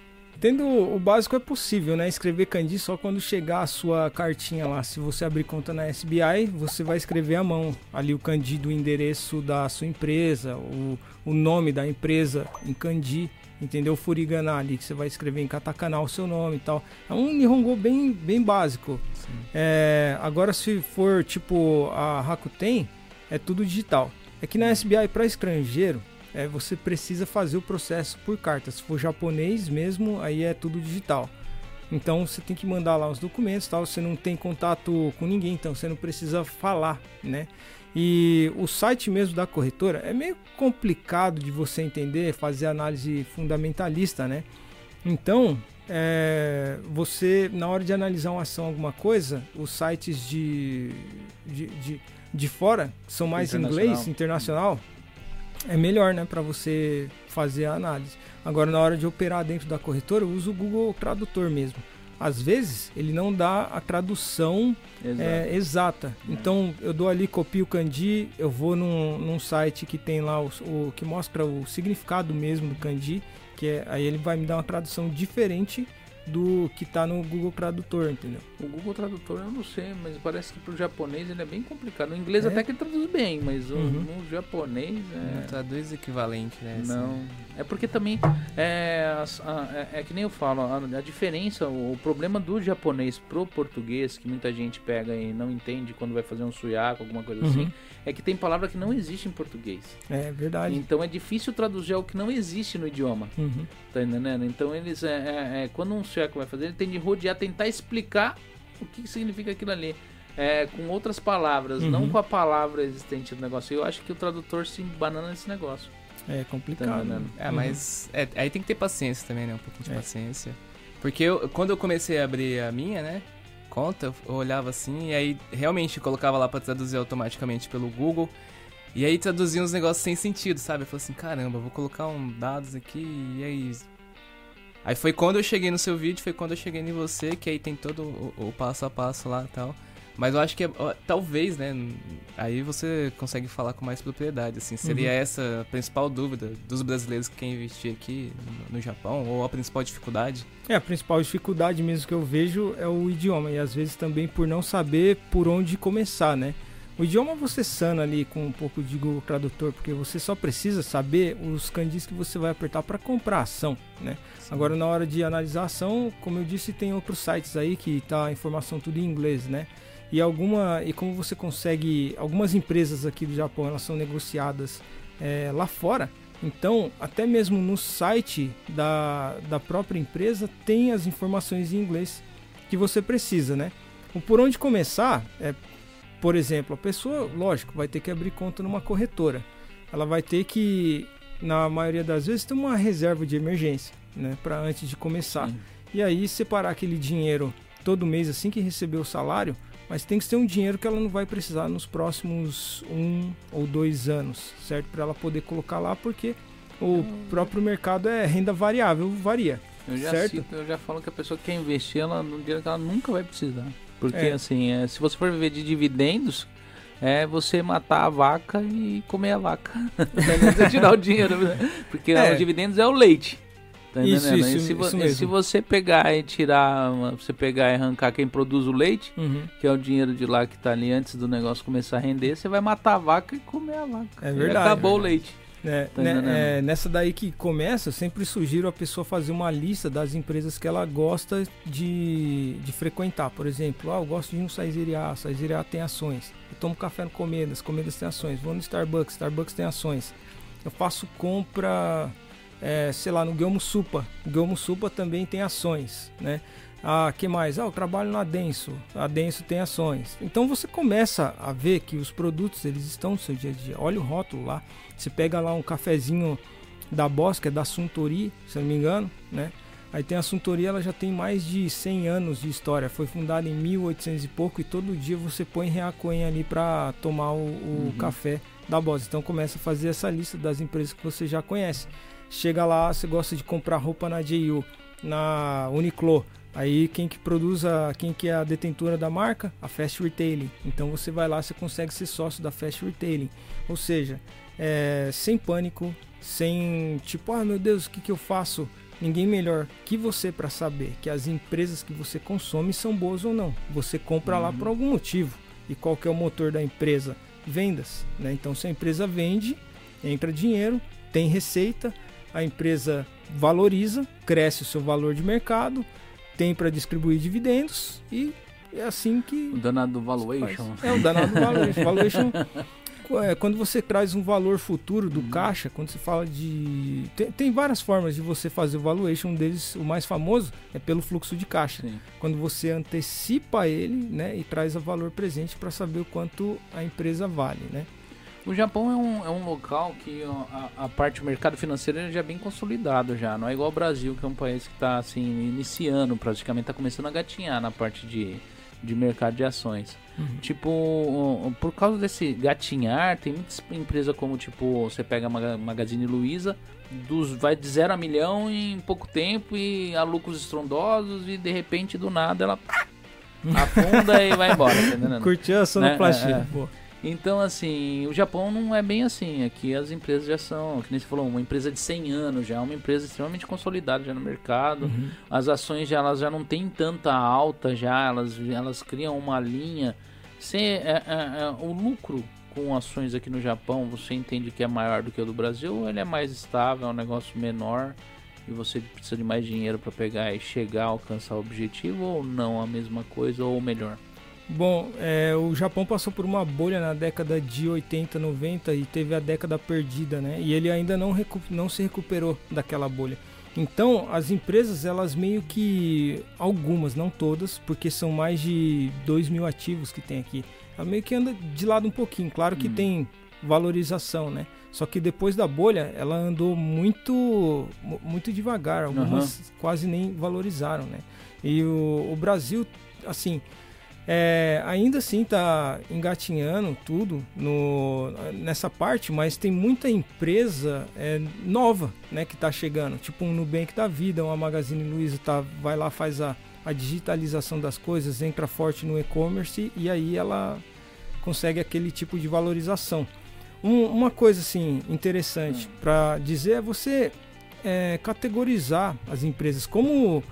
Tendo o básico é possível, né? Escrever kanji só quando chegar a sua cartinha lá. Se você abrir conta na SBI, você vai escrever à mão ali o kanji do endereço da sua empresa, o, o nome da empresa em kanji, entendeu? Furigana ali, que você vai escrever em katakana o seu nome e tal. É um Nihongo bem, bem básico. É, agora, se for tipo a Rakuten, é tudo digital. É que na SBI para estrangeiro, é, você precisa fazer o processo por carta. Se for japonês mesmo, aí é tudo digital. Então você tem que mandar lá os documentos, tal. Você não tem contato com ninguém, então você não precisa falar, né? E o site mesmo da corretora é meio complicado de você entender, fazer análise fundamentalista, né? Então é, você, na hora de analisar uma ação, alguma coisa, os sites de, de, de, de fora, são mais inglês, internacional, é melhor, né, para você fazer a análise. Agora, na hora de operar dentro da corretora, eu uso o Google Tradutor mesmo. Às vezes, ele não dá a tradução é, exata. É. Então, eu dou ali, copio o kanji, eu vou num, num site que tem lá o, o, que mostra o significado mesmo do kanji, que é, aí ele vai me dar uma tradução diferente do que está no Google Tradutor, entendeu? O Google Tradutor eu não sei, mas parece que para o japonês ele é bem complicado. No inglês é? até que ele traduz bem, mas uhum. no japonês é... Não traduz equivalente, né? Não. É porque também é, é, é, que nem eu falo, a, a, diferença, o, problema do japonês pro português, que muita gente pega e não entende quando vai fazer um suyaku, alguma coisa assim, uhum. assim, é que tem palavra que não existe em português. É verdade. Então é difícil traduzir o que não existe no idioma. Uhum. Tá entendendo? Então eles, é, é, é quando um suyaku vai fazer, ele tem de rodear, tentar explicar o que significa aquilo ali. É, com outras palavras, uhum. não com a palavra existente do negócio. Eu acho que o tradutor se banana nesse negócio. É complicado. Tá é, uhum. mas é, aí tem que ter paciência também, né? Um pouquinho de é. paciência. Porque eu, quando eu comecei a abrir a minha, né? Conta, eu olhava assim e aí realmente colocava lá para traduzir automaticamente pelo Google. E aí traduzia uns negócios sem sentido, sabe? Eu falei assim, caramba, vou colocar um dados aqui e aí. Aí foi quando eu cheguei no seu vídeo, foi quando eu cheguei em você, que aí tem todo o, o passo a passo lá e tal. Mas eu acho que é, talvez, né? Aí você consegue falar com mais propriedade, assim. Seria uhum. essa a principal dúvida dos brasileiros que querem investir aqui no, no, Japão? Ou a principal dificuldade? É, a principal dificuldade mesmo que eu vejo é o idioma. E às vezes também por não saber por onde começar, né? O idioma você sana ali com um pouco de Google Tradutor, porque você só precisa saber os kanjis que você vai apertar para comprar a ação, né? Sim. Agora na hora de analisar a ação, como eu disse, tem outros sites aí que tá a informação tudo em inglês, né? e alguma e como você consegue algumas empresas aqui do Japão elas são negociadas é, lá fora então até mesmo no site da, da própria empresa tem as informações em inglês que você precisa né o por onde começar é por exemplo a pessoa lógico vai ter que abrir conta numa corretora ela vai ter que na maioria das vezes ter uma reserva de emergência né para antes de começar Sim. e aí separar aquele dinheiro todo mês assim que receber o salário mas tem que ser um dinheiro que ela não vai precisar nos próximos um ou dois anos, certo? Para ela poder colocar lá, porque o próprio mercado é renda variável, varia. Eu já, certo? Cito, eu já falo que a pessoa que quer investir, ela no dinheiro que ela nunca vai precisar. Porque é. assim, é, se você for viver de dividendos, é você matar a vaca e comer a vaca. você tirar o dinheiro. Né? Porque é. os dividendos é o leite. Tá isso, isso, se, isso se, você pegar e tirar, você pegar e arrancar quem produz o leite, uhum. que é o dinheiro de lá que tá ali antes do negócio começar a render, você vai matar a vaca e comer a vaca. É verdade. E acabou é verdade. o leite. É, tá né, é, nessa daí que começa, eu sempre sugiro a pessoa fazer uma lista das empresas que ela gosta de, de frequentar. Por exemplo, ah, eu gosto de no Saizeria A, Saizeria A tem ações. Eu tomo café no Comedas, Comedas tem ações. Vou no Starbucks, Starbucks tem ações. Eu faço compra é, sei lá, no Guilherme Supa. O Guilherme Supa também tem ações, né? Ah, que mais? Ah, eu trabalho na Denso. A Denso tem ações. Então você começa a ver que os produtos eles estão no seu dia a dia. Olha o rótulo lá. Você pega lá um cafezinho da Boss, que é da Suntory, se não me engano, né? Aí tem a Suntory, ela já tem mais de 100 anos de história. Foi fundada em 1800 e pouco e todo dia você põe Reacoin ali para tomar o, o uhum. café da Boss. Então começa a fazer essa lista das empresas que você já conhece. Chega lá, você gosta de comprar roupa na JU, na Uniqlo. Aí quem que produz a, quem que é a detentora da marca? A Fast Retailing. Então você vai lá, você consegue ser sócio da Fast Retailing. Ou seja, é, sem pânico, sem tipo, ah meu Deus, o que, que eu faço? Ninguém melhor que você para saber que as empresas que você consome são boas ou não. Você compra uhum. lá por algum motivo. E qual que é o motor da empresa? Vendas. Né? Então se a empresa vende, entra dinheiro, tem receita, a empresa valoriza, cresce o seu valor de mercado, tem para distribuir dividendos e é assim que. O danado do valuation. É, o danado do valuation. valuation é, quando você traz um valor futuro do uhum. caixa, quando você fala de. Tem, tem, várias formas de você fazer o valuation, um deles, o mais famoso, é pelo fluxo de caixa. Sim. Quando você antecipa ele né, e traz o valor presente para saber o quanto a empresa vale. Né? O Japão é um, é um local que a, a parte do mercado financeiro já é bem consolidado já. Não é igual o Brasil, que é um país que está assim, iniciando, praticamente está começando a gatinhar na parte de, de mercado de ações. Uhum. Tipo, por causa desse gatinhar, tem muitas empresas como, tipo, você pega a Magazine Luiza, dos, vai de zero a milhão em pouco tempo e a lucros estrondosos e de repente do nada ela afunda e vai embora, tá Curtiu a sonoplastia, né? é, é. Então, assim, o Japão não é bem assim. Aqui as empresas já são, que nem você falou, uma empresa de 100 anos já, uma empresa extremamente consolidada já no mercado. Uhum. As ações já, elas já não têm tanta alta já, elas, elas criam uma linha. Você, é, é, é, o lucro com ações aqui no Japão, você entende que é maior do que o do Brasil, ele é mais estável, é um negócio menor e você precisa de mais dinheiro para pegar e chegar a alcançar o objetivo ou não a mesma coisa ou melhor? Bom, é, o Japão passou por uma bolha na década de 80, 90 e teve a década perdida, né? E ele ainda não, não se recuperou daquela bolha. Então, as empresas, elas meio que. Algumas, não todas, porque são mais de 2 mil ativos que tem aqui. Ela meio que anda de lado um pouquinho. Claro que hum. tem valorização, né? Só que depois da bolha, ela andou muito muito devagar. Algumas uhum. quase nem valorizaram, né? E o, o Brasil, assim, é, ainda assim está engatinhando tudo no, nessa parte, mas tem muita empresa é, nova né, que está chegando, tipo um Nubank da vida, uma Magazine Luiza tá, vai lá, faz a, a digitalização das coisas, entra forte no e-commerce e aí ela consegue aquele tipo de valorização. Um, uma coisa assim interessante hum. para dizer é você é, categorizar as empresas como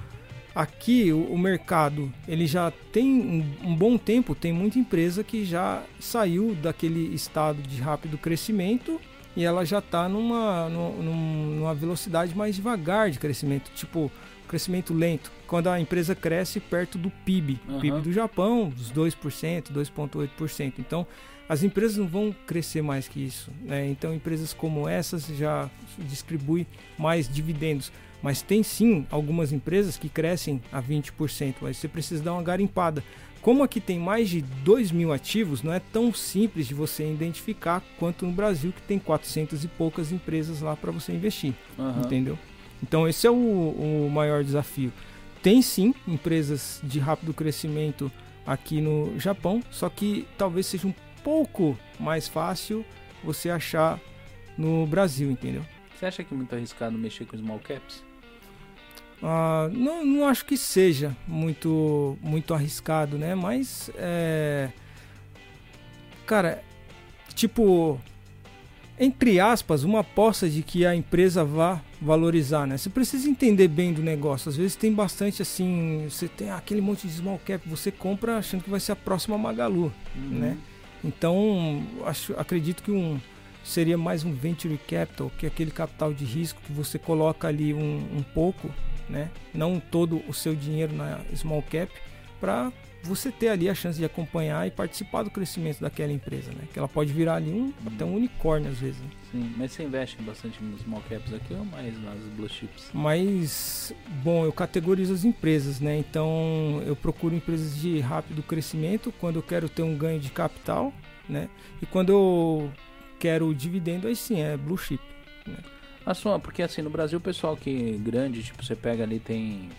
aqui o, o, mercado ele já tem um, um, bom tempo, tem muita empresa que já saiu daquele estado de rápido crescimento e ela já está numa, numa velocidade mais devagar de crescimento, tipo crescimento lento, quando a empresa cresce perto do PIB, uhum. PIB do Japão, dos 2%, 2,8%. Então, as empresas não vão crescer mais que isso. Né? Então, empresas como essas já distribuem mais dividendos. Mas tem sim algumas empresas que crescem a 20%, mas você precisa dar uma garimpada. Como aqui tem mais de 2 mil ativos, não é tão simples de você identificar quanto no Brasil, que tem 400 e poucas empresas lá para você investir. Uhum. Entendeu? Então, esse é o, o maior desafio. Tem sim empresas de rápido crescimento aqui no Japão, só que talvez seja um pouco mais fácil você achar no Brasil, entendeu? Você acha que é muito arriscado mexer com small caps? Ah, não, não acho que seja muito, muito arriscado, né? Mas, é... cara, tipo, entre aspas, uma aposta de que a empresa vá valorizar, né? Você precisa entender bem do negócio. Às vezes tem bastante assim, você tem aquele monte de small cap, você compra achando que vai ser a próxima Magalu, uhum. né? Então, acho, acredito que um seria mais um venture capital, que é aquele capital de risco que você coloca ali um, um pouco né? Não todo o seu dinheiro na small cap para você ter ali a chance de acompanhar e participar do crescimento daquela empresa, né? Que ela pode virar ali um, até um unicórnio às vezes. Né? Sim, mas você investe bastante nos small caps aqui ou mais nas blue chips? Mas, bom, eu categorizo as empresas, né? Então, eu procuro empresas de rápido crescimento quando eu quero ter um ganho de capital, né? E quando eu quero dividendo, aí sim, é blue chip, né? A sua, porque assim, no Brasil o pessoal que grande, tipo, você pega ali, tem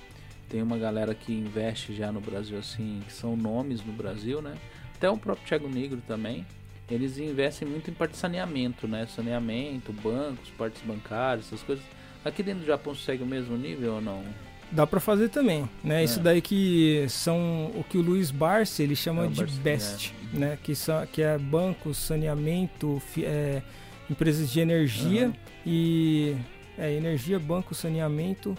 tem uma galera que investe já no Brasil assim, que são nomes no Brasil, né? Até o próprio Thiago Negro também. Eles investem muito em parte de saneamento, né? Saneamento, bancos, partes bancárias, essas coisas. Aqui dentro do Japão segue o mesmo nível ou não? Dá para fazer também, né? É. Isso daí que são o que o Luiz Barsi ele chama é de BEST, é. né? Que, são, que é banco, saneamento, é, empresas de energia uhum. e é, energia, banco, saneamento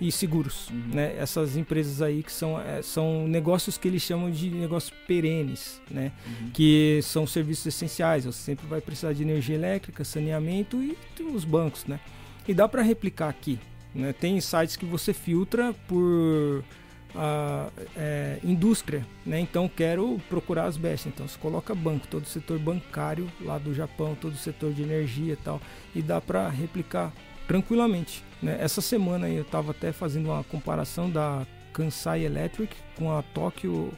e seguros, uhum. né? Essas empresas aí que são, é, são negócios que eles chamam de negócios perenes, né? Uhum. Que são serviços essenciais. Você sempre vai precisar de energia elétrica, saneamento e os bancos, né? E dá para replicar aqui, né? Tem sites que você filtra por a é, indústria, né? Então quero procurar as best. Então você coloca banco, todo o setor bancário lá do Japão, todo o setor de energia e tal, e dá para replicar tranquilamente. Né? Essa semana eu estava até fazendo uma comparação da Kansai Electric com a Tokyo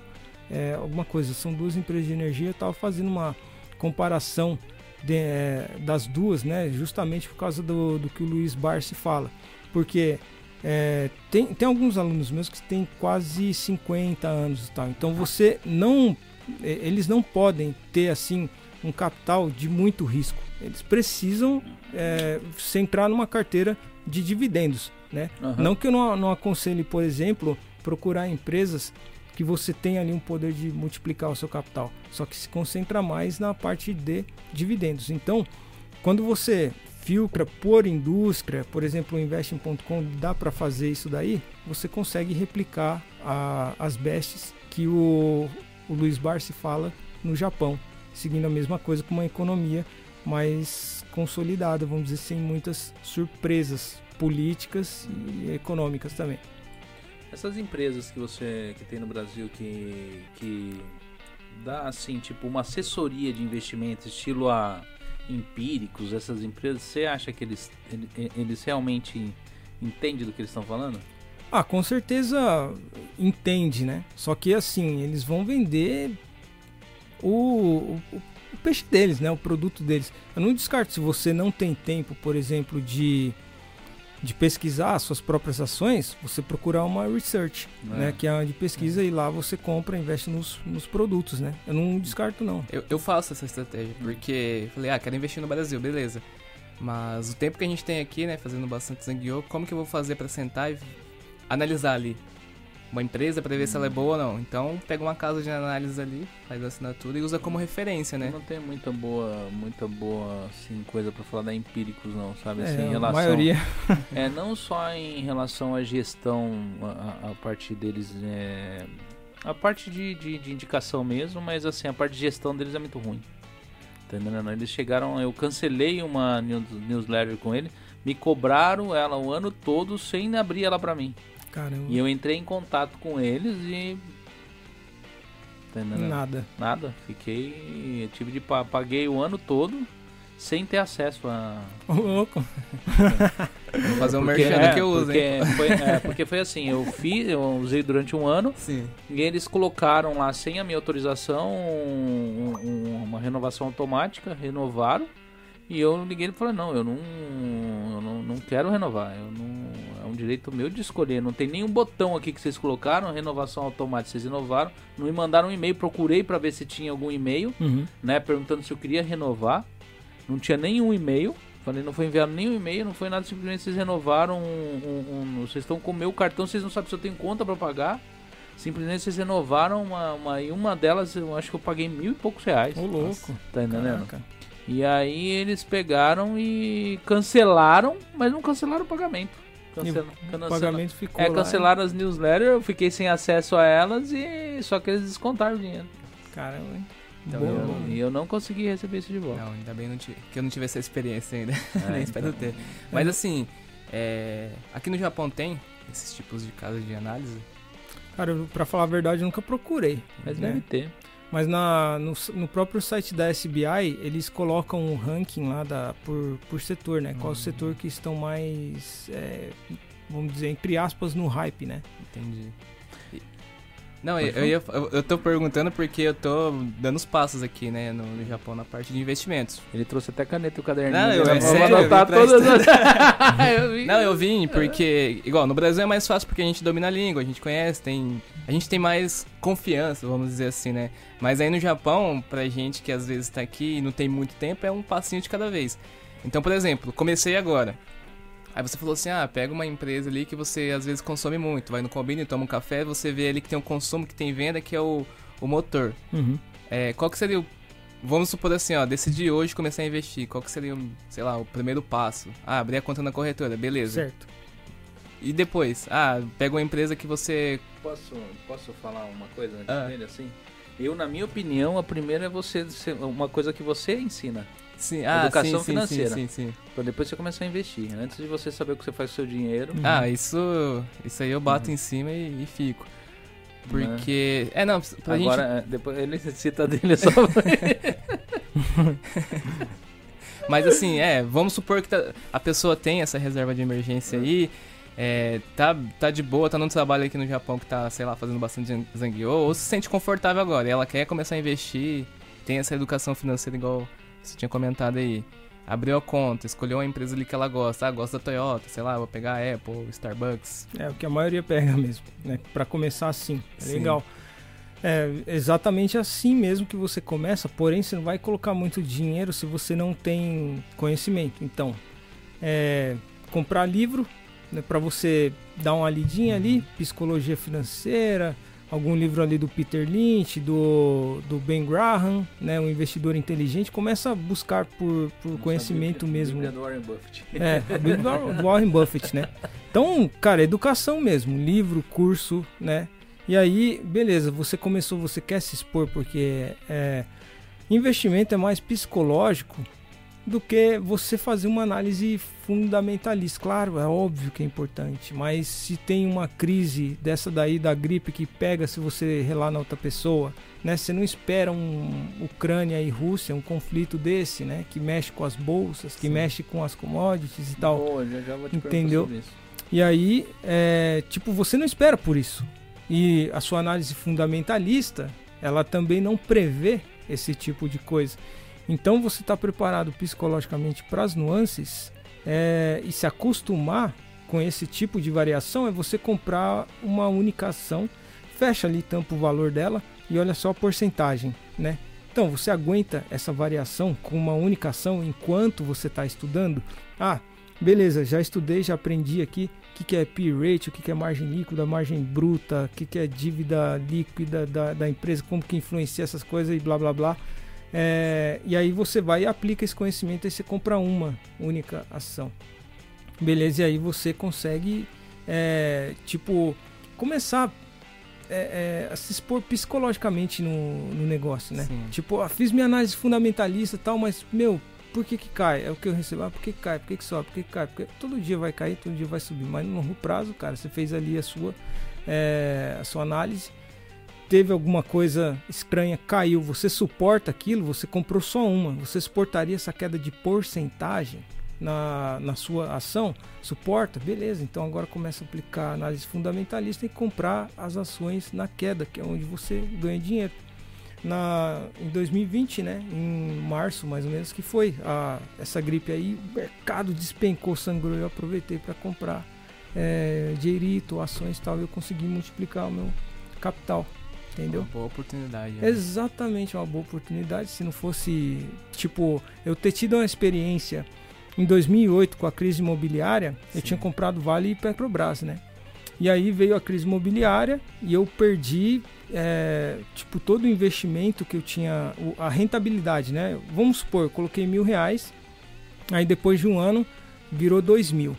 é, alguma coisa. São duas empresas de energia. Estava fazendo uma comparação de, é, das duas, né? Justamente por causa do, do que o Luiz Barsi fala. Porque é, tem, tem alguns alunos meus que têm quase 50 anos e tal. Então você não. É, eles não podem ter assim um capital de muito risco. Eles precisam é, centrar numa carteira de dividendos. Né? Uhum. Não que eu não, não aconselhe, por exemplo, procurar empresas que você tem ali um poder de multiplicar o seu capital, só que se concentra mais na parte de dividendos. Então, quando você filtra por indústria, por exemplo, o investing.com dá para fazer isso daí, você consegue replicar a, as bestes que o, o Luiz Barsi fala no Japão, seguindo a mesma coisa com uma economia mais consolidada, vamos dizer, sem muitas surpresas políticas e econômicas também. Essas empresas que você que tem no Brasil que, que dá assim, tipo uma assessoria de investimento estilo a empíricos, essas empresas, você acha que eles, eles realmente entendem do que eles estão falando? Ah, com certeza entende, né? Só que assim, eles vão vender o, o, o, peixe deles, né? O produto deles. Eu não descarto se você não tem tempo, por exemplo, de de pesquisar suas próprias ações, você procurar uma research, é. né, que é de pesquisa é. e lá você compra, investe nos, nos produtos, né? Eu não descarto não. Eu, eu faço essa estratégia porque falei, ah, quero investir no Brasil, beleza. Mas o tempo que a gente tem aqui, né, fazendo bastante sangue como que eu vou fazer para sentar e analisar ali uma empresa para ver se ela é boa ou não. Então pega uma casa de análise ali, faz a assinatura e usa como referência, né? não tem muita boa, muita boa assim, coisa para falar da empíricos não, sabe? É, assim, em relação, a maioria. é não só em relação à gestão, a, a parte deles é, a parte de, de, de, indicação mesmo, mas assim a parte de gestão deles é muito ruim. Tá entendendo? Eles chegaram, eu cancelei uma newsletter com ele, me cobraram ela o ano todo sem abrir ela para mim. Caramba. E eu entrei em contato com eles e. Entendeu? Nada. Nada. Fiquei. Tive de. Paguei o ano todo sem ter acesso a. Ô, louco! Vou fazer um merchan é, que eu uso, porque, hein? Foi, é, porque foi assim, eu fiz, eu usei durante um ano Sim. e eles colocaram lá sem a minha autorização um, um, uma renovação automática, renovaram. E eu liguei e falei, não, eu não, eu não, não quero renovar. Eu não, um direito meu de escolher. Não tem nenhum botão aqui que vocês colocaram, renovação automática. Vocês renovaram, não me mandaram um e-mail. Procurei para ver se tinha algum e-mail, uhum. né? Perguntando se eu queria renovar. Não tinha nenhum e-mail. Falei, não foi enviado nenhum e-mail, não foi nada. Simplesmente vocês renovaram. Um, um, um, vocês estão com o meu cartão, vocês não sabem se eu tenho conta para pagar. Simplesmente vocês renovaram uma, uma. E uma delas, eu acho que eu paguei mil e poucos reais. Ô, louco. Tá entendendo? Caraca. E aí eles pegaram e cancelaram, mas não cancelaram o pagamento. Cancel, o pagamento ficou É, cancelaram as newsletters, eu fiquei sem acesso a elas e só que eles descontaram o dinheiro. Caramba, hein? Então, bom, eu, bom. E eu não consegui receber isso de volta. Não, ainda bem não que eu não tive essa experiência ainda. É, Nem espero então, ter. Mas assim, é, aqui no Japão tem esses tipos de casas de análise? Cara, pra falar a verdade, eu nunca procurei. Mas né? deve ter. Mas na, no, no, próprio site da SBI, eles colocam um ranking lá da, por, por setor, né? Uhum. Qual o uhum. setor que estão mais, é, vamos dizer, entre aspas, no hype, né? Entendi. Não, eu, eu, ia, eu, eu tô perguntando porque eu tô dando os passos aqui, né, no, no Japão, na parte de investimentos. Ele trouxe até caneta e o caderninho. Não, eu, é sério, anotar todas as... Não, eu vim porque, igual, no Brasil é mais fácil porque a gente domina a língua, a gente conhece, tem... A gente tem mais confiança, vamos dizer assim, né? Mas aí no Japão, pra gente que às vezes tá aqui e não tem muito tempo, é um passinho de cada vez. Então, por exemplo, comecei agora. Aí você falou assim: ah, pega uma empresa ali que você às vezes consome muito, vai no combine, toma um café, você vê ali que tem um consumo, que tem venda, que é o, o motor. Uhum. É, qual que seria o. Vamos supor assim, ó, decidi hoje começar a investir. Qual que seria, sei lá, o primeiro passo? Ah, abrir a conta na corretora, beleza. Certo. E depois? Ah, pega uma empresa que você. Posso, posso falar uma coisa antes ah. dele, assim? Eu, na minha opinião, a primeira é você uma coisa que você ensina. Sim, ah, Educação sim, financeira. Sim, sim, sim. Pra depois você começar a investir. Antes de você saber o que você faz com o seu dinheiro. Ah, isso, isso aí eu bato uhum. em cima e, e fico. Porque. É, não, pra Agora, gente... depois ele cita dele só. Mas assim, é, vamos supor que tá, a pessoa tem essa reserva de emergência uhum. aí. É, tá, tá de boa, tá no trabalho aqui no Japão que tá, sei lá, fazendo bastante zangueô, ou se sente confortável agora e ela quer começar a investir, tem essa educação financeira igual você tinha comentado aí, abriu a conta, escolheu uma empresa ali que ela gosta, ah, gosta da Toyota, sei lá, vou pegar a Apple, Starbucks. É, o que a maioria pega mesmo, né? Para começar assim, é legal. É exatamente assim mesmo que você começa, porém você não vai colocar muito dinheiro se você não tem conhecimento. Então, é, comprar livro né, para você dar uma lidinha ali, psicologia financeira, algum livro ali do Peter Lynch, do, do Ben Graham, né, um investidor inteligente, começa a buscar por, por conhecimento mesmo. A do Warren Buffett. É, a do Warren Buffett, né? Então, cara, educação mesmo, livro, curso, né? E aí, beleza, você começou, você quer se expor porque é, investimento é mais psicológico do que você fazer uma análise fundamentalista. Claro, é óbvio que é importante, mas se tem uma crise dessa daí da gripe que pega se você relar na outra pessoa, né? Você não espera um Ucrânia e Rússia, um conflito desse, né? Que mexe com as bolsas, que Sim. mexe com as commodities e tal. Boa, já, já Entendeu? E aí, é, tipo, você não espera por isso. E a sua análise fundamentalista, ela também não prevê esse tipo de coisa. Então você está preparado psicologicamente para as nuances é, e se acostumar com esse tipo de variação é você comprar uma única ação, fecha ali, tampa o valor dela e olha só a porcentagem, né? Então você aguenta essa variação com uma única ação enquanto você está estudando? Ah, beleza, já estudei, já aprendi aqui o que, que é P-rate, o que, que é margem líquida, margem bruta, o que, que é dívida líquida da, da empresa, como que influencia essas coisas e blá blá blá. É, e aí você vai e aplica esse conhecimento e você compra uma única ação. Beleza, e aí você consegue, é, tipo, começar é, é a se expor psicologicamente no, no negócio, né? Sim. Tipo, ah, fiz minha análise fundamentalista e tal, mas, meu, por que que cai? É o que eu recebo. Ah, por que, que cai? Por que, que sobe? Por que, que cai? Porque todo dia vai cair, todo dia vai subir. Mas no longo prazo, cara, você fez ali a sua, é, a sua análise teve alguma coisa estranha, caiu, você suporta aquilo, você comprou só uma, você suportaria essa queda de porcentagem na, na sua ação? Suporta? Beleza, então agora começa a aplicar análise fundamentalista e comprar as ações na queda, que é onde você ganha dinheiro. Na, em 2020, né, em março mais ou menos, que foi a, essa gripe aí, o mercado despencou, sangrou, eu aproveitei para comprar é, dinheirito, ações e tal, eu consegui multiplicar o meu capital. Entendeu? Uma boa oportunidade. Né? Exatamente, uma boa oportunidade. Se não fosse, tipo, eu ter tido uma experiência em 2008 com a crise imobiliária, Sim. eu tinha comprado Vale e Petrobras, né? E aí veio a crise imobiliária e eu perdi, é, tipo, todo o investimento que eu tinha, a rentabilidade, né? Vamos supor, eu coloquei mil reais, aí depois de um ano virou dois mil.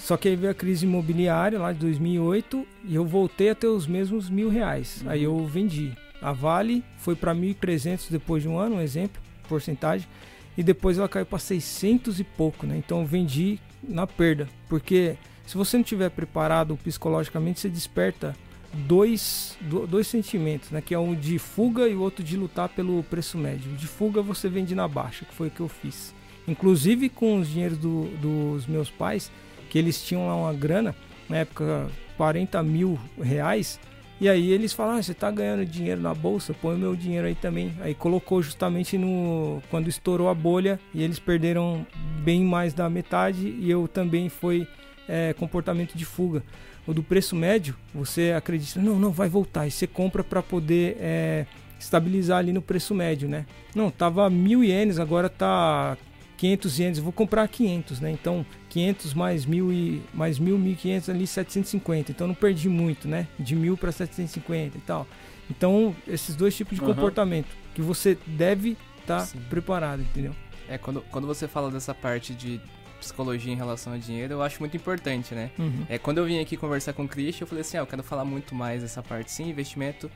Só que aí veio a crise imobiliária lá de 2008 e eu voltei a ter os mesmos mil reais. Uhum. Aí eu vendi. A Vale foi para 1.300 depois de um ano, um exemplo, porcentagem. E depois ela caiu para 600 e pouco, né? Então eu vendi na perda. Porque se você não estiver preparado psicologicamente, você desperta dois, dois sentimentos, né? Que é um de fuga e o outro de lutar pelo preço médio. De fuga você vende na baixa, que foi o que eu fiz. Inclusive com os dinheiros do, dos meus pais, que eles tinham lá uma grana, na época 40 mil reais, e aí eles falaram, ah, você está ganhando dinheiro na bolsa, põe o meu dinheiro aí também. Aí colocou justamente no quando estourou a bolha e eles perderam bem mais da metade e eu também foi é, comportamento de fuga. O do preço médio, você acredita, não, não, vai voltar. E você compra para poder é, estabilizar ali no preço médio, né? Não, tava mil ienes, agora tá 500 ienes, eu vou comprar 500, né? Então 500 mais 1000 e mais 1000, 1500 ali 750. Então não perdi muito, né? De 1000 para 750 e tal. Então esses dois tipos de uhum. comportamento que você deve estar tá preparado, entendeu? É quando, quando você fala dessa parte de psicologia em relação ao dinheiro, eu acho muito importante, né? Uhum. É quando eu vim aqui conversar com o Christian, eu falei assim, ah, eu quero falar muito mais dessa parte sim, investimento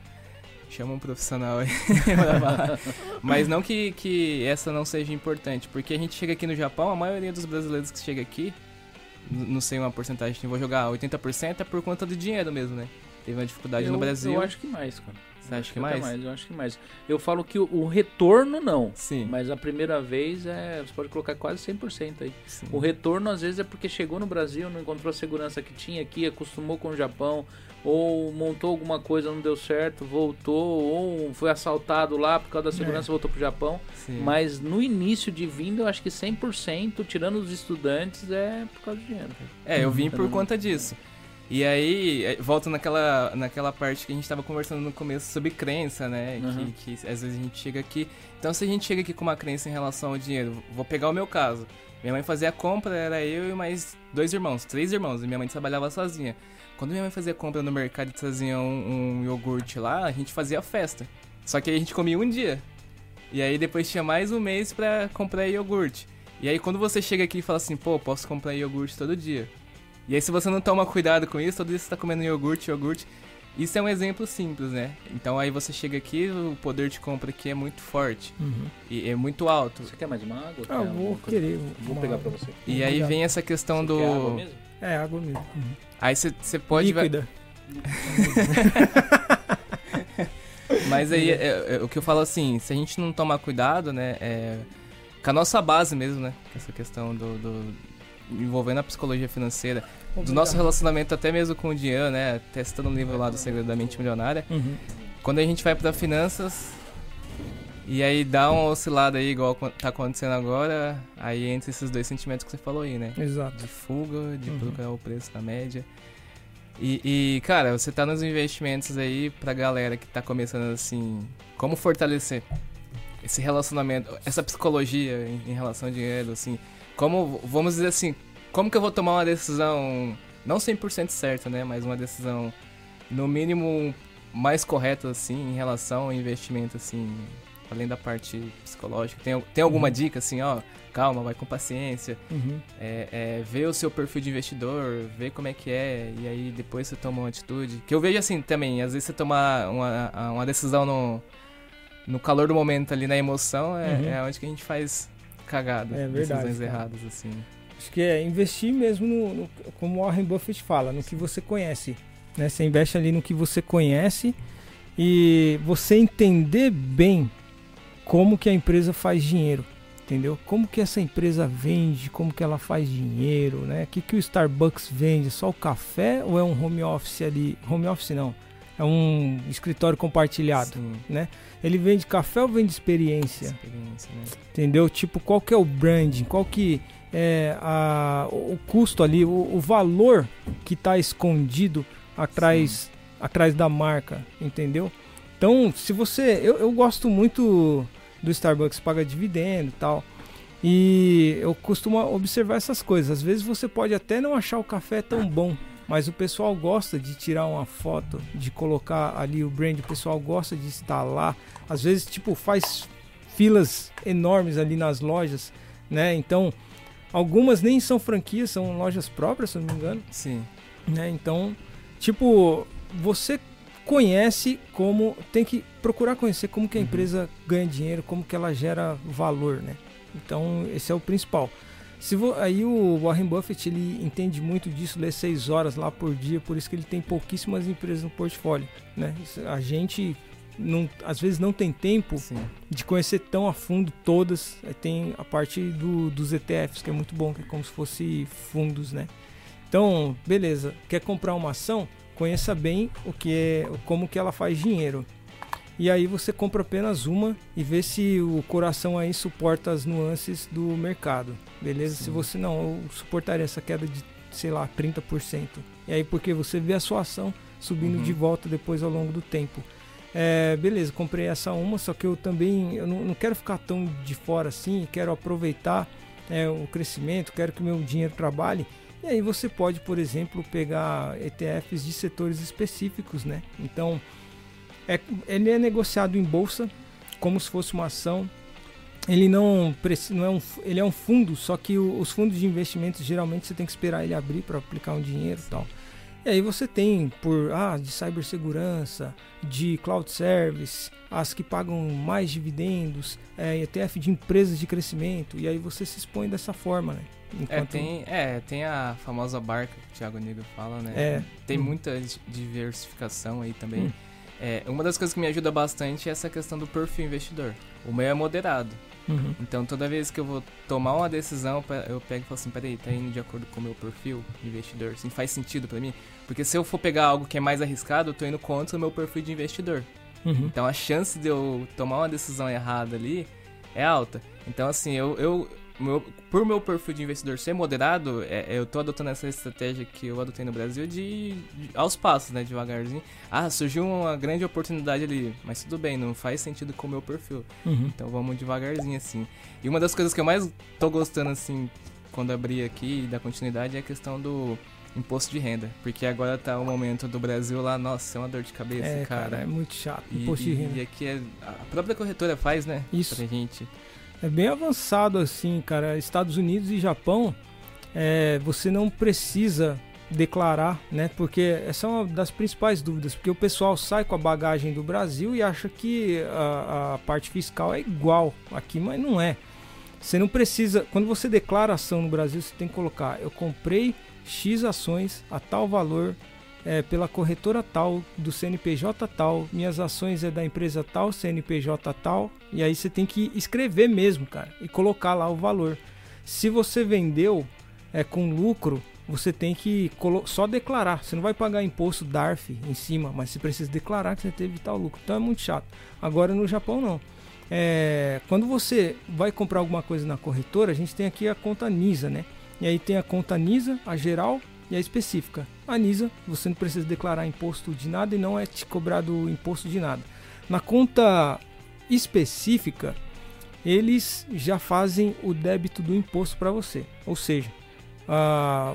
chama um profissional aí. Mas não que, que essa não seja importante, porque a gente chega aqui no Japão, a maioria dos brasileiros que chega aqui, não sei uma porcentagem, vou jogar 80% é por conta do dinheiro mesmo, né? Teve uma dificuldade eu, no Brasil. Eu acho que mais, cara. Você acha que mais? mais? Eu acho que mais. Eu falo que o, o, retorno não. Sim. Mas a primeira vez é. Você pode colocar quase 100% aí. Sim. O retorno às vezes é porque chegou no Brasil, não encontrou a segurança que tinha aqui, acostumou com o Japão, ou montou alguma coisa, não deu certo, voltou, ou foi assaltado lá por causa da segurança, é. voltou pro Japão. Sim. Mas no início de vinda, eu acho que 100%, tirando os estudantes, é por causa do dinheiro. É, eu vim por conta disso. E aí, é, volta naquela, naquela parte que a gente estava conversando no começo sobre crença, né? Uhum. Que, que às vezes a gente chega aqui. Então, se a gente chega aqui com uma crença em relação ao dinheiro, vou pegar o meu caso. Minha mãe fazia a compra, era eu e mais dois irmãos, três irmãos, e minha mãe trabalhava sozinha. Quando minha mãe fazia compra no mercado e trazia um, um iogurte lá, a gente fazia festa. Só que aí a gente comia um dia. E aí depois tinha mais um mês para comprar iogurte. E aí quando você chega aqui e fala assim, pô, posso comprar iogurte todo dia. E aí se você não toma cuidado com isso, todo dia você tá comendo iogurte, iogurte. Isso é um exemplo simples, né? Então aí você chega aqui, o poder de compra aqui é muito forte. Uhum. E é muito alto. Você quer mais de uma água? Ah, vou querer. Vou pegar pra você. E aí vem essa questão você do. Quer água mesmo? É, água mesmo. Uhum. Aí você pode. Líquida. Mas aí, é, é, o que eu falo assim, se a gente não tomar cuidado, né, é, com a nossa base mesmo, né, essa questão do, do envolvendo a psicologia financeira, Obrigado. do nosso relacionamento até mesmo com o dinheiro, né, testando o livro lá do Segredo da Mente Milionária, uhum. quando a gente vai para finanças, e aí dá uma oscilada aí, igual tá acontecendo agora, aí entre esses dois sentimentos que você falou aí, né? Exato. De fuga, de uhum. procurar o preço na média. E, e, cara, você tá nos investimentos aí pra galera que tá começando assim, como fortalecer esse relacionamento, essa psicologia em, em relação ao dinheiro, assim, como, vamos dizer assim, como que eu vou tomar uma decisão, não 100% certa, né, mas uma decisão no mínimo mais correta, assim, em relação ao investimento, assim, além da parte psicológica? Tem, tem alguma uhum. dica assim, ó, calma, vai com paciência, uhum. é, é, vê o seu perfil de investidor, vê como é que é, e aí depois você toma uma atitude. Que eu vejo assim também, às vezes você tomar uma, uma decisão no, no calor do momento ali, na emoção, é, uhum. é onde que a gente faz cagada, é verdade, decisões cara. erradas, assim. Acho que é investir mesmo no, no, como Warren Buffett fala, no que você conhece. Né? Você investe ali no que você conhece e você entender bem como que a empresa faz dinheiro, entendeu? Como que essa empresa vende, como que ela faz dinheiro, né? O que, que o Starbucks vende? Só o café ou é um home office ali? Home office não, é um escritório compartilhado, Sim. né? Ele vende café ou vende experiência? Experiência, né? Entendeu? Tipo, qual que é o branding? Qual que é a, o custo ali, o, o valor que está escondido atrás, atrás da marca, entendeu? Então, se você. Eu, eu gosto muito do Starbucks, paga dividendo e tal. E eu costumo observar essas coisas. Às vezes você pode até não achar o café tão bom, mas o pessoal gosta de tirar uma foto, de colocar ali o brand, o pessoal gosta de estar lá. Às vezes, tipo, faz filas enormes ali nas lojas, né? Então, algumas nem são franquias, são lojas próprias, se não me engano. Sim. Né? Então, tipo, você conhece como tem que procurar conhecer como que a uhum. empresa ganha dinheiro, como que ela gera valor, né? Então esse é o principal. Se vo, aí o Warren Buffett ele entende muito disso, lê seis horas lá por dia, por isso que ele tem pouquíssimas empresas no portfólio, né? A gente não, às vezes não tem tempo Sim. de conhecer tão a fundo todas. Tem a parte do, dos ETFs que é muito bom, que é como se fosse fundos, né? Então, beleza. Quer comprar uma ação? Conheça bem o que é, como que ela faz dinheiro. E aí você compra apenas uma e vê se o coração aí suporta as nuances do mercado. Beleza? Sim. Se você não, eu suportaria essa queda de, sei lá, 30%. E aí porque você vê a sua ação subindo uhum. de volta depois ao longo do tempo. É, beleza, comprei essa uma, só que eu também eu não, não quero ficar tão de fora assim, quero aproveitar é, o crescimento, quero que o meu dinheiro trabalhe e aí você pode, por exemplo, pegar ETFs de setores específicos, né? Então, é, ele é negociado em bolsa como se fosse uma ação. Ele não, não é um, ele é um fundo, só que o, os fundos de investimentos geralmente você tem que esperar ele abrir para aplicar um dinheiro e tal. E aí você tem por ah, de cibersegurança, de cloud service, as que pagam mais dividendos, é, ETF de empresas de crescimento, e aí você se expõe dessa forma, né? É, Enquanto... É, tem, é, tem a famosa barca que o Thiago Negro fala, né? É. Tem hum. muita diversificação aí também. Hum. É, uma das coisas que me ajuda bastante é essa questão do perfil investidor. O meu é moderado. Uhum. Então toda vez que eu vou tomar uma decisão, eu pego e falo assim, peraí, tá indo de acordo com o meu perfil de investidor? Assim, faz sentido para mim? Porque se eu for pegar algo que é mais arriscado, eu tô indo contra o meu perfil de investidor. Uhum. Então a chance de eu tomar uma decisão errada ali é alta. Então assim, eu, eu meu, por meu perfil de investidor ser moderado, é, eu tô adotando essa estratégia que eu adotei no Brasil de, de, aos passos, né, devagarzinho. Ah, surgiu uma grande oportunidade ali, mas tudo bem, não faz sentido com o meu perfil. Uhum. Então vamos devagarzinho assim. E uma das coisas que eu mais tô gostando assim quando abri aqui da continuidade é a questão do imposto de renda, porque agora tá o momento do Brasil lá, nossa, é uma dor de cabeça, é, cara. cara. É muito chato, imposto e, de renda. E aqui é a própria corretora faz, né? Isso. Pra gente. É bem avançado assim, cara. Estados Unidos e Japão, é, você não precisa declarar, né? Porque essa é uma das principais dúvidas, porque o pessoal sai com a bagagem do Brasil e acha que a, a parte fiscal é igual aqui, mas não é. Você não precisa, quando você declara ação no Brasil, você tem que colocar: eu comprei X ações a tal valor é, pela corretora tal, do CNPJ tal, minhas ações é da empresa tal, CNPJ tal, e aí você tem que escrever mesmo, cara, e colocar lá o valor. Se você vendeu é, com lucro, você tem que só declarar. Você não vai pagar imposto DARF em cima, mas você precisa declarar que você teve tal lucro. Então é muito chato. Agora no Japão não. É, quando você vai comprar alguma coisa na corretora, a gente tem aqui a conta NISA, né? E aí tem a conta NISA, a geral, e a específica. A NISA, você não precisa declarar imposto de nada e não é te cobrado imposto de nada. Na conta específica, eles já fazem o débito do imposto para você. Ou seja,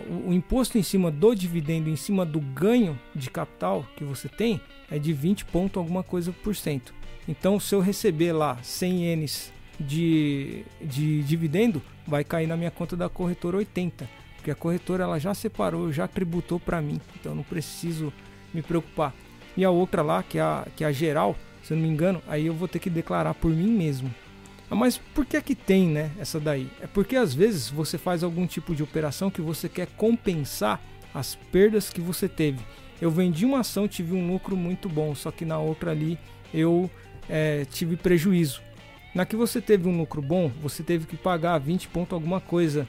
o, o, imposto em cima do dividendo, em cima do ganho de capital que você tem, é de 20 ponto alguma coisa por cento. Então, se eu receber lá 100 ienes de, de dividendo, vai cair na minha conta da corretora 80 porque a corretora ela já separou, já tributou para mim, então não preciso me preocupar. E a outra lá, que é a, que é a geral, se eu não me engano, aí eu vou ter que declarar por mim mesmo. Ah, mas por que é que tem, né, essa daí? É porque às vezes você faz algum tipo de operação que você quer compensar as perdas que você teve. Eu vendi uma ação, tive um lucro muito bom, só que na outra ali eu é, tive prejuízo. Na que você teve um lucro bom, você teve que pagar 20 ponto alguma coisa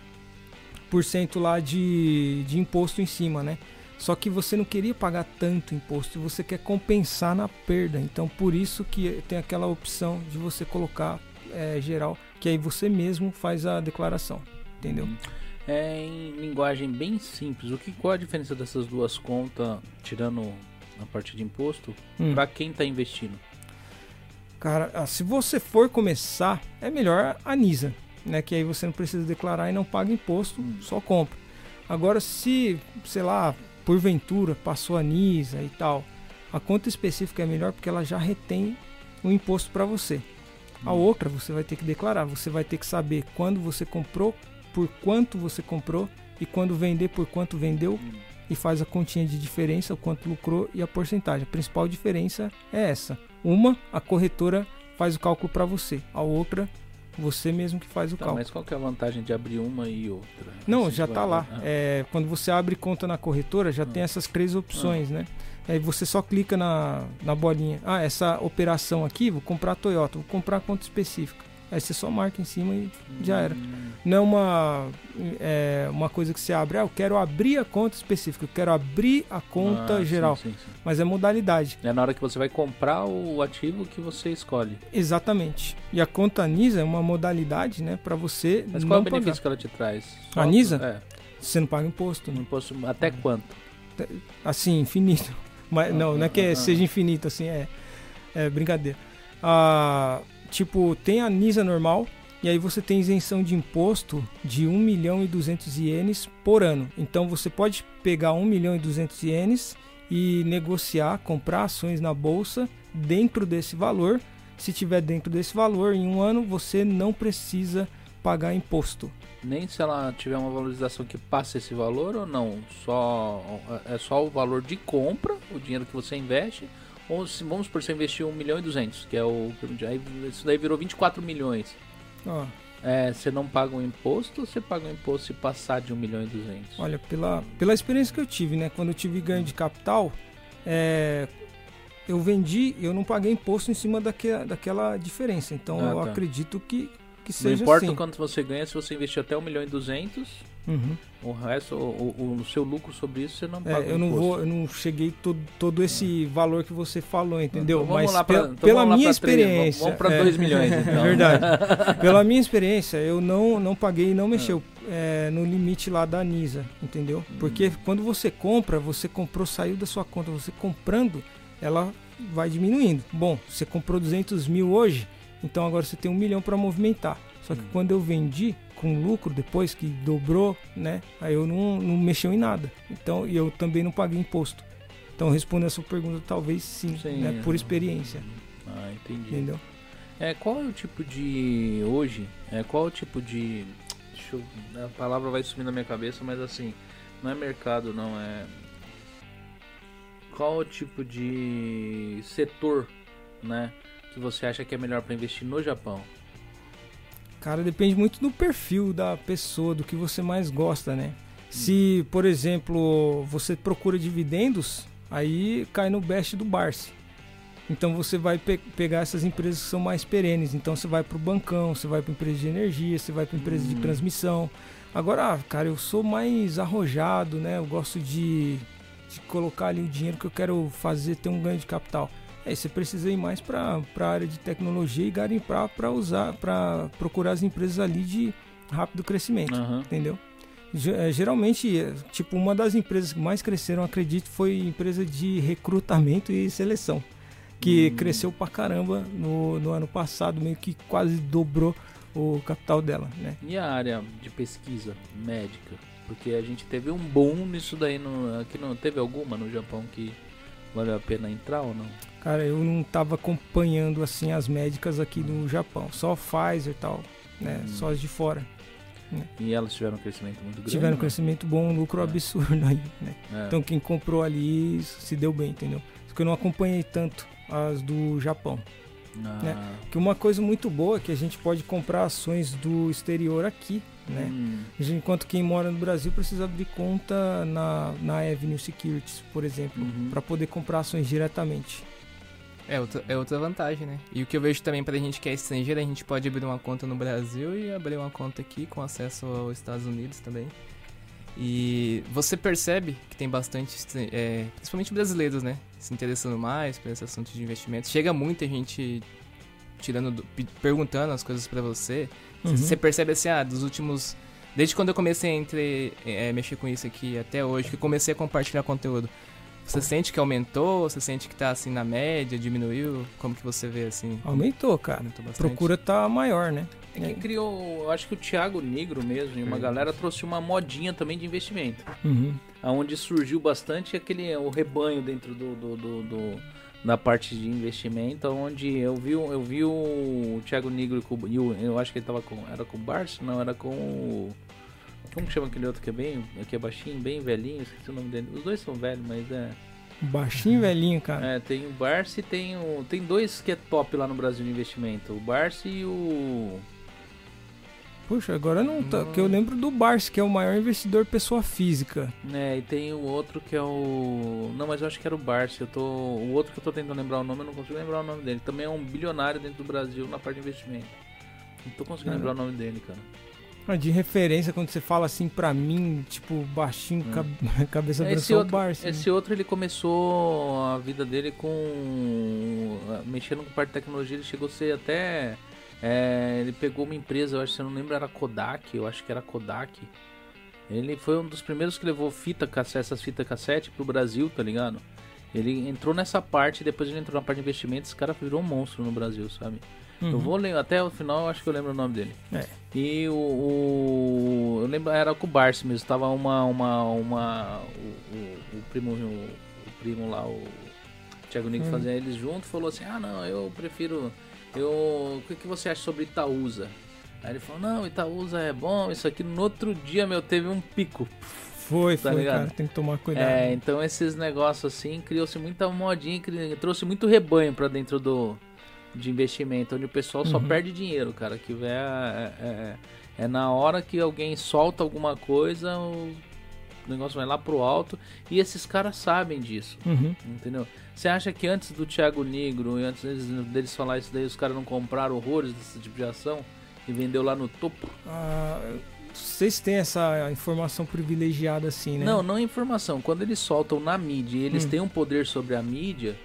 lá de, de imposto em cima, né? Só que você não queria pagar tanto imposto, você quer compensar na perda. Então por isso que tem aquela opção de você colocar é, geral, que aí você mesmo faz a declaração, entendeu? É em linguagem bem simples. O que qual a diferença dessas duas contas, tirando a parte de imposto, hum. para quem está investindo? Cara, ah, se você for começar, é melhor a NISA né? Que aí você não precisa declarar e não paga imposto, só compra. Agora, se, sei lá, porventura passou a NISA e tal, a conta específica é melhor porque ela já retém o imposto para você. A outra você vai ter que declarar, você vai ter que saber quando você comprou, por quanto você comprou e quando vender, por quanto vendeu e faz a continha de diferença, o quanto lucrou e a porcentagem. A principal diferença é essa. Uma, a corretora faz o cálculo para você, a outra você mesmo que faz o tá, cálculo. Mas qual que é a vantagem de abrir uma e outra? Não, Esse já está lá. Ah. É, quando você abre conta na corretora, já ah. tem essas três opções, ah. né? Aí você só clica na, na bolinha. Ah, essa operação aqui, vou comprar Toyota, vou comprar conta específica. Aí você só marca em cima e já era. Hum. Não é uma, é uma coisa que você abre, ah, eu quero abrir a conta específica, eu quero abrir a conta ah, geral. Sim, sim, sim. Mas é modalidade. É na hora que você vai comprar o ativo que você escolhe. Exatamente. E a conta NISA é uma modalidade, né, para você Mas qual é o benefício pagar. que ela te traz? Só a NISA? É. Você não paga imposto. Né? Imposto até quanto? Assim, infinito. Mas, ah, não, não é que ah, seja infinito, assim, é, é brincadeira. Ah, tipo, tem a NISA normal, e aí você tem isenção de imposto de 1 milhão e 200 ienes por ano. Então você pode pegar 1 milhão e 200 ienes e negociar, comprar ações na bolsa dentro desse valor. Se tiver dentro desse valor, em um ano você não precisa pagar imposto. Nem se ela tiver uma valorização que passe esse valor ou não? Só é só o valor de compra, o dinheiro que você investe, se, vamos por você investir 1 milhão e 200, que é o. Aí, isso daí virou 24 milhões. Oh. É, você não paga um imposto ou você paga um imposto se passar de 1 milhão e 200? Olha, pela, pela experiência que eu tive, né? Quando eu tive ganho de capital, é, eu vendi, eu não paguei imposto em cima daquela, daquela diferença. Então ah, eu tá. acredito que, que seja Não importa assim. quanto você ganha, se você investir até 1 milhão e 200, uhum. o resto, o, o, seu lucro sobre isso você não é, paga é, eu não vou, eu não cheguei todo, todo esse é. valor que você falou, entendeu? Então, Mas pra, então pela minha experiência, vamos para 2 é, milhões então. É verdade. pela minha experiência, eu não não paguei e não mexeu é, no limite lá da Anisa, entendeu? Hum. Porque quando você compra, você comprou, saiu da sua conta, você comprando, ela vai diminuindo. Bom, você comprou 200 mil hoje, então agora você tem um milhão para movimentar. Só que hum. quando eu vendi com lucro depois que dobrou, né? Aí eu não, não mexeu em nada. Então e eu também não paguei imposto. Então respondendo a sua pergunta, talvez sim, sim né? Por experiência. Ah, entendi. Entendeu? É, qual é o tipo de hoje? É, qual é o tipo de eu, a palavra vai sumir na minha cabeça, mas assim, não é mercado, não é qual o tipo de setor, né, que você acha que é melhor para investir no Japão? Cara, depende muito do perfil da pessoa, do que você mais gosta, né? Se, por exemplo, você procura dividendos, aí cai no best do Barsi. Então você vai pe pegar essas empresas que são mais perenes. Então você vai para o bancão, você vai para empresa de energia, você vai para empresa de hum. transmissão. Agora, cara, eu sou mais arrojado, né? Eu gosto de de colocar ali o dinheiro que eu quero fazer ter um ganho de capital. Aí você precisa ir mais para a área de tecnologia e garimpar para usar, para procurar as empresas ali de rápido crescimento, uhum. entendeu? É, geralmente, é, tipo, uma das empresas que mais cresceram, acredito, foi empresa de recrutamento e seleção, que hum. cresceu pra caramba no, no ano passado, meio que quase dobrou o capital dela, né? E a área de pesquisa médica? Porque a gente teve um boom nisso daí. No, aqui não teve alguma no Japão que valeu a pena entrar ou não? Cara, eu não tava acompanhando assim as médicas aqui no Japão. Só Pfizer e tal, né? Hum. Só as de fora. Né? E elas tiveram um crescimento muito grande? Tiveram um crescimento bom, um lucro é. absurdo aí, né? É. Então quem comprou ali se deu bem, entendeu? Só que eu não acompanhei tanto as do Japão. Ah. Né? Que uma coisa muito boa é que a gente pode comprar ações do exterior aqui, né? Hum. Enquanto quem mora no Brasil precisa abrir conta na, na Avenue Securities, por exemplo, uhum. para poder comprar ações diretamente. É outra, é outra vantagem, né? E o que eu vejo também pra gente que é estrangeiro, a gente pode abrir uma conta no Brasil e abrir uma conta aqui com acesso aos Estados Unidos também. E você percebe que tem bastante, é, principalmente brasileiros, né? Se interessando mais por esse assunto de investimento. Chega muita gente tirando, perguntando as coisas para você. Uhum. Você percebe assim, ah, dos últimos. Desde quando eu comecei a entre, é, mexer com isso aqui até hoje, que comecei a compartilhar conteúdo. Você sente que aumentou? Você sente que tá assim na média, diminuiu? Como que você vê assim? Aumentou, cara. Aumentou Procura tá maior, né? É quem criou, eu acho que o Thiago Negro mesmo e uma é. galera trouxe uma modinha também de investimento. Uhum. Onde surgiu bastante aquele o rebanho dentro do, do, do, do na parte de investimento, onde eu vi, eu vi o Thiago Negro com, eu, eu acho que ele tava com. Era com o Barça? Não, era com o. Como que chama aquele outro que é bem. que é baixinho, bem velhinho, esqueci o nome dele. Os dois são velhos, mas é. Baixinho velhinho, cara. É, tem o Barça e tem o. Tem dois que é top lá no Brasil de investimento. O Barça e o. Puxa, agora não tá. Que eu lembro do Barça, que é o maior investidor pessoa física. É, e tem o outro que é o. Não, mas eu acho que era o Barça. Eu tô. O outro que eu tô tentando lembrar o nome, eu não consigo lembrar o nome dele. Também é um bilionário dentro do Brasil na parte de investimento. Não tô conseguindo é. lembrar o nome dele, cara. Ah, de referência, quando você fala assim pra mim, tipo, baixinho, hum. cabeça branca, esse outro, Barça. Esse né? outro, ele começou a vida dele com. mexendo com parte de tecnologia, ele chegou a ser até é, ele pegou uma empresa, eu acho que você não lembra, era Kodak, eu acho que era Kodak. Ele foi um dos primeiros que levou fita cassete, essas fitas cassete pro Brasil, tá ligado? Ele entrou nessa parte, depois ele entrou na parte de investimentos, esse cara virou um monstro no Brasil, sabe? Uhum. Eu vou ler até o final, eu acho que eu lembro o nome dele. É. E o, o, eu lembro era com o Barsi mesmo, tava uma uma uma o, o, o primo o, primo lá, o Thiago Nico uhum. fazia eles junto, falou assim: "Ah, não, eu prefiro eu, o que, que você acha sobre Itaúsa? Aí ele falou, não, Itaúsa é bom, isso aqui no outro dia, meu, teve um pico. Foi, tá foi, ligado? cara, tem que tomar cuidado. É, então esses negócios assim, criou-se muita modinha, trouxe muito rebanho para dentro do de investimento, onde o pessoal só uhum. perde dinheiro, cara, que é, é, é, é, na hora que alguém solta alguma coisa, o o negócio vai lá pro alto e esses caras sabem disso, uhum. entendeu? Você acha que antes do Thiago Negro e antes deles, deles falar isso daí, os caras não compraram horrores desse tipo de ação e vendeu lá no topo? Ah, vocês têm essa informação privilegiada assim, né? Não, não é informação. Quando eles soltam na mídia e eles hum. têm um poder sobre a mídia,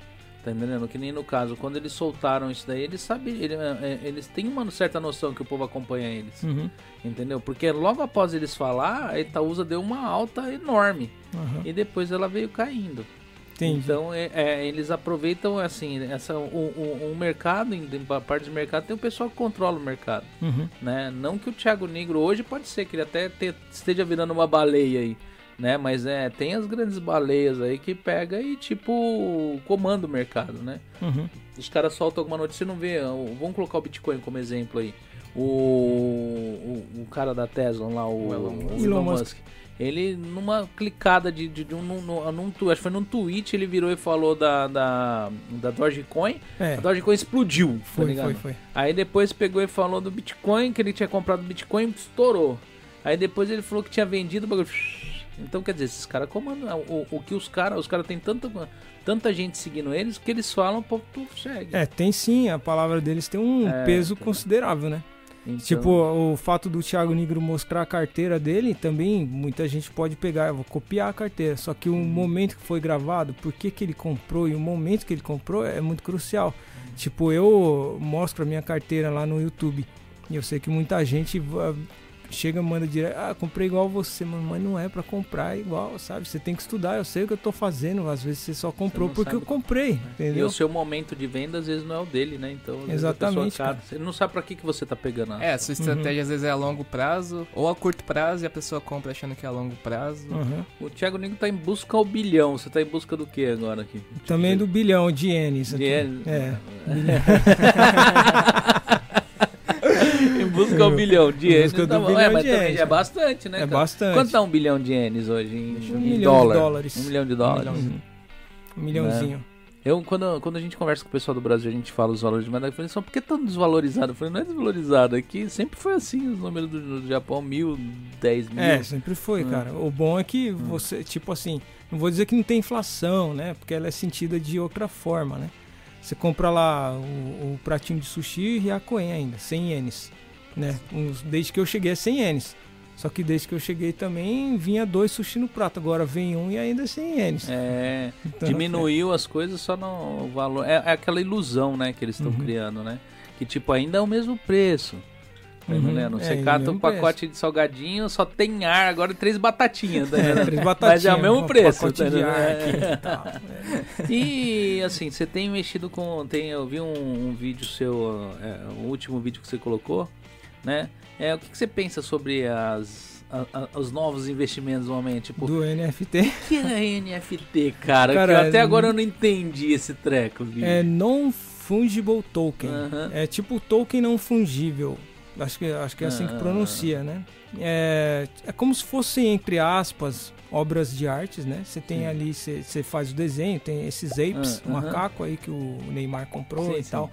tá entendendo? Que nem no caso, quando eles soltaram isso daí, eles sabem, eles, é, é, eles têm uma certa noção que o povo acompanha eles. Uhum. Entendeu? Porque logo após eles falar, a Itaúsa deu uma alta enorme. Uhum. E depois ela veio caindo. Entendi. Então é, é, eles aproveitam assim essa o, o, o mercado em, em parte de mercado tem o pessoal que controla o mercado, uhum. né? Não que o Thiago Negro hoje pode ser que ele até te, esteja virando uma baleia aí, né? Mas é tem as grandes baleias aí que pega e tipo comanda o mercado, né? Uhum. Os caras soltam alguma notícia, não vê. Vamos colocar o Bitcoin como exemplo aí. O, o, o cara da Tesla lá, o, o Elon, o Elon Musk. Musk ele, numa clicada de, de, de um, num, num, num, acho que foi num tweet, ele virou e falou da, da, da Dogecoin. É. A Dogecoin explodiu, tá foi, tá foi, foi. Aí depois pegou e falou do Bitcoin, que ele tinha comprado Bitcoin, estourou. Aí depois ele falou que tinha vendido o bagulho. Então, quer dizer, esses caras comandam. O, o, que os caras, os caras têm tanta, tanta gente seguindo eles que eles falam, pô, tu segue. É, tem sim, a palavra deles tem um é, peso considerável, né? Então... Tipo, o fato do Thiago Negro mostrar a carteira dele, também muita gente pode pegar, vou copiar a carteira. Só que o uhum. momento que foi gravado, por que, que ele comprou e o momento que ele comprou é muito crucial. Uhum. Tipo, eu mostro a minha carteira lá no YouTube. E eu sei que muita gente chega manda direto, ah, comprei igual você, mano, mas não é para comprar igual, sabe? Você tem que estudar, eu sei o que eu tô fazendo, às vezes você só comprou você porque sabe. eu comprei, é. entendeu? E o seu momento de venda às vezes não é o dele, né? Então, Exatamente. Cara, você não sabe para que que você tá pegando. É, a sua estratégia uhum. às vezes é a longo prazo ou a curto prazo e a pessoa compra achando que é a longo prazo. Uhum. O Thiago Nigo tá em busca ao bilhão, você tá em busca do que agora aqui? Também do bilhão de ienes. De ienes? É. em busca de um bilhão de ienes. Tá bilhão é, mas de também é bastante, né? É bastante. Quanto tá um bilhão de ienes hoje em, um em milhão dólar? de dólares. Um milhão de dólares. Um, milhão. um milhãozinho. Né? Eu, quando, quando a gente conversa com o pessoal do Brasil, a gente fala os valores de moeda, eu falei, só por que tão desvalorizado? Eu falei, não é desvalorizado, aqui sempre foi assim, os números do, do Japão, mil, dez mil. É, sempre foi, hum. cara. O bom é que hum. você, tipo assim, não vou dizer que não tem inflação, né? Porque ela é sentida de outra forma, né? Você compra lá o, o pratinho de sushi e a coen ainda, 100 ienes né? Uns, desde que eu cheguei é 100 ienes. Só que desde que eu cheguei também vinha dois sushi no prato. Agora vem um e ainda é 100 ienes. É, então, diminuiu é. as coisas só no valor. É, é aquela ilusão, né, que eles estão uhum. criando, né? Que tipo, ainda é o mesmo preço. Tá uhum. Você é, cata um pacote preço. de salgadinho, só tem ar, agora três batatinhas. Tá é, três batatinhas. Mas é o mesmo preço. Tá ar aqui, e, é. assim, você tem mexido com. Tem, eu vi um, um vídeo seu, é, o último vídeo que você colocou né? É, o que, que você pensa sobre as, a, a, os novos investimentos no momento? Tipo, Do NFT? O que é NFT, cara? cara até agora eu não entendi esse treco. Viu? É Non-Fungible Token. É tipo token não fungível. Acho que, acho que é assim que pronuncia, né? É, é como se fossem, entre aspas, obras de artes, né? Você tem sim. ali, você faz o desenho, tem esses apes, uh, uh -huh. macaco aí que o Neymar comprou sim, e sim. tal.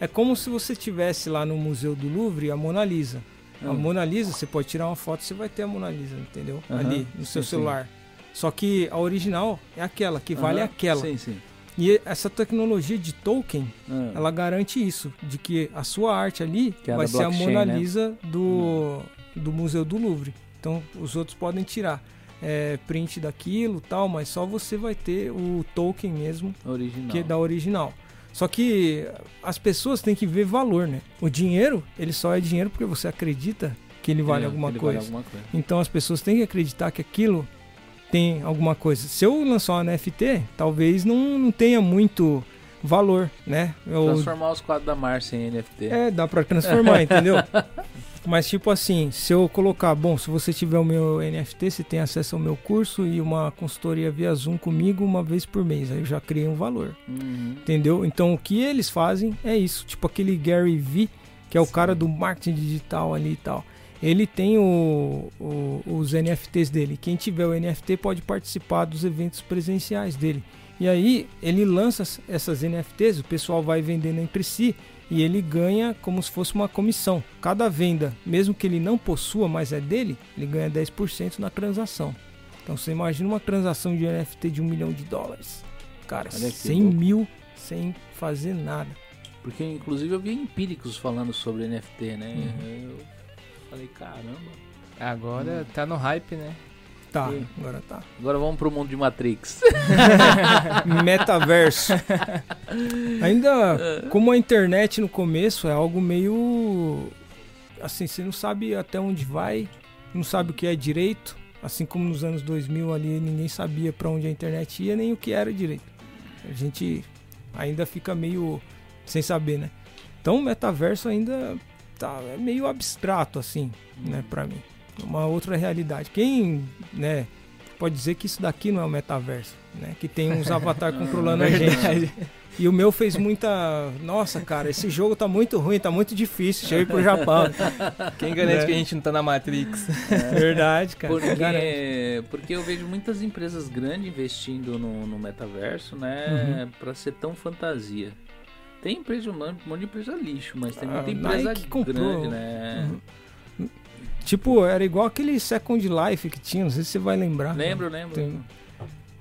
É como se você tivesse lá no Museu do Louvre a Mona Lisa. A hum. Mona Lisa, você pode tirar uma foto, você vai ter a Mona Lisa, entendeu? Uhum. Ali no seu sim, celular. Sim. Só que a original é aquela, que uhum. vale aquela. Sim, sim. E essa tecnologia de token, uhum. ela garante isso, de que a sua arte ali que é vai ser a Mona né? Lisa do, hum. do Museu do Louvre. Então os outros podem tirar é, print daquilo tal, mas só você vai ter o token mesmo original. que é da original. Só que as pessoas têm que ver valor, né? O dinheiro, ele só é dinheiro porque você acredita que ele vale, é, alguma, ele coisa. vale alguma coisa. Então as pessoas têm que acreditar que aquilo tem alguma coisa. Se eu lançar um NFT, talvez não, não tenha muito valor, né? Eu... Transformar os quadros da Márcia em NFT. É, dá pra transformar, entendeu? Mas tipo assim, se eu colocar, bom, se você tiver o meu NFT, você tem acesso ao meu curso e uma consultoria via Zoom comigo uma vez por mês. Aí eu já criei um valor. Uhum. Entendeu? Então o que eles fazem é isso. Tipo aquele Gary Vee, que é o Sim. cara do marketing digital ali e tal. Ele tem o, o, os NFTs dele. Quem tiver o NFT pode participar dos eventos presenciais dele. E aí ele lança essas NFTs, o pessoal vai vendendo entre si e ele ganha como se fosse uma comissão. Cada venda, mesmo que ele não possua, mas é dele, ele ganha 10% na transação. Então você imagina uma transação de NFT de um milhão de dólares. Cara, 100 mil sem fazer nada. Porque inclusive eu vi empíricos falando sobre NFT, né? Uhum. Eu falei, caramba. Agora hum. tá no hype, né? Tá, e... agora tá. Agora vamos pro mundo de Matrix. Metaverso. Ainda, como a internet no começo é algo meio. Assim, você não sabe até onde vai, não sabe o que é direito. Assim como nos anos 2000 ali, ninguém sabia para onde a internet ia nem o que era direito. A gente ainda fica meio sem saber, né? Então o metaverso ainda tá é meio abstrato assim, né, para mim uma outra realidade. Quem, né, pode dizer que isso daqui não é o metaverso, né? Que tem uns avatar controlando a gente. E o meu fez muita. Nossa, cara, esse jogo tá muito ruim, tá muito difícil. Chega pro Japão. Quem garante é. que a gente não tá na Matrix? É. Verdade, cara. Porque, porque eu vejo muitas empresas grandes investindo no, no metaverso, né? Uhum. Pra ser tão fantasia. Tem empresa, um monte de empresa lixo, mas tem muita ah, empresa Nike grande, comprou. né? Uhum. Tipo, era igual aquele Second Life que tinha, não sei se você vai lembrar. Lembro, lembro. Tem...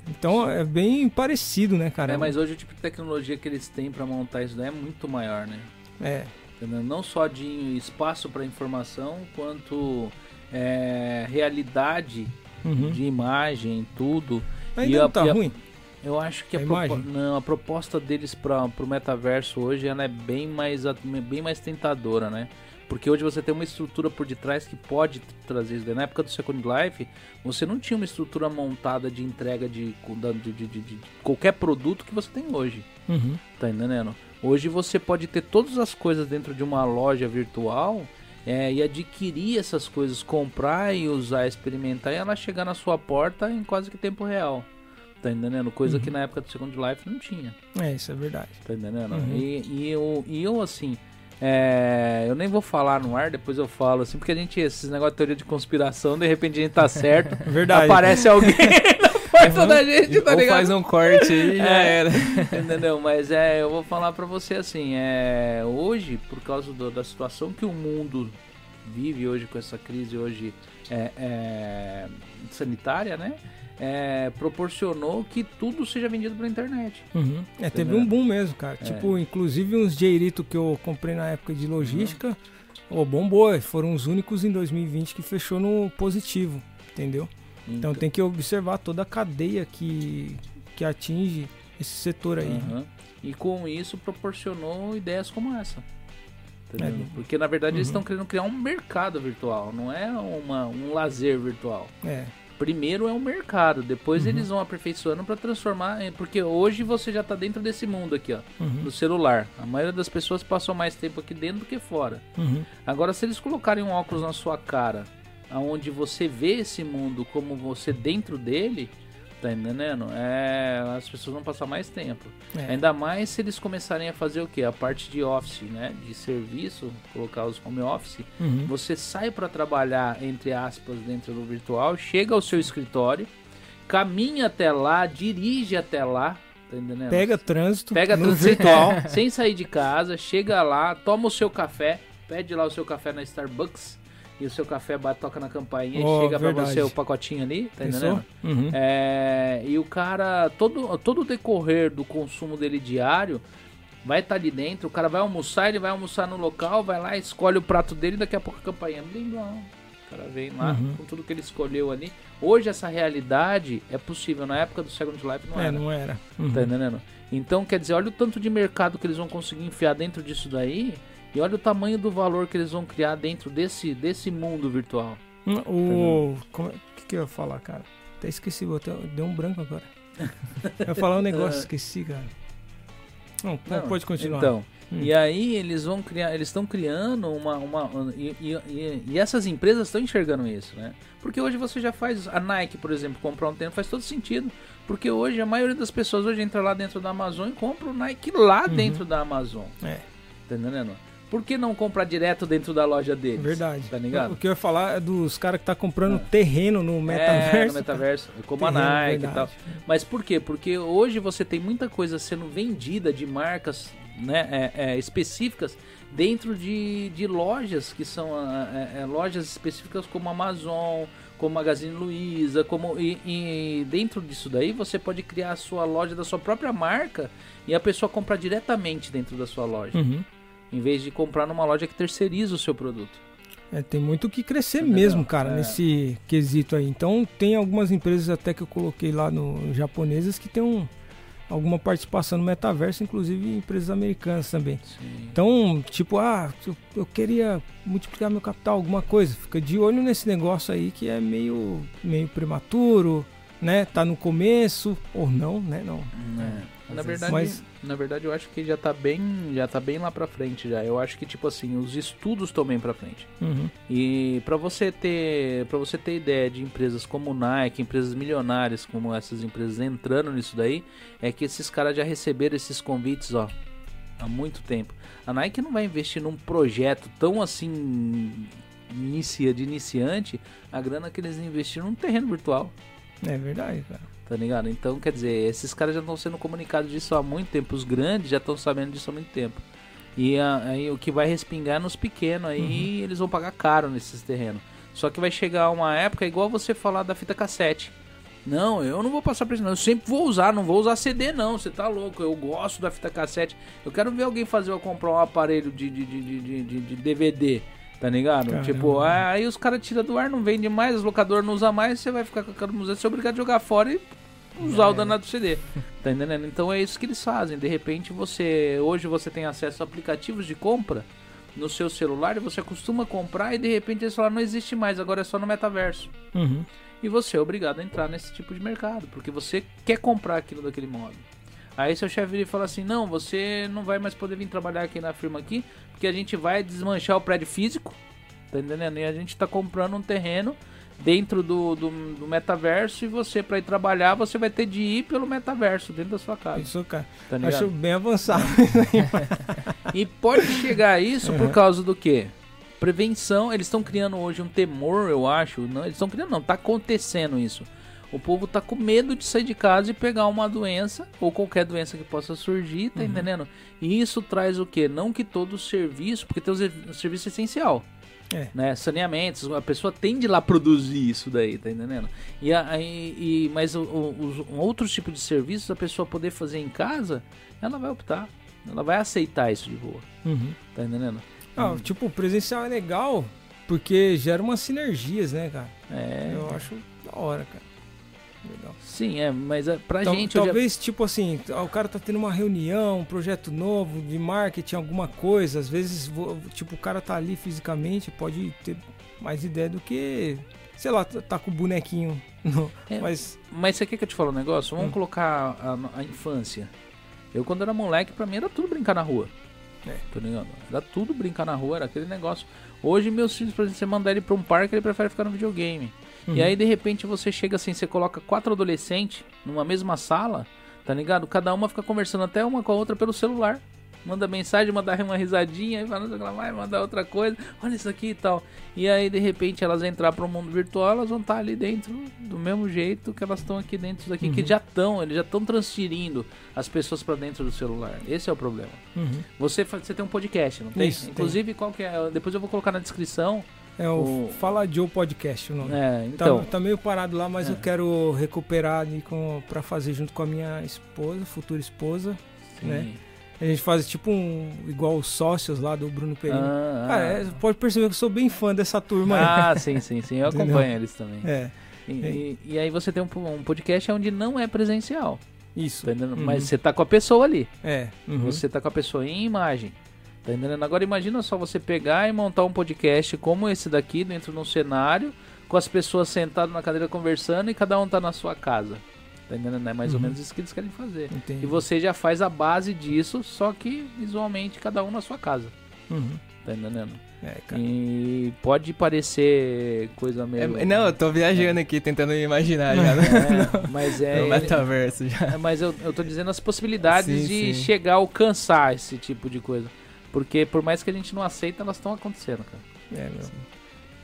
Então é bem parecido, né, cara? É, mas hoje o tipo de tecnologia que eles têm para montar isso daí é muito maior, né? É. Não só de espaço para informação, quanto é, realidade uhum. de imagem, tudo. Ainda e não a, tá ruim? Eu acho que a, a, propo não, a proposta deles para o metaverso hoje ela é bem mais, bem mais tentadora, né? Porque hoje você tem uma estrutura por detrás que pode trazer isso. Na época do Second Life, você não tinha uma estrutura montada de entrega de, de, de, de, de qualquer produto que você tem hoje. Uhum. Tá entendendo? Hoje você pode ter todas as coisas dentro de uma loja virtual é, e adquirir essas coisas, comprar e usar, experimentar e ela chegar na sua porta em quase que tempo real. Tá entendendo? Coisa uhum. que na época do Second Life não tinha. É, isso é verdade. Tá entendendo? Uhum. E, e, eu, e eu, assim, é, eu nem vou falar no ar, depois eu falo, assim, porque a gente, esses negócios de teoria de conspiração, de repente a gente tá certo, Verdade. aparece alguém na porta uhum. da gente, tá ligado? faz um corte aí e já é, era. Entendeu? Mas é, eu vou falar pra você assim, é, hoje, por causa do, da situação que o mundo vive hoje com essa crise hoje é, é sanitária, né? É, proporcionou que tudo seja vendido pela internet. Uhum. É, teve um boom mesmo, cara. É. Tipo, inclusive uns Jairito que eu comprei na época de logística, uhum. oh, bombou. Foram os únicos em 2020 que fechou no positivo, entendeu? Então, então tem que observar toda a cadeia que, que atinge esse setor aí. Uhum. E com isso proporcionou ideias como essa. É. Porque na verdade eles uhum. estão querendo criar um mercado virtual, não é uma, um lazer virtual. É primeiro é o mercado, depois uhum. eles vão aperfeiçoando para transformar, porque hoje você já está dentro desse mundo aqui, ó, uhum. no celular. A maioria das pessoas passam mais tempo aqui dentro do que fora. Uhum. Agora, se eles colocarem um óculos na sua cara, aonde você vê esse mundo como você dentro dele, Tá entendendo? É, as pessoas vão passar mais tempo. É. Ainda mais se eles começarem a fazer o que? A parte de office, né? De serviço, colocar os home office. Uhum. Você sai para trabalhar, entre aspas, dentro do virtual, chega ao seu escritório, caminha até lá, dirige até lá. Tá entendendo? Pega trânsito, pega trânsito sem sair de casa, chega lá, toma o seu café, pede lá o seu café na Starbucks e o seu café bate, toca na campainha oh, e chega para você o pacotinho ali, tá entendendo? Uhum. É, e o cara, todo, todo o decorrer do consumo dele diário vai estar tá ali dentro, o cara vai almoçar, ele vai almoçar no local, vai lá, escolhe o prato dele, daqui a pouco a campainha, blim, blom, o cara vem lá uhum. com tudo que ele escolheu ali. Hoje essa realidade é possível, na época do Second Life não é, era. não era. Uhum. Tá entendendo? Então, quer dizer, olha o tanto de mercado que eles vão conseguir enfiar dentro disso daí, e olha o tamanho do valor que eles vão criar dentro desse, desse mundo virtual. Hum, o como, que, que eu ia falar, cara? Até esqueci, até, deu um branco agora. eu ia falar um negócio, esqueci, cara. Não, não pode continuar. Então, hum. e aí eles vão criar, eles estão criando uma, uma e, e, e, essas empresas estão enxergando isso, né? Porque hoje você já faz a Nike, por exemplo, comprar um tênis faz todo sentido, porque hoje a maioria das pessoas hoje entra lá dentro da Amazon e compra o Nike lá uhum. dentro da Amazon. É. Tá entendendo? Por que não comprar direto dentro da loja deles? Verdade. Tá ligado? O que eu ia falar é dos caras que tá comprando é. terreno no metaverso. É, no metaverso, como terreno, a Nike verdade. e tal. Mas por quê? Porque hoje você tem muita coisa sendo vendida de marcas né, é, é, específicas dentro de, de lojas que são é, é, lojas específicas como Amazon, como Magazine Luiza, como e, e, dentro disso daí você pode criar a sua loja da sua própria marca e a pessoa comprar diretamente dentro da sua loja, Uhum. Em vez de comprar numa loja que terceiriza o seu produto. É, tem muito o que crescer Entendeu? mesmo, cara, É. nesse quesito aí. Então, tem algumas empresas até que eu coloquei lá no japonesas que tem um, alguma participação no metaverso, inclusive empresas americanas também. Sim. Então, tipo, ah, eu, eu queria multiplicar meu capital, alguma coisa. Fica de olho nesse negócio aí que é meio, meio prematuro, né? Tá no começo, ou não, né? Não. É. Na verdade, Mas- na verdade eu acho que já tá bem, já tá bem lá pra frente já. Eu acho que tipo assim, os estudos estão bem pra frente. Uhum. E para você ter, para você ter ideia de empresas como Nike, empresas milionárias como essas empresas entrando nisso daí, é que esses caras já receberam esses convites, ó, há muito tempo. A Nike não vai investir num projeto tão assim inicia de iniciante, a grana que eles investiram num terreno virtual. É verdade, cara. Tá ligado? Então, quer dizer, esses caras já estão sendo comunicados disso há muito tempo. Os grandes já estão sabendo disso há muito tempo. E a- aí o que vai respingar é nos pequenos aí, eles vão pagar caro nesses terrenos. Só que vai chegar uma época igual você falar da fita cassete. Não, eu não vou passar pra isso, não. Eu sempre vou usar, não vou usar CD, não. Você tá louco. Eu gosto da fita cassete. Eu quero ver alguém fazer eu comprar um aparelho de, de, de- de- de DVD. Tá ligado? Caramba. Tipo, aí os caras tiram do ar, não vende mais, os locadores não usam mais, você vai ficar com aquela museu, você é obrigado a jogar fora e usar o danado CD. Tá entendendo? Então é isso que eles fazem. De repente você. Hoje você tem acesso a aplicativos de compra no seu celular e você costuma comprar e de repente eles falam, não existe mais, agora é só no metaverso. Uhum. E você é obrigado a entrar nesse tipo de mercado, porque você quer comprar aquilo daquele modo. Aí seu chefe vira e fala assim, não, você não vai mais poder vir trabalhar aqui na firma aqui, porque a gente vai desmanchar o prédio físico, tá entendendo? E a gente tá comprando um terreno dentro do, do, do metaverso e você, pra ir trabalhar, você vai ter de ir pelo metaverso, dentro da sua casa, Isso, cara. tá? Acho bem avançado. E pode chegar a isso por causa do quê? Prevenção, eles estão criando hoje um temor, eu acho. Não, eles estão criando, não, tá acontecendo isso. O povo tá com medo de sair de casa e pegar uma doença, ou qualquer doença que possa surgir, tá entendendo? E isso traz o quê? Não que todo o serviço, porque tem o ser- o serviço essencial. É. Né, saneamentos, a pessoa tem de lá produzir isso daí, tá entendendo? E aí, e, mas o- o- os outros tipos de serviços, a pessoa poder fazer em casa, ela vai optar. Ela vai aceitar isso de boa, Uhum. tá entendendo? Ah, tipo, o presencial é legal porque gera umas sinergias, né, cara? É. Eu acho da hora, cara. Legal. Sim, é, mas é, pra Tal- gente. eu já- talvez, tipo assim, ah, o cara tá tendo uma reunião, um projeto novo de marketing, alguma coisa. Às vezes, tipo, o cara tá ali fisicamente, pode ter mais ideia do que, sei lá, tá tá com o bonequinho. no- É. Mas, Mas você quer que eu te fale um negócio? Vamos Hum. colocar a, a infância. Eu, quando era moleque, pra mim era tudo brincar na rua. É. Tá ligado? Era tudo brincar na rua, era aquele negócio. Hoje, meus filhos, por exemplo, você mandar ele pra um parque, ele prefere ficar no videogame. E Uhum. aí, de repente, você chega assim, você coloca quatro adolescentes numa mesma sala, tá ligado? Cada uma fica conversando até uma com a outra pelo celular. Manda mensagem, manda uma risadinha, aí fala, vai mandar outra coisa, olha isso aqui e tal. E aí, de repente, elas entrar pro mundo virtual, elas vão estar ali dentro do mesmo jeito que elas estão aqui dentro daqui, que Uhum. já estão, eles já estão transferindo as pessoas pra dentro do celular. Esse é o problema. Uhum. Você, você tem um podcast, não tem? Isso, tem. Inclusive, qual que é? Depois eu vou colocar na descrição. É o, O- Fala Joe Podcast o nome. É, Tá, então. tá meio parado lá, mas É. eu quero recuperar pra fazer junto com a minha esposa, futura esposa. sim. né? A gente faz tipo um. igual os sócios lá do Bruno Pereira. Ah, Cara, é, pode perceber que eu sou bem fã dessa turma aí. Ah, sim, sim, sim. Eu Entendeu? acompanho eles também. É, E, e- e aí você tem um, um podcast onde não é presencial, isso. tá? Uhum. Mas você tá com a pessoa ali. É. uhum. Você tá com a pessoa em imagem. Tá entendendo? Agora imagina só você pegar e montar um podcast como esse daqui, dentro de um cenário, com as pessoas sentadas na cadeira conversando e cada um tá na sua casa. Tá entendendo? É mais ou Uhum. menos isso que eles querem fazer. Entendi. E você já faz a base disso, só que visualmente cada um na sua casa. Uhum. Tá entendendo? É, cara. E pode parecer coisa meio. É, não, eu tô viajando aqui, tentando imaginar já. né? É, mas é. No metaverso já. é, Mas eu, eu tô dizendo as possibilidades Sim, de sim. chegar a alcançar esse tipo de coisa. Porque por mais que a gente não aceita, elas estão acontecendo, cara. É, meu.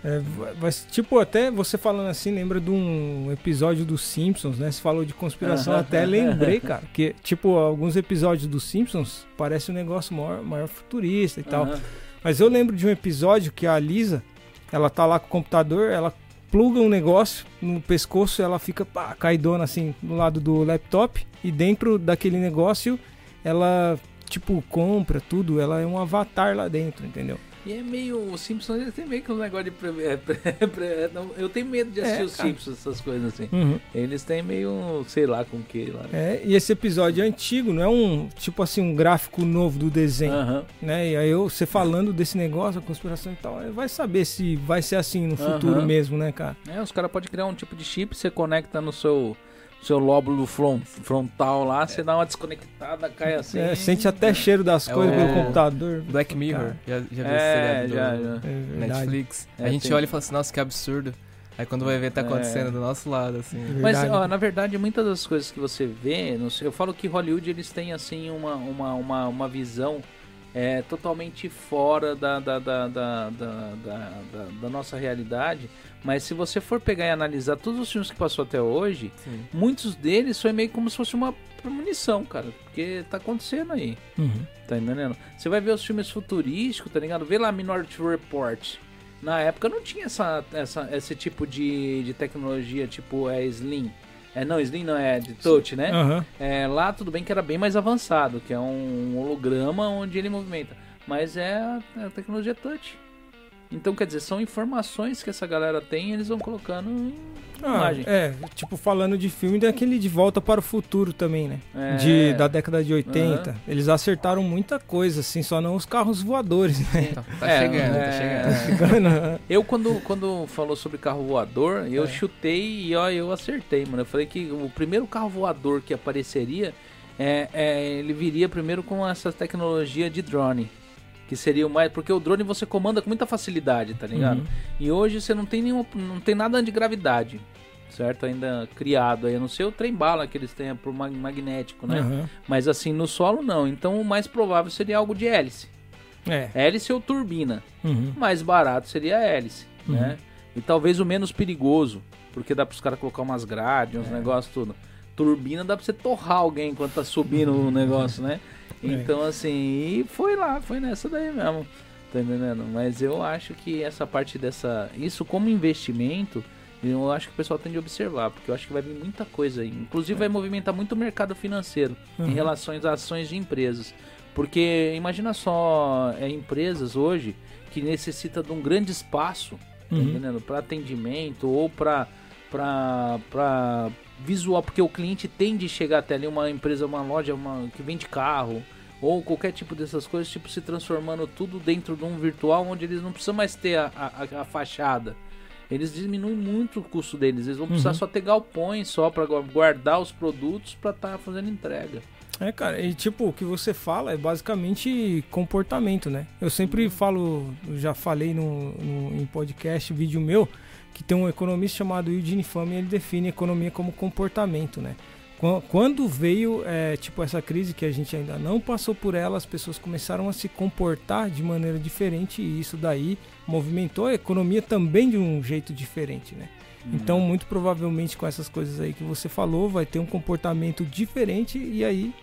É, mas, tipo, até você falando assim, lembra de um episódio dos Simpsons, né? Você falou de conspiração, até lembrei, cara. Que, tipo, alguns episódios dos Simpsons parece um negócio maior, maior futurista e tal. Mas eu lembro de um episódio que a Lisa, ela tá lá com o computador, ela pluga um negócio no pescoço, ela fica pá, caidona assim do lado do laptop e dentro daquele negócio ela tipo compra tudo, ela é um avatar lá dentro, entendeu? E é meio. O Simpsons tem meio que um negócio de. Pre, é, pre, pre, não, eu tenho medo de assistir é, os Simpsons, essas coisas assim. Uhum. Eles têm meio. sei lá com que lá. É, e esse episódio é antigo, não é um. tipo assim, um gráfico novo do desenho. Uhum. Né? E aí eu, você falando desse negócio, a conspiração e tal, vai saber se vai ser assim no futuro uhum. mesmo, né, cara? É, os caras podem criar um tipo de chip, você conecta no seu seu lóbulo frontal lá, você dá uma desconectada, cai assim. É, sente até cheiro das é coisas o... pelo computador. Black Mirror, já, já viu é, esse já, já. É Netflix. É, a gente tem... olha e fala assim, nossa, que absurdo. Aí quando vai ver, tá acontecendo é. do nosso lado, assim. Mas, ó, na verdade, muitas das coisas que você vê, sei, eu falo que Hollywood, eles têm, assim, uma, uma, uma, uma visão é, totalmente fora da, da, da, da, da, nossa realidade, mas se você for pegar e analisar todos os filmes que passou até hoje, Sim. muitos deles foi meio como se fosse uma premonição, cara. Porque tá acontecendo aí. Uhum. Tá entendendo? Você vai ver os filmes futurísticos, tá ligado? Vê lá Minority Report. Na época não tinha essa, essa, esse tipo de, de tecnologia, tipo é Slim. É, não, Slim não é de touch, né? Uhum. É, lá tudo bem que era bem mais avançado, que é um holograma onde ele movimenta. Mas é a, é a tecnologia touch. Então, quer dizer, são informações que essa galera tem e eles vão colocando em ah, imagem. É, tipo, falando de filme, daquele De Volta para o Futuro também, né? É. De, da década de 80. Uhum. Eles acertaram muita coisa, assim, só não os carros voadores, né? Tá, tá é, chegando, tá é, tá chegando. Né? eu, quando, quando falou sobre carro voador, eu é. chutei e ó, eu acertei, mano. Eu falei que o primeiro carro voador que apareceria, é, é ele viria primeiro com essa tecnologia de drone que seria o mais. Porque o drone você comanda com muita facilidade, tá ligado? Uhum. E hoje você não tem nenhum. não tem nada de gravidade. Certo? Ainda criado aí. A não ser o trem bala que eles têm pro magnético, né? Uhum. Mas assim, no solo não. Então o mais provável seria algo de hélice. É. Hélice ou turbina. Uhum. Mais barato seria a hélice, uhum. né? E talvez o menos perigoso. Porque dá pros caras colocar umas grades, uns é. negócios tudo. Turbina dá pra você torrar alguém enquanto tá subindo o negócio, né? É. Então, assim, e foi lá, foi nessa daí mesmo. Tá entendendo? Mas eu acho que essa parte dessa. Isso como investimento, eu acho que o pessoal tem de observar, porque eu acho que vai vir muita coisa aí. Inclusive vai movimentar muito o mercado financeiro uhum. em relação às ações de empresas. Porque imagina só, é, empresas hoje que necessita de um grande espaço, tá uhum. entendendo? Para atendimento ou para para visual, porque o cliente tem de chegar até ali uma empresa, uma loja uma, que vende carro, ou qualquer tipo dessas coisas, tipo se transformando tudo dentro de um virtual onde eles não precisam mais ter a, a, a fachada. Eles diminuem muito o custo deles, eles vão precisar uhum. só ter galpões só para guardar os produtos para estar tá fazendo entrega. É, cara, e tipo, o que você fala é basicamente comportamento, né? Eu sempre uhum. falo, já falei no, no, em podcast, vídeo meu, que tem um economista chamado Eugene Fama e ele define economia como comportamento, né? Quando veio é, tipo essa crise que a gente ainda não passou por ela, as pessoas começaram a se comportar de maneira diferente e isso daí movimentou a economia também de um jeito diferente, né? Hum. Então, muito provavelmente com essas coisas aí que você falou, vai ter um comportamento diferente e aí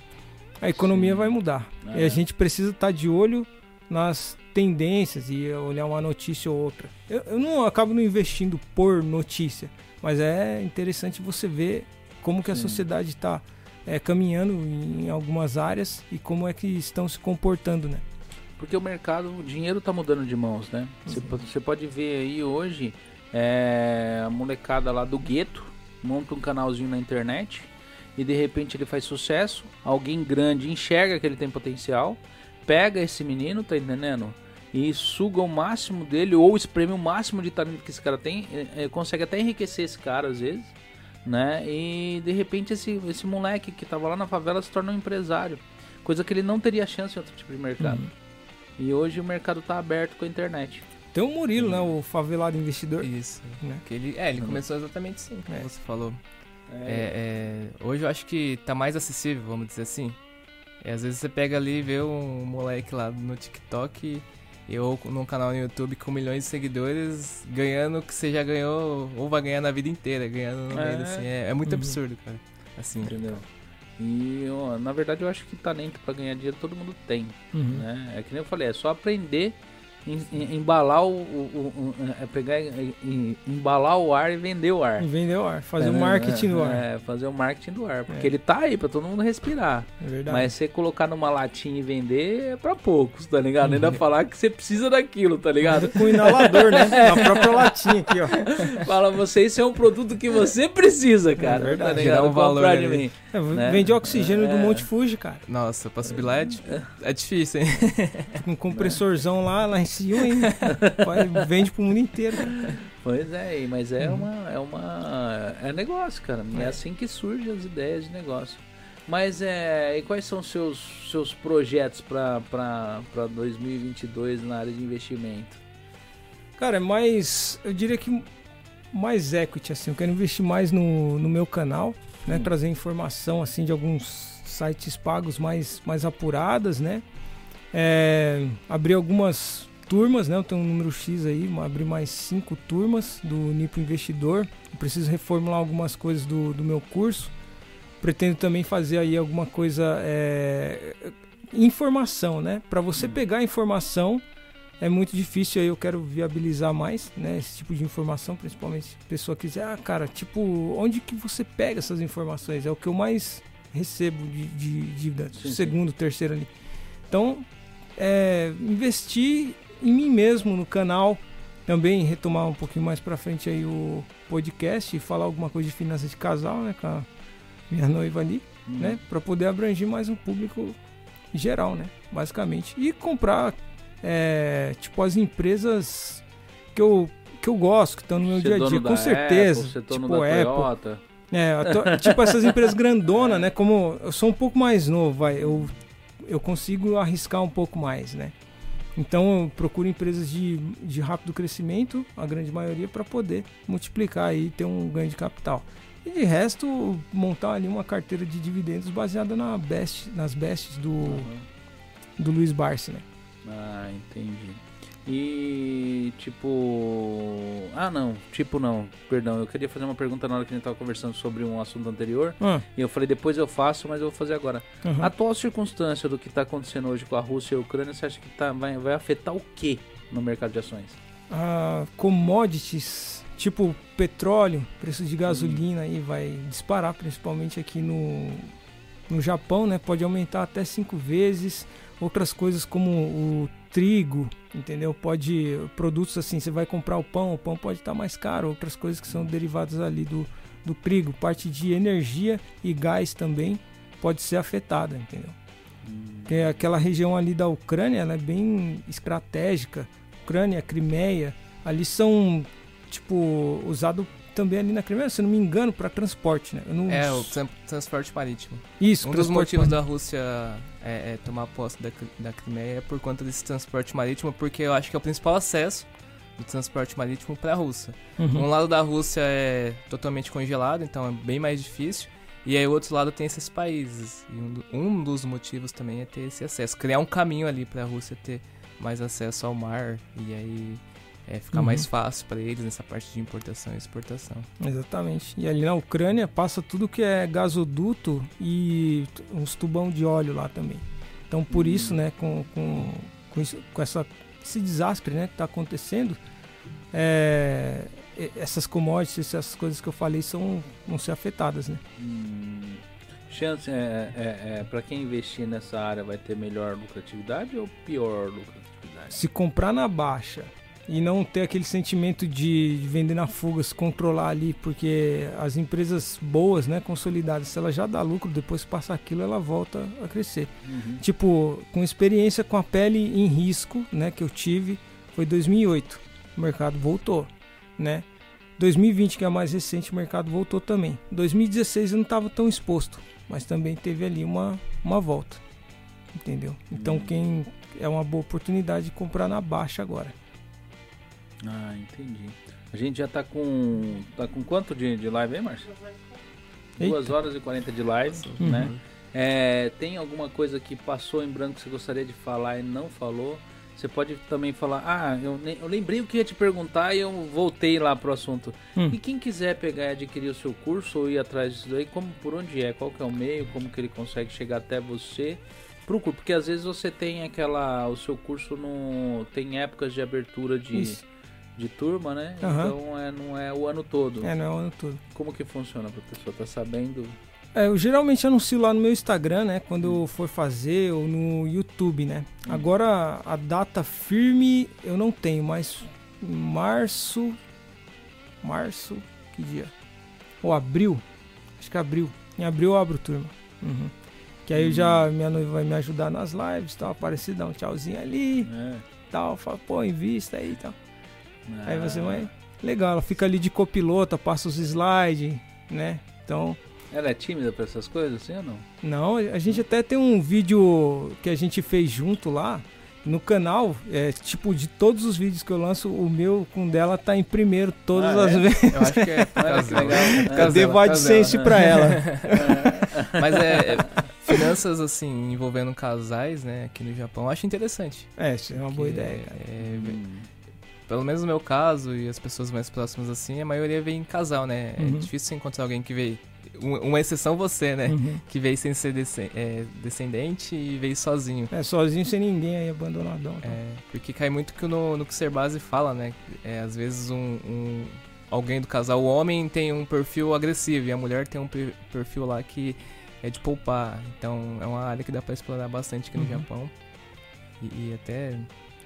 a economia Sim. vai mudar. É. E a gente precisa estar tá de olho nas tendências e olhar uma notícia ou outra. Eu, eu não acabo não investindo por notícia, mas é interessante você ver como que a sociedade está é, caminhando em algumas áreas e como é que estão se comportando, né? Porque o mercado, o dinheiro está mudando de mãos, né? Você pode ver aí hoje é, a molecada lá do gueto monta um canalzinho na internet e de repente ele faz sucesso, alguém grande enxerga que ele tem potencial, pega esse menino, tá entendendo? E suga o máximo dele ou espreme o máximo de talento que esse cara tem, é, é, consegue até enriquecer esse cara às vezes né? E de repente esse, esse moleque que tava lá na favela se torna um empresário, coisa que ele não teria chance em outro tipo de mercado. Uhum. E hoje o mercado tá aberto com a internet. Tem o Murilo, uhum. né? O favelado investidor. Isso. Né? Que ele, é, ele uhum. começou exatamente assim, como é. você falou. É. É, é, hoje eu acho que tá mais acessível, vamos dizer assim. E às vezes você pega ali e vê um moleque lá no TikTok e eu num canal no YouTube com milhões de seguidores, ganhando o que você já ganhou ou vai ganhar na vida inteira, ganhando no é. meio, assim. É, é muito uhum. absurdo, cara. Assim. Entendeu? E ó, na verdade eu acho que talento para ganhar dinheiro todo mundo tem. Uhum. Né? É que nem eu falei, é só aprender embalar o, o, o, é pegar embalar o ar e vender o ar. E vender o ar, fazer é, o marketing do ar. É, fazer o marketing do ar, porque é. ele tá aí para todo mundo respirar. É verdade. Mas você colocar numa latinha e vender é para poucos, tá ligado? Uhum. Ainda falar que você precisa daquilo, tá ligado? Com inalador, né? Na própria latinha aqui, ó. Fala, você isso é um produto que você precisa, cara. É verdade. Tá ligado? um valor de mim. É, né? Vende oxigênio do Monte Fuji, cara. Nossa, possibilidade é difícil, hein? Com um compressorzão lá, lá em cima, hein? Vende pro mundo inteiro. Pois é, mas é uma. É uma. É negócio, cara. É, é assim que surgem as ideias de negócio. Mas é. E quais são seus seus projetos para 2022 na área de investimento? Cara, é mais. Eu diria que mais equity, assim. Eu quero investir mais no, no meu canal, né? Hum. Trazer informação, assim, de alguns sites pagos mais, mais apuradas, né? É, abrir algumas turmas, né? Eu tenho um número X aí, abrir mais cinco turmas do Nipo Investidor. Eu preciso reformular algumas coisas do, do meu curso. Pretendo também fazer aí alguma coisa é, informação, né? Para você hum. pegar informação é muito difícil aí eu quero viabilizar mais, né? Esse tipo de informação, principalmente se a pessoa quiser, ah, cara, tipo, onde que você pega essas informações? É o que eu mais recebo de, de dívida, sim, segundo, sim. terceiro ali. Então, é, investir em mim mesmo no canal, também retomar um pouquinho mais para frente aí o podcast e falar alguma coisa de finanças de casal, né, com a minha noiva ali, uhum. né, para poder abranger mais um público geral, né, basicamente, e comprar é, tipo as empresas que eu que eu gosto, que estão no meu dia a dia, com certeza, Apple, tipo Apple. Toyota. É, tipo essas empresas grandonas, né? Como eu sou um pouco mais novo, vai, eu eu consigo arriscar um pouco mais, né? Então procuro empresas de, de rápido crescimento, a grande maioria, para poder multiplicar e ter um ganho de capital. E de resto, montar ali uma carteira de dividendos baseada na best, nas bests do, uhum. do Luiz Barsi, né? Ah, entendi. E tipo. Ah, não. Tipo, não. Perdão. Eu queria fazer uma pergunta na hora que a gente estava conversando sobre um assunto anterior. Ah. E eu falei, depois eu faço, mas eu vou fazer agora. Uhum. A atual circunstância do que está acontecendo hoje com a Rússia e a Ucrânia, você acha que tá, vai, vai afetar o que no mercado de ações? Ah, commodities, tipo petróleo, preço de gasolina aí vai disparar, principalmente aqui no, no Japão, né? Pode aumentar até cinco vezes. Outras coisas como o trigo, entendeu? Pode produtos assim, você vai comprar o pão, o pão pode estar tá mais caro, outras coisas que são derivadas ali do, do trigo, parte de energia e gás também pode ser afetada, entendeu? Porque aquela região ali da Ucrânia, ela é bem estratégica. Ucrânia, Crimeia, ali são tipo usado também ali na Crimeia, se não me engano, para transporte, né? Não... É, o transporte marítimo. Isso, Um dos motivos marítimo. da Rússia é, é tomar posse da, da Crimeia é por conta desse transporte marítimo, porque eu acho que é o principal acesso do transporte marítimo para a Rússia. Uhum. Um lado da Rússia é totalmente congelado, então é bem mais difícil. E aí o outro lado tem esses países. E um, um dos motivos também é ter esse acesso, criar um caminho ali para a Rússia ter mais acesso ao mar e aí é, ficar uhum. mais fácil para eles nessa parte de importação e exportação. Exatamente. E ali na Ucrânia passa tudo que é gasoduto e uns tubão de óleo lá também. Então por uhum. isso, né, com, com, com, isso, com essa, esse desastre né, que está acontecendo, é, essas commodities, essas coisas que eu falei são, vão ser afetadas, né? Hum. Chance, é, é, é para quem investir nessa área vai ter melhor lucratividade ou pior lucratividade? Se comprar na baixa e não ter aquele sentimento de, vender na fuga, se controlar ali, porque as empresas boas, né, consolidadas, se ela já dá lucro, depois que passar aquilo, ela volta a crescer. Uhum. Tipo, com experiência com a pele em risco, né, que eu tive, foi 2008, o mercado voltou, né? 2020, que é a mais recente, o mercado voltou também. 2016 eu não estava tão exposto, mas também teve ali uma, uma volta, entendeu? Então uhum. quem é uma boa oportunidade de comprar na baixa agora. Ah, entendi. A gente já tá com. Tá com quanto de, de live aí, Márcio? 2 horas e 40 de live, uhum. né? É, tem alguma coisa que passou em branco que você gostaria de falar e não falou? Você pode também falar, ah, eu, eu lembrei o que ia te perguntar e eu voltei lá pro assunto. Hum. E quem quiser pegar e adquirir o seu curso ou ir atrás disso daí, como por onde é? Qual que é o meio? Como que ele consegue chegar até você? pro curso, porque às vezes você tem aquela. O seu curso no. tem épocas de abertura de, de turma, né? Uhum. Então é, não é o ano todo. É, não é o ano todo. Como que funciona pra pessoa tá sabendo? É, eu geralmente anuncio lá no meu Instagram, né? Quando eu for fazer, ou no YouTube, né? Hum. Agora a data firme eu não tenho, mas março. Março. Que dia? Ou abril? Acho que é abril. Em abril eu abro turma. Uhum. Que aí já uhum. minha noiva vai me ajudar nas lives, tal, aparecer, dar um tchauzinho ali, é. tal, fala, pô, invista aí e tal. Ah. Aí você vai. Legal, ela fica ali de copilota, passa os slides, né? Então. Ela é tímida pra essas coisas, assim ou não? Não, a gente até tem um vídeo que a gente fez junto lá no canal, é, tipo, de todos os vídeos que eu lanço, o meu com dela tá em primeiro todas ah, as é? vezes. Eu acho que é legal. Eu devo AdSense pra ela. Mas é, finanças, assim, envolvendo casais, né, aqui no Japão, eu acho interessante. É, isso é uma boa ideia, cara. É, hum. Pelo menos no meu caso e as pessoas mais próximas assim, a maioria vem em casal, né? É uhum. É difícil encontrar alguém que veio. Uma exceção você, né? Uhum. Que veio sem ser é, descendente e veio sozinho. É, sozinho sem ninguém aí, abandonadão. Tá? É, porque cai muito que no, no que Ser Base fala, né? É, às vezes um, um, alguém do casal, o homem tem um perfil agressivo e a mulher tem um perfil lá que é de poupar. Então é uma área que dá para explorar bastante aqui no uhum. Japão. E, e, até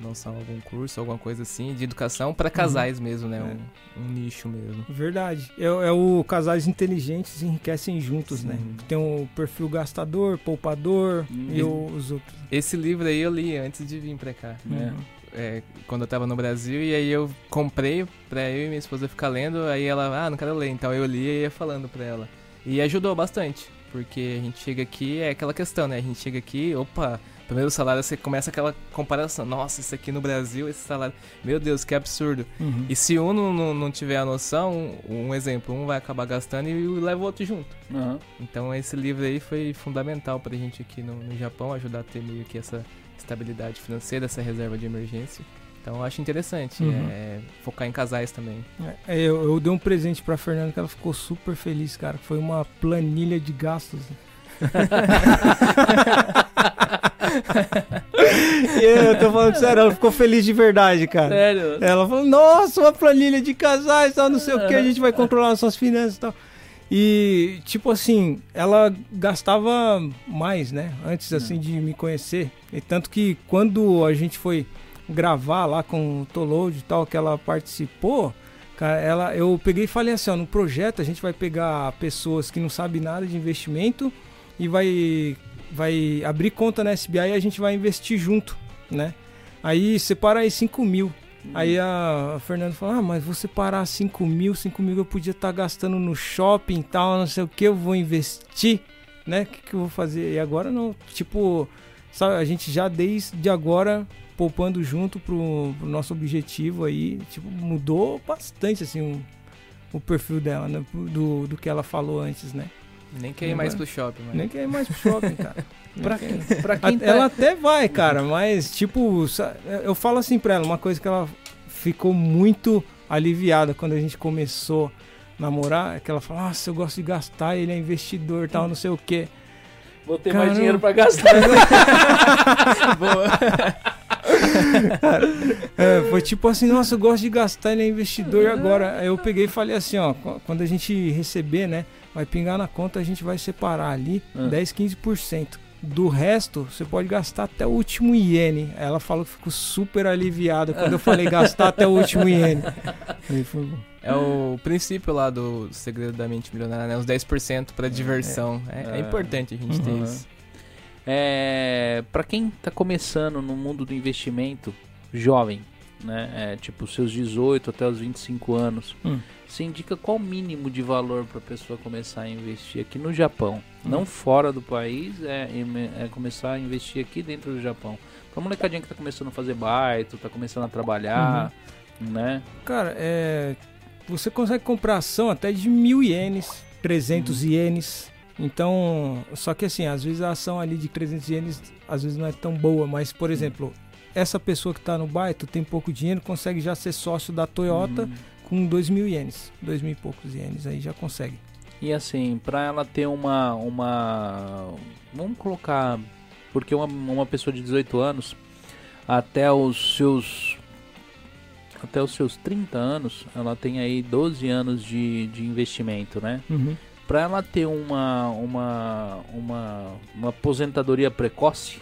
lançar algum curso, alguma coisa assim, de educação para uhum. casais uhum. mesmo, né? É. Um, um, nicho mesmo. Verdade. É, é, o casais inteligentes enriquecem juntos, né? Sim. né? Tem o perfil gastador, poupador uhum. e os outros. Esse livro aí eu li antes de vir para cá, né? É, quando eu tava no Brasil, e aí eu comprei pra eu e minha esposa ficar lendo, aí ela, ah, não quero ler, então eu li e ia falando pra ela. E ajudou bastante porque a gente chega aqui, é aquela questão, né? A gente chega aqui, opa, primeiro salário você começa aquela comparação. Nossa, isso aqui no Brasil, esse salário, meu Deus, que absurdo. Uhum. E se um não, não, tiver a noção, um, exemplo, um vai acabar gastando e leva o outro junto. Uhum. Então esse livro aí foi fundamental pra gente aqui no, no Japão, ajudar a ter meio que essa estabilidade financeira, essa reserva de emergência. Então eu acho interessante uhum. é, focar em casais também. É, eu, eu, dei um presente pra Fernanda que ela ficou super feliz, cara. Foi uma planilha de gastos. eu tô falando sério, ela ficou feliz de verdade, cara. Sério? Ela falou, nossa, uma planilha de casais, tal, não sei o que, a gente vai controlar nossas finanças e tal. E, tipo assim, ela gastava mais, né? Antes, assim, de me conhecer. E tanto que quando a gente foi gravar lá com o Toload e tal, que ela participou, cara, ela, eu peguei e falei assim, ó, no projeto a gente vai pegar pessoas que não sabem nada de investimento e vai, vai abrir conta na SBI e a gente vai investir junto, né? Aí separa aí 5 mil. Aí a, Fernanda falou, ah, mas você parar 5 mil, 5 mil eu podia estar tá gastando no shopping e tal, não sei o que, eu vou investir, né? O que, que eu vou fazer? E agora não, tipo, sabe, a gente já desde agora poupando junto pro, pro, nosso objetivo aí, tipo, mudou bastante assim o, o perfil dela, né? Do, do que ela falou antes, né? Nem quer ir mais pro shopping, mano. Nem quer ir mais pro shopping, cara. pra, quem, pra quem tá... Ela até vai, cara, mas tipo, eu falo assim pra ela, uma coisa que ela ficou muito aliviada quando a gente começou a namorar, é que ela fala, nossa, eu gosto de gastar, ele é investidor tal, não sei o quê. Vou ter Caramba. mais dinheiro pra gastar. Boa. é, foi tipo assim, nossa, eu gosto de gastar, ele é investidor agora. Aí eu peguei e falei assim, ó, quando a gente receber, né, vai pingar na conta, a gente vai separar ali uhum. 10, 15%. Do resto, você pode gastar até o último iene. Ela falou que ficou super aliviada quando eu falei gastar até o último iene. É o princípio lá do segredo da mente milionária, né? Os 10% para diversão. É, é, é, importante a gente uhum. ter isso. É, para quem está começando no mundo do investimento, jovem, né? É, tipo seus 18 até os 25 anos, hum. Você indica qual o mínimo de valor para a pessoa começar a investir aqui no Japão, hum. não fora do país, é, é, começar a investir aqui dentro do Japão. Pra molecadinha que está começando a fazer baito, está começando a trabalhar, uhum. né? Cara, é, você consegue comprar ação até de mil ienes, 300 uhum. ienes. Então, só que assim, às vezes a ação ali de 300 ienes às vezes não é tão boa, mas por exemplo, essa pessoa que está no Baito tem pouco dinheiro, consegue já ser sócio da Toyota uhum. Com 2 mil ienes, 2 mil e poucos ienes, aí já consegue. E assim, para ela ter uma, uma, vamos colocar porque uma, uma pessoa de 18 anos até os seus até os seus 30 anos, ela tem aí 12 anos de, de investimento, né? Uhum. Para ela ter uma, uma, uma, uma aposentadoria precoce,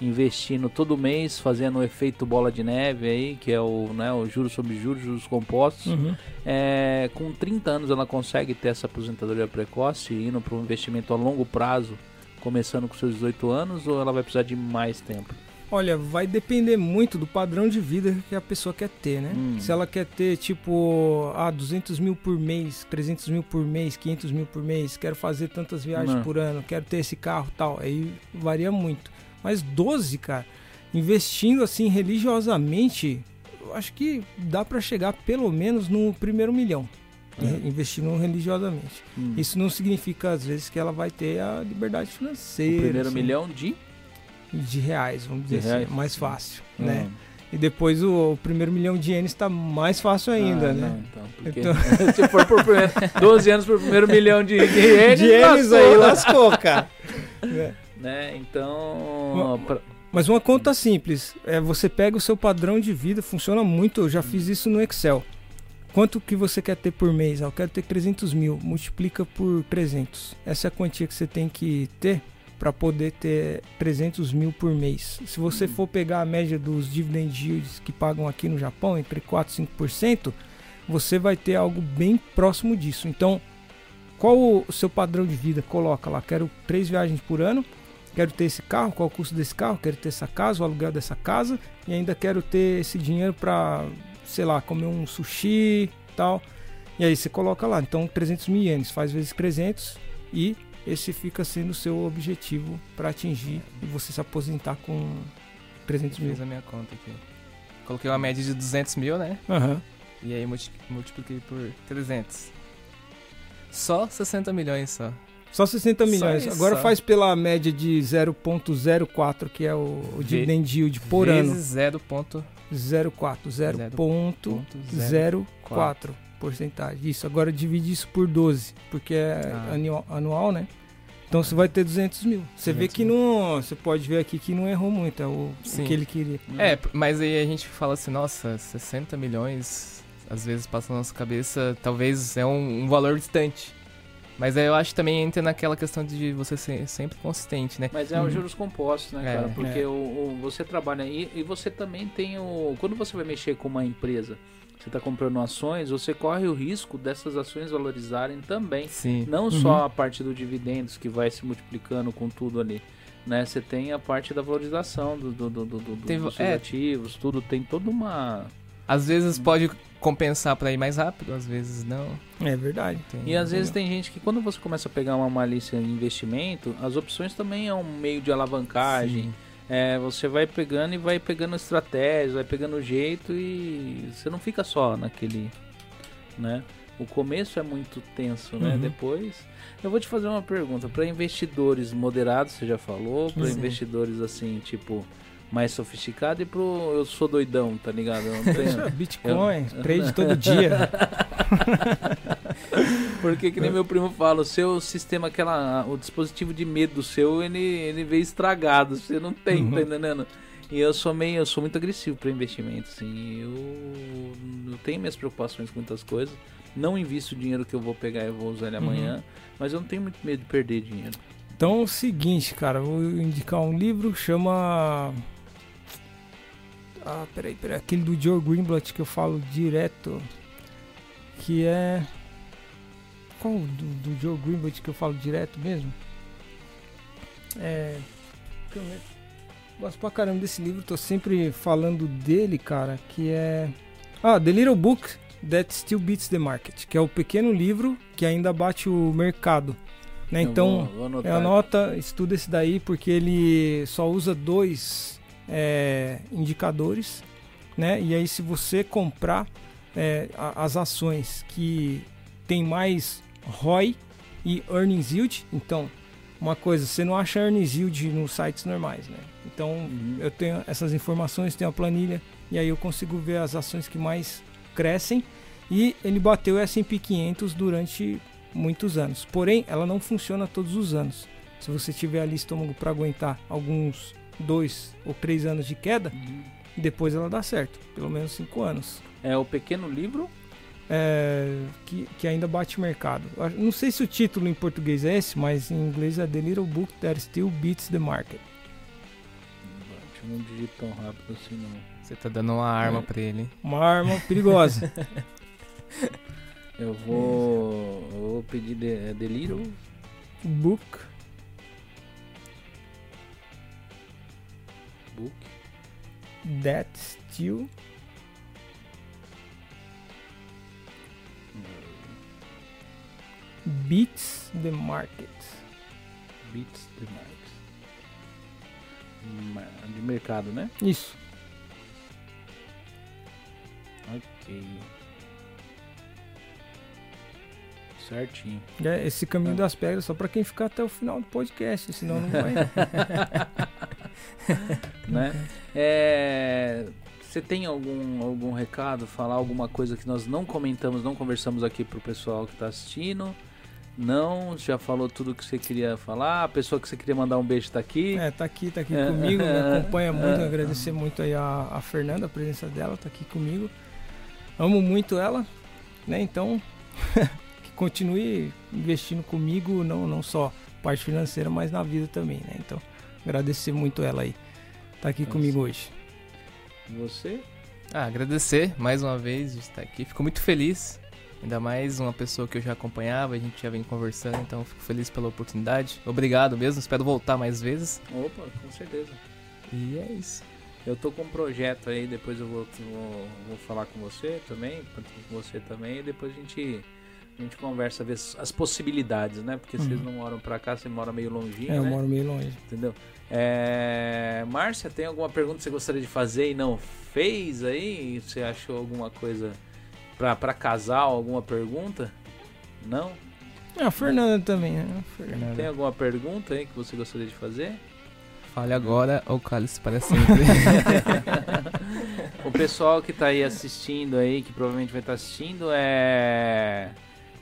investindo todo mês, fazendo o efeito bola de neve aí, que é o, né, o juros sobre juros, juros compostos. Uhum. É, com 30 anos ela consegue ter essa aposentadoria precoce, indo para um investimento a longo prazo, começando com seus 18 anos, ou ela vai precisar de mais tempo? Olha, vai depender muito do padrão de vida que a pessoa quer ter, né? Hum. Se ela quer ter, tipo, ah, 200 mil por mês, 300 mil por mês, 500 mil por mês, quero fazer tantas viagens Não. por ano, quero ter esse carro tal, aí varia muito. Mas 12, cara, investindo assim religiosamente, eu acho que dá para chegar pelo menos no primeiro milhão. É. Investindo religiosamente. Hum. Isso não significa, às vezes, que ela vai ter a liberdade financeira. O primeiro assim. milhão de de reais, vamos dizer de assim, reais? mais fácil, hum. né? E depois o, o, primeiro milhão de ienes está mais fácil ainda, ah, né? Não, então, porque então... se for por primeiro, 12 anos por primeiro milhão de, de ienes, de ienes lascou. aí lascou, cara. Né? Então, pra... mas uma conta simples, é você pega o seu padrão de vida, funciona muito, eu já fiz isso no Excel. Quanto que você quer ter por mês? Ah, eu quero ter 300 mil, multiplica por 300. Essa é a quantia que você tem que ter para poder ter 300 mil por mês. Se você for pegar a média dos dividend yields que pagam aqui no Japão, entre 4 e 5%, você vai ter algo bem próximo disso. Então, qual o seu padrão de vida? Coloca lá, quero três viagens por ano, quero ter esse carro, qual o custo desse carro, quero ter essa casa, o aluguel dessa casa, e ainda quero ter esse dinheiro para, sei lá, comer um sushi tal. E aí você coloca lá, então 300 mil ienes, faz vezes 300 e esse fica sendo o seu objetivo para atingir e você se aposentar com 300 mil. Fiz a minha conta aqui. Coloquei uma média de 200 mil, né? Uhum. E aí multipliquei por 300. Só 60 milhões só. Só 60 milhões. Só Agora faz pela média de 0.04, que é o, o dividend yield por vezes ano. 0.04. 0.04 porcentagem. Isso, agora divide isso por 12, porque é ah. anual, anual, né? Então você vai ter 200 mil. Você 200 vê que mil. não. Você pode ver aqui que não errou muito, é o, o, que ele queria. É, mas aí a gente fala assim, nossa, 60 milhões, às vezes passa na nossa cabeça, talvez é um, um valor distante. Mas eu acho que também entra naquela questão de você ser sempre consistente, né? Mas é uhum. os juros compostos, né, é, cara? Porque é. o, o, você trabalha aí e você também tem o. Quando você vai mexer com uma empresa você está comprando ações, você corre o risco dessas ações valorizarem também. Sim. Não uhum. só a parte do dividendos que vai se multiplicando com tudo ali. Né? Você tem a parte da valorização do, do, do, do tem, dos é, ativos, tudo tem toda uma. Às vezes pode compensar para ir mais rápido, às vezes não. É verdade. Tem, e às vezes tem gente que quando você começa a pegar uma malícia em investimento, as opções também é um meio de alavancagem. Sim é, você vai pegando e vai pegando estratégias, vai pegando jeito e você não fica só naquele, né? O começo é muito tenso, né? Uhum. Depois, eu vou te fazer uma pergunta para investidores moderados, você já falou, para investidores assim, tipo mais sofisticado e pro eu sou doidão, tá ligado? Eu não tenho, Bitcoin, eu... trade todo dia. Porque que nem meu primo fala, o seu sistema, aquela, o dispositivo de medo seu, ele, ele veio estragado, você não tem, tá uhum. tá entendendo? E eu sou meio, eu sou muito agressivo para investimento, assim, eu, eu tenho minhas preocupações com muitas coisas, não invisto o dinheiro que eu vou pegar e vou usar ele uhum. amanhã, mas eu não tenho muito medo de perder dinheiro. Então é o seguinte, cara, vou indicar um livro que chama ah, peraí, peraí. Aquele do Joe Greenblatt que eu falo direto. Que é. Qual do, do Joe Greenblatt que eu falo direto mesmo? É. Eu gosto pra caramba desse livro, tô sempre falando dele, cara. Que é. Ah, The Little Book That Still Beats the Market. Que é o pequeno livro que ainda bate o mercado. Né? Então, vou, vou anota, estuda esse daí porque ele só usa dois é, indicadores, né? E aí se você comprar é, as ações que tem mais ROI e earnings yield, então uma coisa, você não acha earnings yield nos sites normais, né? Então uhum. eu tenho essas informações, tenho a planilha e aí eu consigo ver as ações que mais crescem e ele bateu S&P 500 durante muitos anos. Porém, ela não funciona todos os anos. Se você tiver ali estômago para aguentar alguns dois ou três anos de queda, Uhum. depois ela dá certo. Pelo menos cinco anos. É o pequeno livro? É, que, que ainda bate mercado. Não sei se o título em português é esse, mas em inglês é The Little Book That Still Beats the Market. Eu não digito tão rápido assim, não. Você tá dando uma arma É. pra ele. hein? Uma arma perigosa. Eu vou. Eu vou pedir The, The Little. Book Book. That Still Beats the Market. Beats the Market. Ma- De mercado, né? Isso. Ok. Certinho. É esse caminho É. das pedras só pra quem ficar até o final do podcast, senão não vai. né? É, você tem algum, algum recado, falar alguma coisa que nós não comentamos, não conversamos aqui pro pessoal que tá assistindo? Não, já falou tudo que você queria falar. A pessoa que você queria mandar um beijo tá aqui. É, tá aqui, tá aqui É, comigo, me acompanha muito, é. agradecer muito aí a, a Fernanda, a presença dela, tá aqui comigo. Amo muito ela, né? Então, continue investindo comigo, não, não só parte financeira, mas na vida também, né? Então, agradecer muito ela aí. Tá aqui Nossa. comigo hoje. Você? Ah, agradecer mais uma vez de estar aqui. Fico muito feliz. Ainda mais uma pessoa que eu já acompanhava, a gente já vem conversando, então fico feliz pela oportunidade. Obrigado mesmo, espero voltar mais vezes. Opa, com certeza. E é isso. Eu tô com um projeto aí, depois eu vou, vou, vou falar com você também, com você também, e depois a gente, a gente conversa, ver as, possibilidades, né? Porque vocês Uhum. não moram pra cá, você mora meio longinho, É, eu né? moro meio longe. Entendeu? É... Márcia, tem alguma pergunta que você gostaria de fazer e não fez aí? Você achou alguma coisa pra, pra casal, alguma pergunta? Não? É, a Fernanda também, né? Fernanda. Tem alguma pergunta aí que você gostaria de fazer? Fale agora ou cale-se para sempre. o pessoal que tá aí assistindo aí, que provavelmente vai estar assistindo, é.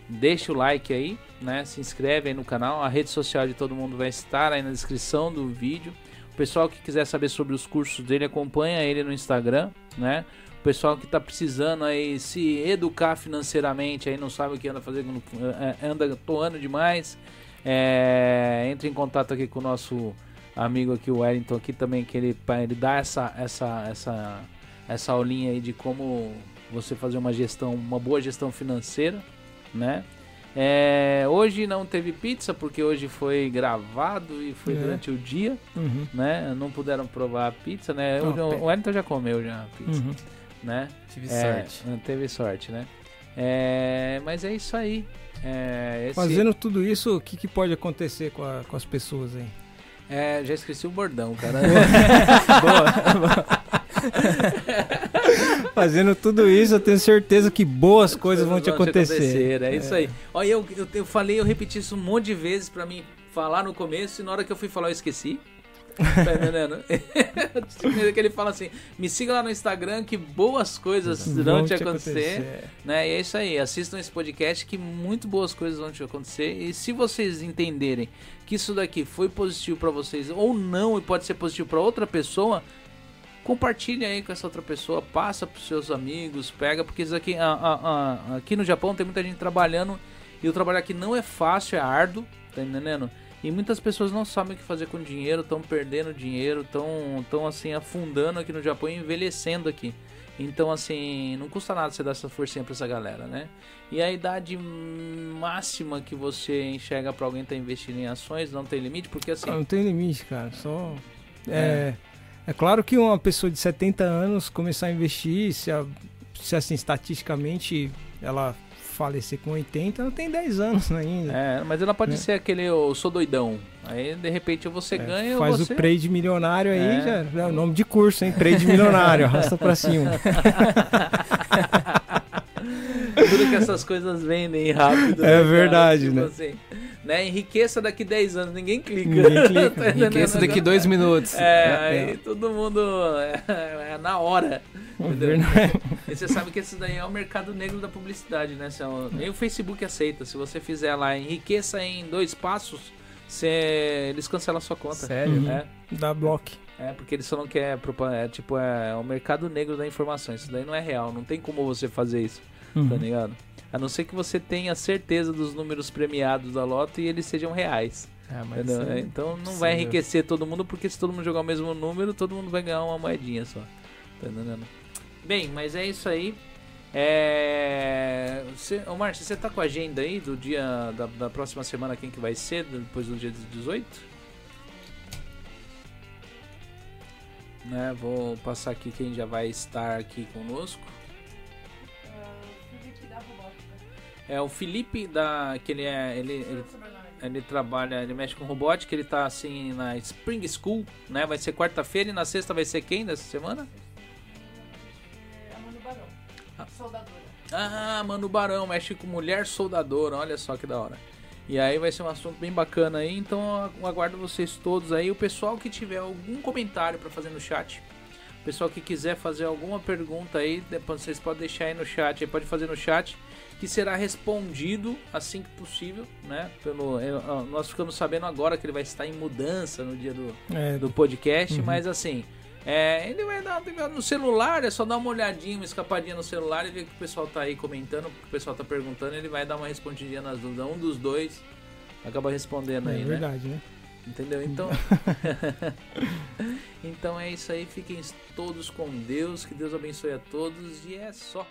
Deixa o like aí, né? Se inscreve aí no canal. A rede social de todo mundo vai estar aí na descrição do vídeo. O pessoal que quiser saber sobre os cursos dele, acompanha ele no Instagram, né? O pessoal que tá precisando aí se educar financeiramente, aí não sabe o que anda fazendo, é, anda toando demais, é, entre em contato aqui com o nosso amigo aqui, o Wellington, aqui também, que ele, ele dá essa, essa, essa, essa aulinha aí de como você fazer uma gestão, uma boa gestão financeira, né? É, hoje não teve pizza porque hoje foi gravado e foi É. durante o dia, Uhum. né? Não puderam provar a pizza, né? Oh, o, o Wellington já comeu já a pizza, Uhum. né? Tive É, sorte. teve sorte, né? É, mas é isso aí. É, esse- Fazendo tudo isso, o que, que pode acontecer com, a- com as pessoas aí? é, já esqueci o bordão, cara. Fazendo tudo isso, eu tenho certeza que boas coisas vão te acontecer. É isso aí. Olha, eu, eu, eu falei, eu repeti isso um monte de vezes pra mim falar no começo e na hora que eu fui falar eu esqueci. Tá que ele fala assim: me siga lá no Instagram que boas coisas vão Vão te acontecer. Né? E é isso aí, assistam esse podcast que muito boas coisas vão te acontecer. E se vocês entenderem que isso daqui foi positivo pra vocês ou não e pode ser positivo pra outra pessoa, compartilhe aí com essa outra pessoa, passa pros seus amigos, pega, porque isso aqui, aqui no Japão tem muita gente trabalhando e o trabalho aqui não é fácil, é árduo, tá entendendo? E muitas pessoas não sabem o que fazer com dinheiro, estão perdendo dinheiro, estão tão, assim afundando aqui no Japão e envelhecendo aqui. Então, assim, não custa nada você dar essa forcinha pra essa galera, né? E a idade máxima que você enxerga pra alguém estar investindo em ações não tem limite, porque assim. Não tem limite, cara. Só. É, é claro que uma pessoa de 70 anos começar a investir, se, a- se assim, estatisticamente ela falecer com 80, ela tem 10 anos ainda. É, mas ela pode É. ser aquele eu sou doidão. Aí de repente você É, ganha Faz você... o trade milionário aí, É. já, é o nome de curso, hein? Trade milionário, arrasta pra cima. Tudo que essas coisas vendem rápido. É né, verdade, cara? né? assim, né? Enriqueça daqui 10 anos, ninguém clica. Ninguém clica. Tá entendendo? Enriqueça daqui dois minutos. É, aí todo mundo é, é na hora. Entendeu? Verdade. E você sabe que esse daí é o mercado negro da publicidade, né? É Nem o Facebook aceita. Se você fizer lá enriqueça em dois passos, Cê, eles cancelam a sua conta. Sério? Uhum. É. Dá bloco. É, porque eles falam que é, é tipo, é o mercado negro da informação. Isso daí não é real, não tem como você fazer isso, tá uhum. tá ligado? A não ser que você tenha certeza dos números premiados da loto e eles sejam reais. É, então não vai enriquecer todo mundo, porque se todo mundo jogar o mesmo número, todo mundo vai ganhar uma moedinha só. Tá entendendo? Bem, mas é isso aí. É. Você, ô Márcio, você tá com a agenda aí do dia da, da próxima semana, quem que vai ser, depois do dia 18? Né, vou passar aqui quem já vai estar aqui conosco. É o Felipe da. que ele é. Ele, ele, ele, trabalha, ele mexe com robótica, ele tá assim na Spring School, né? Vai ser quarta-feira e na sexta vai ser quem dessa semana? É a Manu Barão. Ah. Soldadora. Ah, Barão, mexe com mulher soldadora, olha só que da hora. E aí vai ser um assunto bem bacana aí, então eu aguardo vocês todos aí. O pessoal que tiver algum comentário para fazer no chat, o pessoal que quiser fazer alguma pergunta aí, depois vocês podem deixar aí no chat, aí pode fazer no chat que será respondido assim que possível, né? Pelo, nós ficamos sabendo agora que ele vai estar em mudança no dia do, é. do podcast, uhum. mas assim, é, ele vai dar no celular, é só dar uma olhadinha, uma escapadinha no celular e ver que o pessoal tá aí comentando, que o pessoal tá perguntando, ele vai dar uma respondidinha nas dúvidas. Um dos dois acaba respondendo é, aí, é verdade, né? Entendeu? Então. então é isso aí. Fiquem todos com Deus. Que Deus abençoe a todos. E é só.